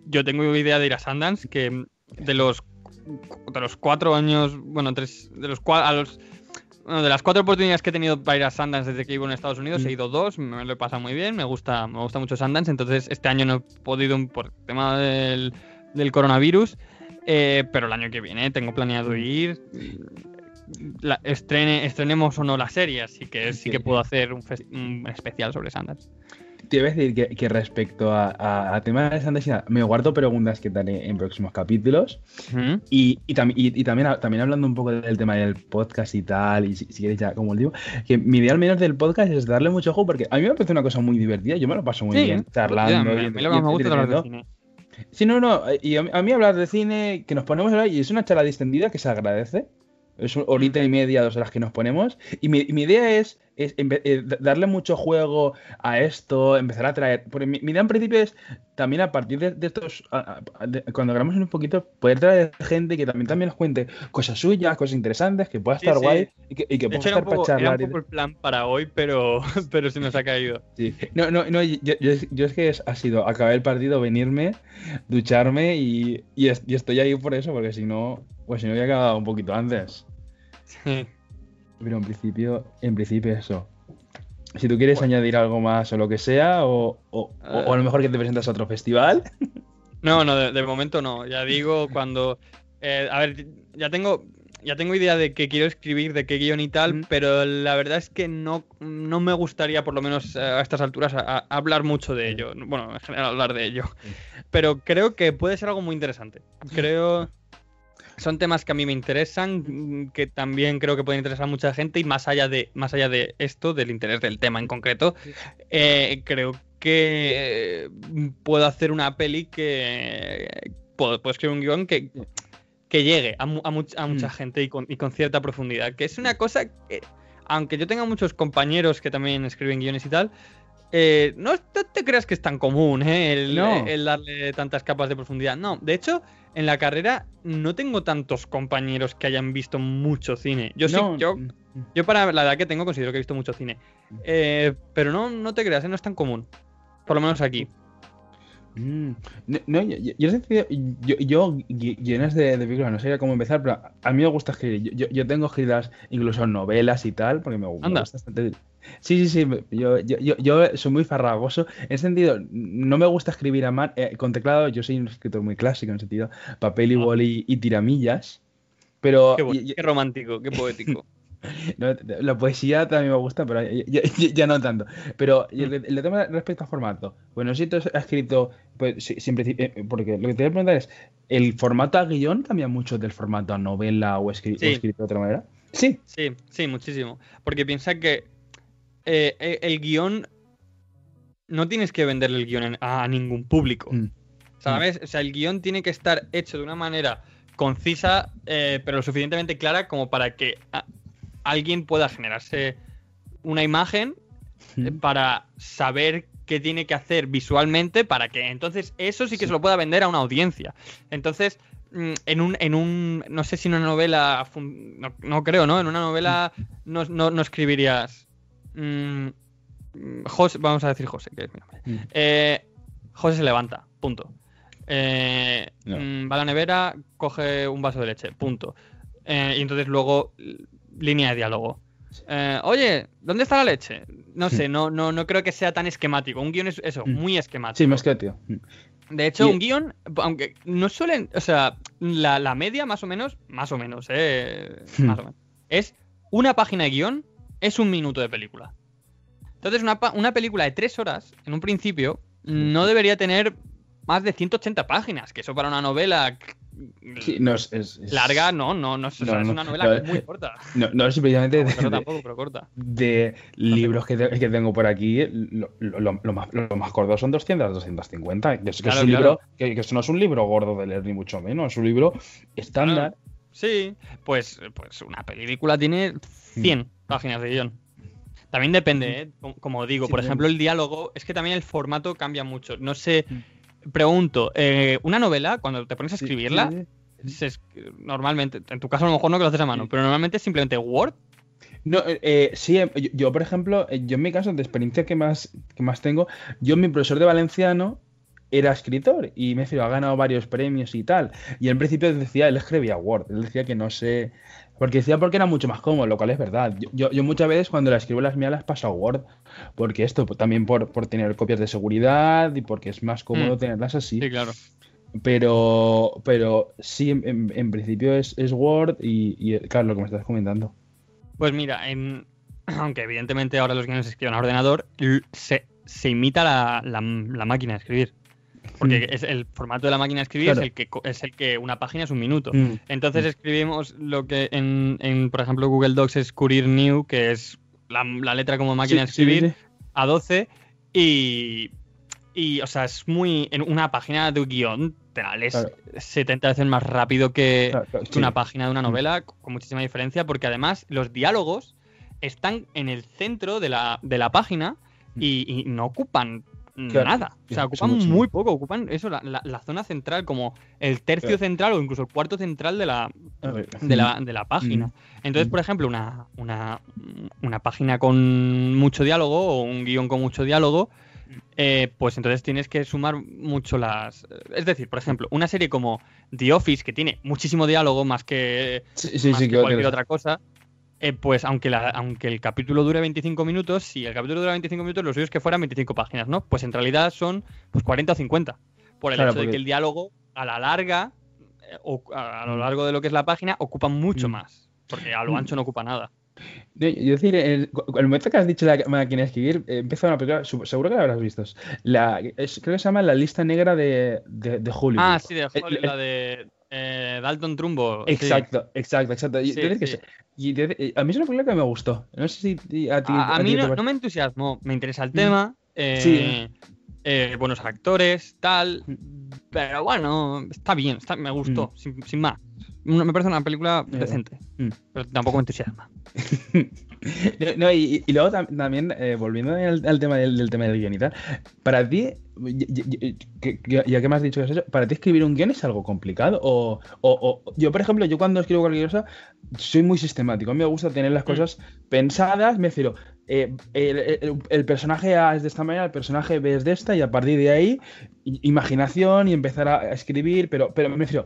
yo tengo idea de ir a Sundance, que de los de los cuatro años, bueno, tres, de los a los bueno, de las cuatro oportunidades que he tenido para ir a Sundance desde que vivo en Estados Unidos, Mm. he ido dos, me lo he pasado muy bien, me gusta, me gusta mucho Sundance, entonces este año no he podido por tema del, del coronavirus, eh, pero el año que viene tengo planeado ir. La- estrene, estrenemos o no la serie, así que sí Sí. que puedo hacer un, un especial sobre Sundance. Te iba a decir que, que respecto a, a, a temas de Sandesina, me guardo preguntas que te haré en próximos capítulos. Y, y, tam- y- y también, también hablando un poco del tema del podcast y tal, y si, si quieres ya como último, que mi idea al menos del podcast es darle mucho ojo porque a mí me parece una cosa muy divertida, yo me lo paso muy Sí, bien ya, charlando. me- y- a mí y lo que más me gusta es hablar de entreteniendo. cine. Sí, no, no, y a, mí- a mí hablar de cine, que nos ponemos a hablar, y es una charla distendida que se agradece. Es una horita y media, dos horas que nos ponemos. Y mi, mi idea es, eh, da- darle mucho juego a esto, empezar a traer. Porque mi, mi idea en principio es también a partir de, de estos. a- a- de- cuando grabamos un poquito, poder traer gente que también, también nos cuente cosas suyas, cosas interesantes, que pueda estar sí. guay y que, y que De pueda estar para poco, era un charlar. poco el plan para hoy, pero, pero se nos ha caído. Sí. No, no, no, yo, yo, yo es que es- ha sido acabar el partido, venirme, ducharme y, y, es- y estoy ahí por eso, porque si no, pues si no había acabado un poquito antes. Sí. Pero en principio, en principio eso. Si tú quieres añadir algo más o lo que sea, o, o- a lo mejor que te presentas a otro festival. No, no, de, de momento no. Ya digo, cuando. eh, a ver, ya tengo. Ya tengo idea de qué quiero escribir, de qué guion y tal, pero la verdad es que no, no me gustaría, por lo menos eh, a estas alturas, a- a hablar mucho de ello. Bueno, en general hablar de ello. Pero creo que puede ser algo muy interesante. Creo. Son temas que a mí me interesan, que también creo que pueden interesar a mucha gente, y más allá de, más allá de esto, del interés del tema en concreto, eh, creo que eh, puedo hacer una peli que puedo, puedo escribir un guion que, que llegue a, mu- a much- a mucha Mm. gente y con, y con cierta profundidad. Que es una cosa que, aunque yo tenga muchos compañeros que también escriben guiones y tal, eh, no, no te creas que es tan común ¿eh? el, No. el darle tantas capas de profundidad. No, de hecho, en la carrera no tengo tantos compañeros que hayan visto mucho cine. Yo sí, yo, mm, yo para la edad que tengo considero que he visto mucho cine. Eh, pero no, no te creas, ¿eh? no es tan común. Por lo menos aquí. Mm, No, no, yo, yo, yo, yo, yo- yo gui- guiones de, de películas no sabía cómo empezar, pero a mí me gusta escribir. Yo, tengo escritas incluso novelas y tal, porque me, Anda. gusta bastante. Sí, sí, sí, yo, yo, yo, yo soy muy farragoso. En ese sentido, no me gusta escribir a mano, eh, con teclado, yo soy un escritor muy clásico en ese sentido, papel y Ah. boli y tiramillas. Pero Qué, bueno, y- y- qué romántico, qué poético. no, la poesía también me gusta, pero ya, ya- ya- no tanto. Pero y el, el tema respecto al formato. Bueno, si tú has escrito, pues si- siempre, eh, porque lo que te voy a preguntar es, ¿el formato a guion cambia mucho del formato a novela o, escri- o Sí. escrito de otra manera? Sí. Sí, sí, muchísimo. Porque piensa que eh, eh, el guion. No tienes que venderle el guion a ningún público. Mm. ¿Sabes? O sea, el guion tiene que estar hecho de una manera concisa, eh, pero lo suficientemente clara como para que alguien pueda generarse una imagen Mm. para saber qué tiene que hacer visualmente para que entonces eso sí que se lo pueda vender a una audiencia. Entonces, mm, en un, en un no sé si en una novela, no, no creo, ¿no? En una novela no, no- no escribirías... mm, mm, José, vamos a decir José, que es mi nombre. Mm. Eh, José se levanta, punto. Eh, No. mm, va a la nevera, coge un vaso de leche, punto. Eh, y entonces luego, línea de diálogo. Eh, Oye, ¿dónde está la leche? No sé, no, no, no creo que sea tan esquemático. Un guion es eso, muy esquemático. Sí, más que tío. De hecho, Y- un guion, aunque no suelen, o sea, la, la media más o menos, más o menos, eh, más o menos, es una página de guion, es un minuto de película. Entonces, una, una película de tres horas, en un principio, no debería tener más de 180 páginas, que eso para una novela Sí, no es, es- es- larga, no, no, no, es- o sea, No, es no, una novela no, muy corta. No, no es simplemente de, tampoco, pero corta. de libros que, te- que tengo por aquí, lo, lo- lo- lo más, lo más gordo son 200, 250. Que, es, que Claro, es un claro. libro, que, que eso no es un libro gordo de leer, ni mucho menos. Es un libro estándar. Sí, pues, pues una película tiene 100 páginas de guion. También depende, ¿eh? Como- digo, Sí, por ejemplo, el diálogo, es que también el formato cambia mucho. No sé, pregunto, eh, una novela, cuando te pones a escribirla, se normalmente, en tu caso a lo mejor no que lo haces a mano, pero normalmente es simplemente Word. No, eh, eh, sí, eh, yo, yo, por ejemplo, eh, yo en mi caso, de experiencia que más, que más tengo, yo mi profesor de valenciano era escritor y me refiero, ha ganado varios premios y tal. Y en principio decía, él escribía Word, él decía que no sé, porque decía porque era mucho más cómodo, lo cual es verdad. Yo, yo, yo muchas veces cuando las escribo las mías las paso a Word, porque esto, pues, también por, por tener copias de seguridad y porque es más cómodo Mm. tenerlas así. Sí, claro. Pero, pero sí, en, principio es, es Word y, y, claro, lo que me estás comentando. Pues mira, en- aunque evidentemente ahora los guiones se escriben a ordenador, se, se imita la, la- la máquina de escribir. Porque Mm. es el formato de la máquina de escribir Claro. es el que es el que una página es un minuto. Mm. Entonces Mm. escribimos lo que en, en, por ejemplo, Google Docs es Courier New, que es la, la letra como máquina Sí, de escribir, sí. a 12. Y, y, o sea, es muy. En una página de guion te la lees Claro. 70 veces más rápido que, Claro, una página de una novela, con muchísima diferencia, porque además los diálogos están en el centro de la, de la página y, y no ocupan nada. O sea, ocupan mucho. muy poco, ocupan eso, la, la- la zona central, como el tercio Claro. central o incluso el cuarto central de la, de la, de la página. Mm. Entonces, Mm. por ejemplo, una, una, una página con mucho diálogo o un guion con mucho diálogo, eh, pues entonces tienes que sumar mucho las... Es decir, por ejemplo, una serie como The Office, que tiene muchísimo diálogo más que, Sí, sí, más sí, que que- cualquier que- otra cosa, eh, pues aunque, la, aunque el capítulo dure 25 minutos, si el capítulo dura 25 minutos, lo suyo es que fueran 25 páginas, ¿no? Pues en realidad son pues 40 o 50. Por el Claro, hecho de que el diálogo, a la larga, eh, o a, a lo largo de lo que es la página, ocupa mucho Mm. más. Porque a lo Mm. ancho no ocupa nada. Yo decir, el, el momento que has dicho la máquina de escribir, eh, empieza una película, seguro que la habrás visto. La, es- creo que se llama La lista negra de, de, de Hollywood. Ah, sí, de El- Holly, el- la de eh, Dalton Trumbo. sí. Exacto, exacto, exacto. Y Sí, decir que sí. se- y decir- eh, a mí es una película que me gustó. No sé si a ti. A, mí no, me entusiasmó. Me interesa el Mm. tema. eh, eh, buenos actores, tal. Pero bueno, está bien, está- me gustó, sin, sin más. Me parece una película decente, mm. pero tampoco me entusiasma. No, y, y luego tam- también, eh, volviendo al, al tema del, del tema del guion y tal, para ti, ya que me has dicho que has hecho, ¿para ti escribir un guion es algo complicado? O, o- o- yo, por ejemplo, yo cuando escribo cualquier cosa, soy muy sistemático. A mí me gusta tener las cosas pensadas, me refiero, eh, el, el- el personaje A es de esta manera, el personaje B es de esta, y a partir de ahí, imaginación y empezar a, a escribir, pero, pero me refiero,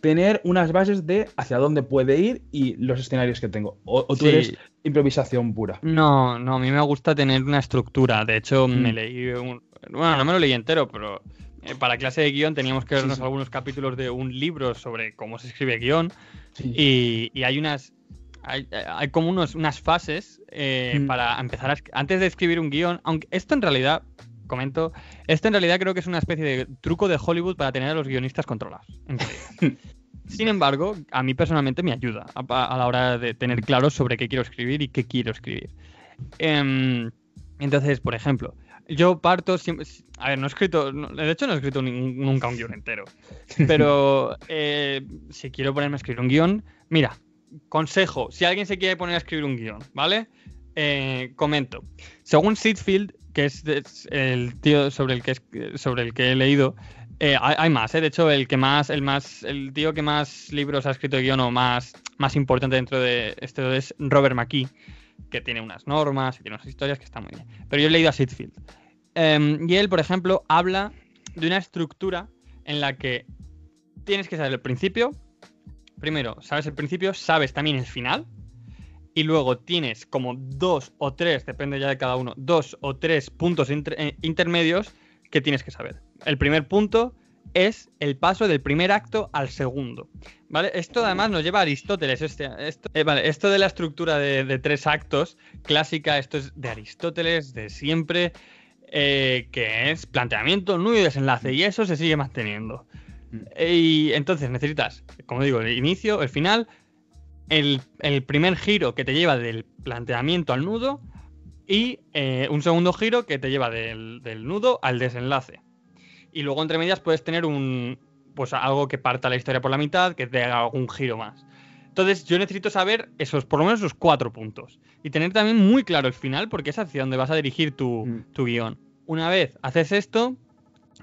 tener unas bases de hacia dónde puede ir y los escenarios que tengo. O, o tú Sí. eres improvisación pura. No, no, a mí me gusta tener una estructura. De hecho, me Mm. leí un... Bueno, no me lo leí entero, pero eh, para clase de guion teníamos que vernos sí. algunos capítulos de un libro sobre cómo se escribe guion. Sí. Y, y hay unas. Hay, hay como unos, unas fases eh, Mm. para empezar a. Antes de escribir un guion, aunque esto en realidad, comento, esto en realidad creo que es una especie de truco de Hollywood para tener a los guionistas controlados. Sin embargo, a mí personalmente me ayuda a, a la hora de tener claro sobre qué quiero escribir y qué quiero escribir. Em, entonces, por ejemplo, yo parto siempre. A ver, no he escrito. no- de hecho, no he escrito nunca un guion entero. Pero eh, si quiero ponerme a escribir un guion, mira, consejo: si alguien se quiere poner a escribir un guion, ¿vale? Eh, comento. Según Sitfield, que es, es el tío sobre el que, sobre el que he leído, eh, hay, más, ¿eh? De hecho, el que más, el más, el tío que más libros ha escrito guion o más, más importante dentro de esto es Robert McKee, que tiene unas normas y tiene unas historias que están muy bien. Pero yo he leído a Sitfield. Em, y él, por ejemplo, habla de una estructura en la que tienes que saber el principio. Primero, sabes el principio, sabes también el final. Y luego tienes como dos o tres, depende ya de cada uno, dos o tres puntos eh, intermedios que tienes que saber. El primer punto es el paso del primer acto al segundo. ¿Vale? Esto además nos lleva a Aristóteles. Este, esto, eh, esto de la estructura de, tres actos clásica, esto es de Aristóteles, de siempre, eh, que es planteamiento, nudo y desenlace, y eso se sigue manteniendo. Y entonces necesitas, como digo, el inicio, el final, el, primer giro que te lleva del planteamiento al nudo y eh, un segundo giro que te lleva del nudo al desenlace. Y luego entre medias puedes tener un pues algo que parta la historia por la mitad, que te haga algún giro más. Entonces yo necesito saber esos, por lo menos esos cuatro puntos. Y tener también muy claro el final, porque es hacia donde vas a dirigir tu, Mm. tu guion. Una vez haces esto,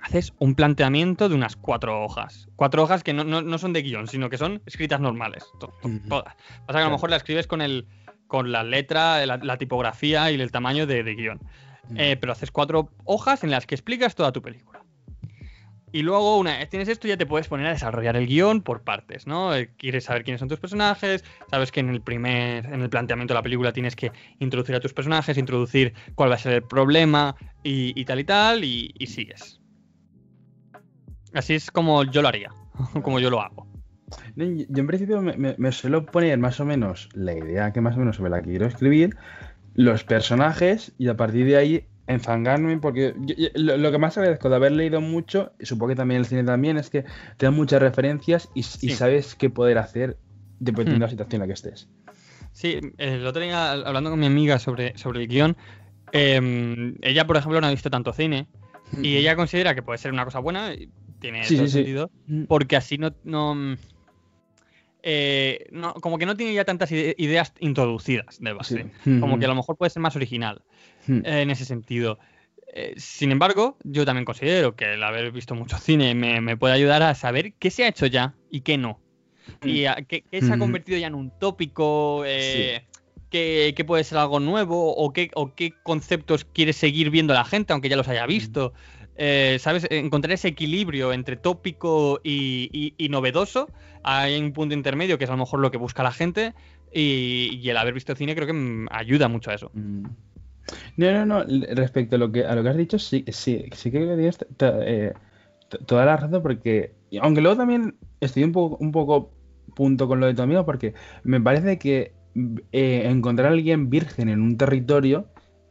haces un planteamiento de unas cuatro hojas. Cuatro hojas que no, no- no son de guion, sino que son escritas normales. todas. Pasa que a lo mejor la escribes con el con la letra, la, la tipografía y el tamaño de, de guion. Eh, pero haces cuatro hojas en las que explicas toda tu película. Y luego, una vez tienes esto, ya te puedes poner a desarrollar el guion por partes, ¿no? Eh, Quieres saber quiénes son tus personajes, sabes que en el primer, en el planteamiento de la película tienes que introducir a tus personajes, introducir cuál va a ser el problema y, tal y tal, y, sigues. Así es como yo lo haría, como yo lo hago. Yo en principio me, me- me suelo poner más o menos la idea que más o menos sobre la que quiero escribir, los personajes y a partir de ahí enfangarme porque yo- yo- lo, lo que más agradezco de haber leído mucho, y supongo que también el cine también, es que te dan muchas referencias y, sabes qué poder hacer dependiendo de Hmm. la situación en la que estés. Sí, el otro día hablando con mi amiga sobre, sobre el guion, em, ella, por ejemplo, no ha visto tanto cine y ella considera que puede ser una cosa buena, y tiene Sí, todo sí, sentido, porque así no, no, mm, eh, no- como que no tiene ya tantas ide- ideas introducidas de base. Sí. Como que a lo mejor puede ser más original Hmm. eh, en ese sentido. Eh, sin embargo, yo también considero que el haber visto mucho cine me, me puede ayudar a saber qué se ha hecho ya y qué no. Y a- qué, qué se ha Ujú. convertido ya en un tópico, eh, qué, qué puede ser algo nuevo o qué, o qué conceptos quiere seguir viendo la gente, aunque ya los haya visto. Eh, ¿Sabes? Encontrar ese equilibrio entre tópico y, y- y novedoso. Hay un punto intermedio que es a lo mejor lo que busca la gente. Y, y el haber visto cine creo que mm, ayuda mucho a eso. Mm. No, no, no. Respecto a lo que a lo que has dicho, sí, sí, sí que t- eh, toda la razón, porque aunque luego también estoy un poco, un poco punto con lo de tu amigo, porque me parece que eh, encontrar a alguien virgen en un territorio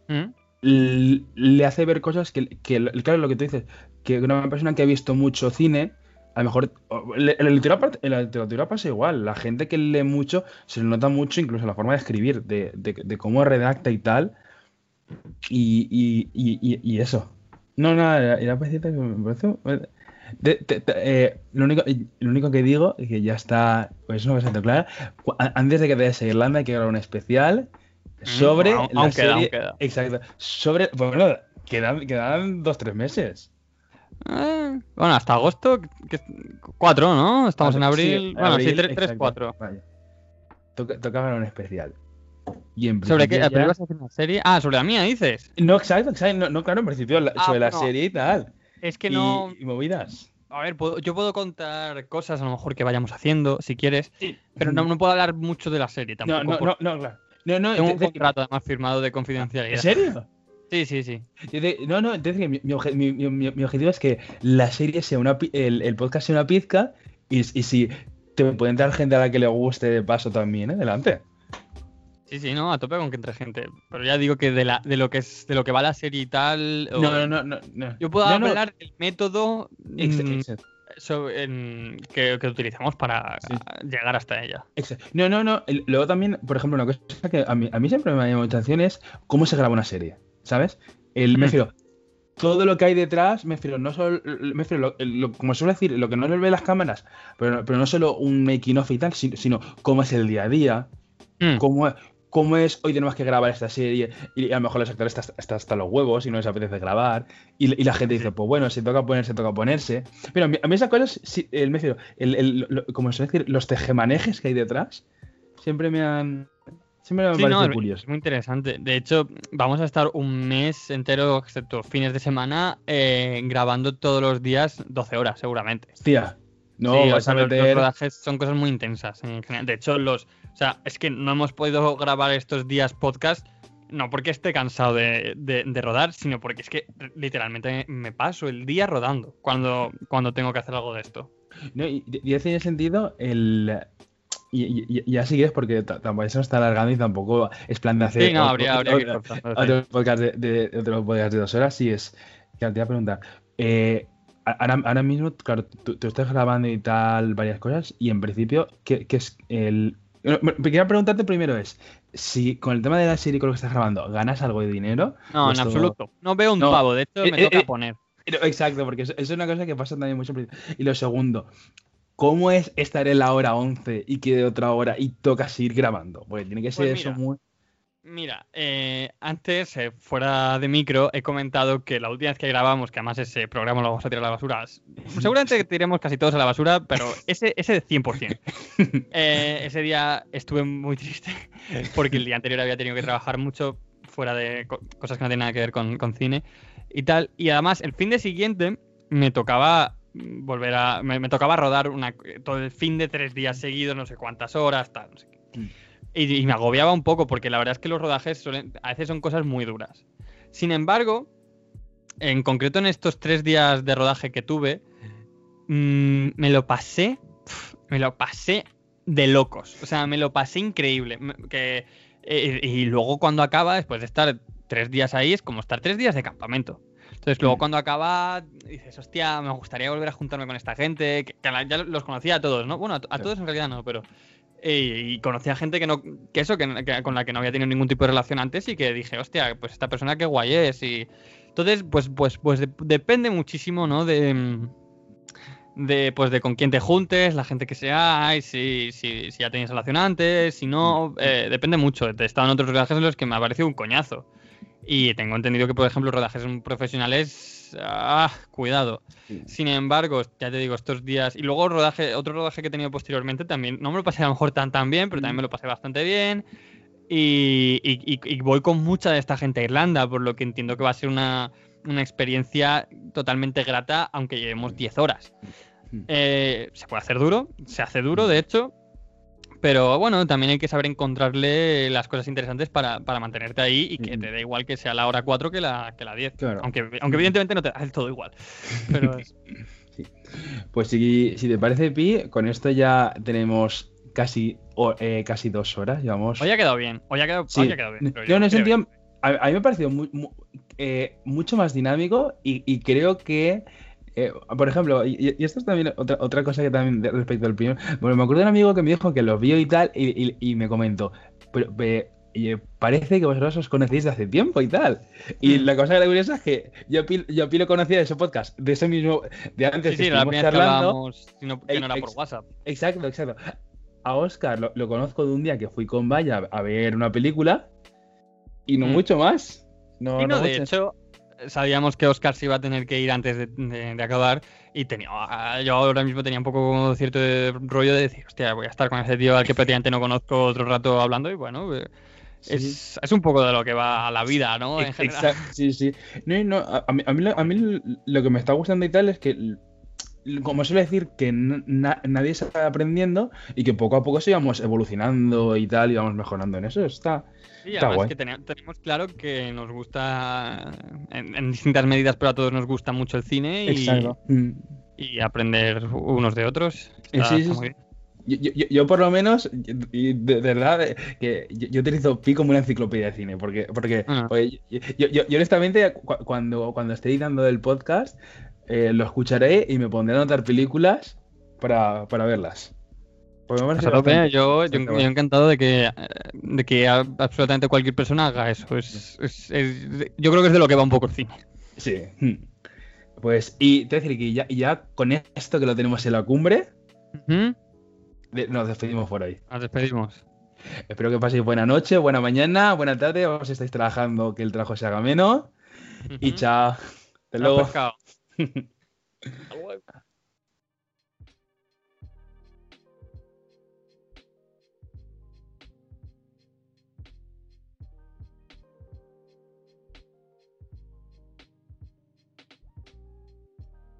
¿Mm? le hace ver cosas que, que, claro, lo que tú dices, que una persona que ha visto mucho cine, a lo mejor, le- en la literatura, en la literatura pasa igual, la gente que lee mucho se le nota mucho incluso la forma de escribir, de, de- de cómo redacta y tal, y, y, y, y eso. No, nada, era, decirte que me parece. de- te- te- eh, lo, único, lo único que digo es que ya está, pues no bastante clara. Antes de que te vayas a Irlanda, hay que grabar un especial sobre aún- la aún queda, serie. queda. Exacto. Sobre. Bueno, quedan, quedan dos, tres meses. Eh, bueno, hasta agosto, que, cuatro, ¿no? Estamos en abril. Sí, bueno, sí, abril, tres, tres, exacto. cuatro. Vaya. Toca, toca grabar un especial. Y en ¿Sobre qué? ¿Pero ya- ibas a hacer una serie? Ah, sobre la mía, dices. No, exacto, exacto. No, no, claro, en principio la- Ah, sobre la no. serie y tal. Es que y, no. y movidas. A ver, puedo- yo puedo contar cosas a lo mejor que vayamos haciendo, si quieres. Pero no, no puedo hablar mucho de la serie tampoco. No, no, no, claro. No, no, Tengo un contrato además firmado de ¿En confidencialidad. serio? Sí, sí, sí. No, no, entonces que mi, mi obje- mi- mi- mi- mi objetivo es que la serie sea una el, el podcast sea una pizca y, y si te puede entrar gente a la que le guste de paso también, ¿eh? Adelante. Sí, sí, no, a tope con que entre gente. Pero ya digo que de, la, de lo que es de lo que va la serie y tal. o- No, no, no, no. Yo puedo No, hablar del método mm, en- que, que utilizamos para Sí. llegar hasta ella. ex- No, no, no. Luego también, por ejemplo, una cosa que a mí, a mí siempre me llamado mucha atención es cómo se graba una serie, ¿sabes? El, me Mm. refiero, todo lo que hay detrás, me refiero, no solo, me refiero, lo- lo- como suele decir, lo que no le ve las cámaras, pero, pero no solo un making of y tal, sino, sino cómo es el día a día, Mm. cómo, cómo es hoy tenemos que grabar esta serie y a lo mejor los actores están hasta, hasta los huevos y no les apetece grabar y, y la gente dice pues bueno si toca ponerse toca ponerse pero a mí, a mí esas cosas sí, el, me el, el- lo- como se suele decir los tejemanejes que hay detrás siempre me han siempre me han Sí, no, parecido es, muy interesante. De hecho, vamos a estar un mes entero, excepto fines de semana, eh, grabando todos los días 12 horas, seguramente. Hostia, no Sí, o vas sea, a los- los meter rodajes son cosas muy intensas en general. De hecho, los, sea, es que no hemos podido grabar estos días podcast, no porque esté cansado de, de- de rodar, sino porque es que literalmente me paso el día rodando cuando, cuando tengo que hacer algo de esto. No, y, y ese tiene sentido el. Y, y- y- ya sigues porque ta- tampoco eso está alargando y tampoco es plan de hacer. Sí, no, otro- habría, otro- sí. otro podcast de, de- otro podcast de dos horas. Y es. Que te iba a preguntar. eh, ahora, ahora mismo, claro, tú, tú estás grabando y tal, varias cosas. Y en principio, ¿qué, qué es el. Quería preguntarte primero es. Si con el tema de la serie con lo que estás grabando, ¿ganas algo de dinero? No, ¿O en esto- absoluto. No veo un No. pavo, de hecho Eh, me eh, toca eh, poner. Exacto, porque eso, eso es una cosa que pasa también mucho. Y lo segundo, ¿cómo es estar en la hora 11 y que de otra hora y toca seguir grabando? Porque tiene que ser Pues eso muy. Mira, eh, antes, eh, fuera de micro, he comentado que la última vez que grabamos, que además ese programa lo vamos a tirar a la basura, seguramente tiremos casi todos a la basura, pero ese, ese 100%. Eh, ese día estuve muy triste porque el día anterior había tenido que trabajar mucho fuera de co- cosas que no tienen nada que ver con, con cine y tal. Y además, el fin de siguiente me tocaba mm, volver a. Me, me tocaba rodar una, todo el fin de tres días seguidos, no sé cuántas horas, tal, no sé qué. Y, y me agobiaba un poco porque la verdad es que los rodajes suelen, a veces son cosas muy duras. Sin embargo, en concreto en estos tres días de rodaje que tuve, mm, me lo pasé, pf, me lo pasé de locos. O sea, me lo pasé increíble. Que, eh, y luego cuando acaba, después de estar tres días ahí, es como estar tres días de campamento. Entonces luego Mm. cuando acaba, dices, hostia, me gustaría volver a juntarme con esta gente, que, ya los conocía a todos, ¿no? Bueno, a, a todos en realidad no, pero... eh, y conocía gente que no que eso que, que- con la que no había tenido ningún tipo de relación antes y que dije hostia pues esta persona qué guay es y entonces pues pues pues de- depende muchísimo no de mm, de pues de con quién te juntes la gente que seáis si, si, si ya tenéis relación antes si no eh, depende mucho he estado en otros rodajes en los que me ha parecido un coñazo y tengo entendido que por ejemplo rodajes profesionales ah, cuidado sin embargo, ya te digo, estos días. Y luego rodaje, otro rodaje que he tenido posteriormente también. No me lo pasé a lo mejor tan tan bien, pero también me lo pasé bastante bien. Y, y- voy con mucha de esta gente a Irlanda, por lo que entiendo que va a ser una, una experiencia totalmente grata, aunque llevemos 10 horas. Mm. Eh, se puede hacer duro, se hace duro, de hecho. Pero bueno, también hay que saber encontrarle las cosas interesantes para, para mantenerte ahí y que Mm. te dé igual que sea la hora 4 que la, que la 10. Claro. Aunque, aunque evidentemente no te da del todo igual. Pero es- Pues si, si te parece, Pi, con esto ya tenemos casi, o- eh, casi dos horas. Llevamos. Hoy ha quedado bien. Hoy ha quedado, Sí. hoy ha quedado bien. Yo en ese sentido, a, a mí me ha parecido eh, mucho más dinámico y, y creo que, eh, por ejemplo, y, y esto es también otra, otra cosa que también de- respecto al primero, bueno, me acuerdo de un amigo que me dijo que lo vio y tal y, y- y me comentó, pero, pe- y parece que vosotros os conocéis de hace tiempo y tal. Y Mm. la cosa curiosa es que yo yo Pi lo conocía de ese podcast, de ese mismo, de antes Sí, que sí, la primera que charlando. hablábamos, sino que no era por WhatsApp. Exacto, exacto. A Oscar lo, lo conozco de un día que fui con Vaya a ver una película y no Mm. mucho más. No, Y no, no de mucho. hecho, sabíamos que Oscar se iba a tener que ir antes de, de- de acabar y tenía, ah, yo ahora mismo tenía un poco cierto rollo de decir, hostia, voy a estar con ese tío al que prácticamente no conozco otro rato hablando y bueno, eh, Sí. es, es un poco de lo que va a la vida, ¿no? En Ex- general. exacto, sí, sí. No, no, a, a mí, a, mí, lo- a mí lo que me está gustando y tal es que, como suele decir, que na- nadie se va aprendiendo y que poco a poco sigamos evolucionando y tal, y vamos mejorando en eso. Está. Sí, está además guay. que tene- tenemos claro que nos gusta, en, en distintas medidas, pero a todos nos gusta mucho el cine y, y aprender unos de otros. Está- sí, está sí, muy sí. bien. Yo, yo- yo- yo por lo menos, de, de verdad, que yo, yo utilizo Pi como una enciclopedia de cine, porque, porque, Ah. porque yo, yo- yo- yo honestamente, cu- cuando, cuando esté editando el podcast, eh, lo escucharé y me pondré a anotar películas para, para verlas. Porque me parece bastante- yo, yo, yo encantado de que, de que absolutamente cualquier persona haga eso. Es, es- es- yo creo que es de lo que va un poco el cine. Sí. Hmm. Pues, y te voy a decir que ya, y ya con esto que lo tenemos en la cumbre, nos despedimos por ahí. Nos despedimos. Espero que paséis buena noche, buena mañana, buena tarde, o si estáis trabajando, que el trabajo se haga menos. Y Ujú. chao. Hasta luego. Pescado. Hasta luego.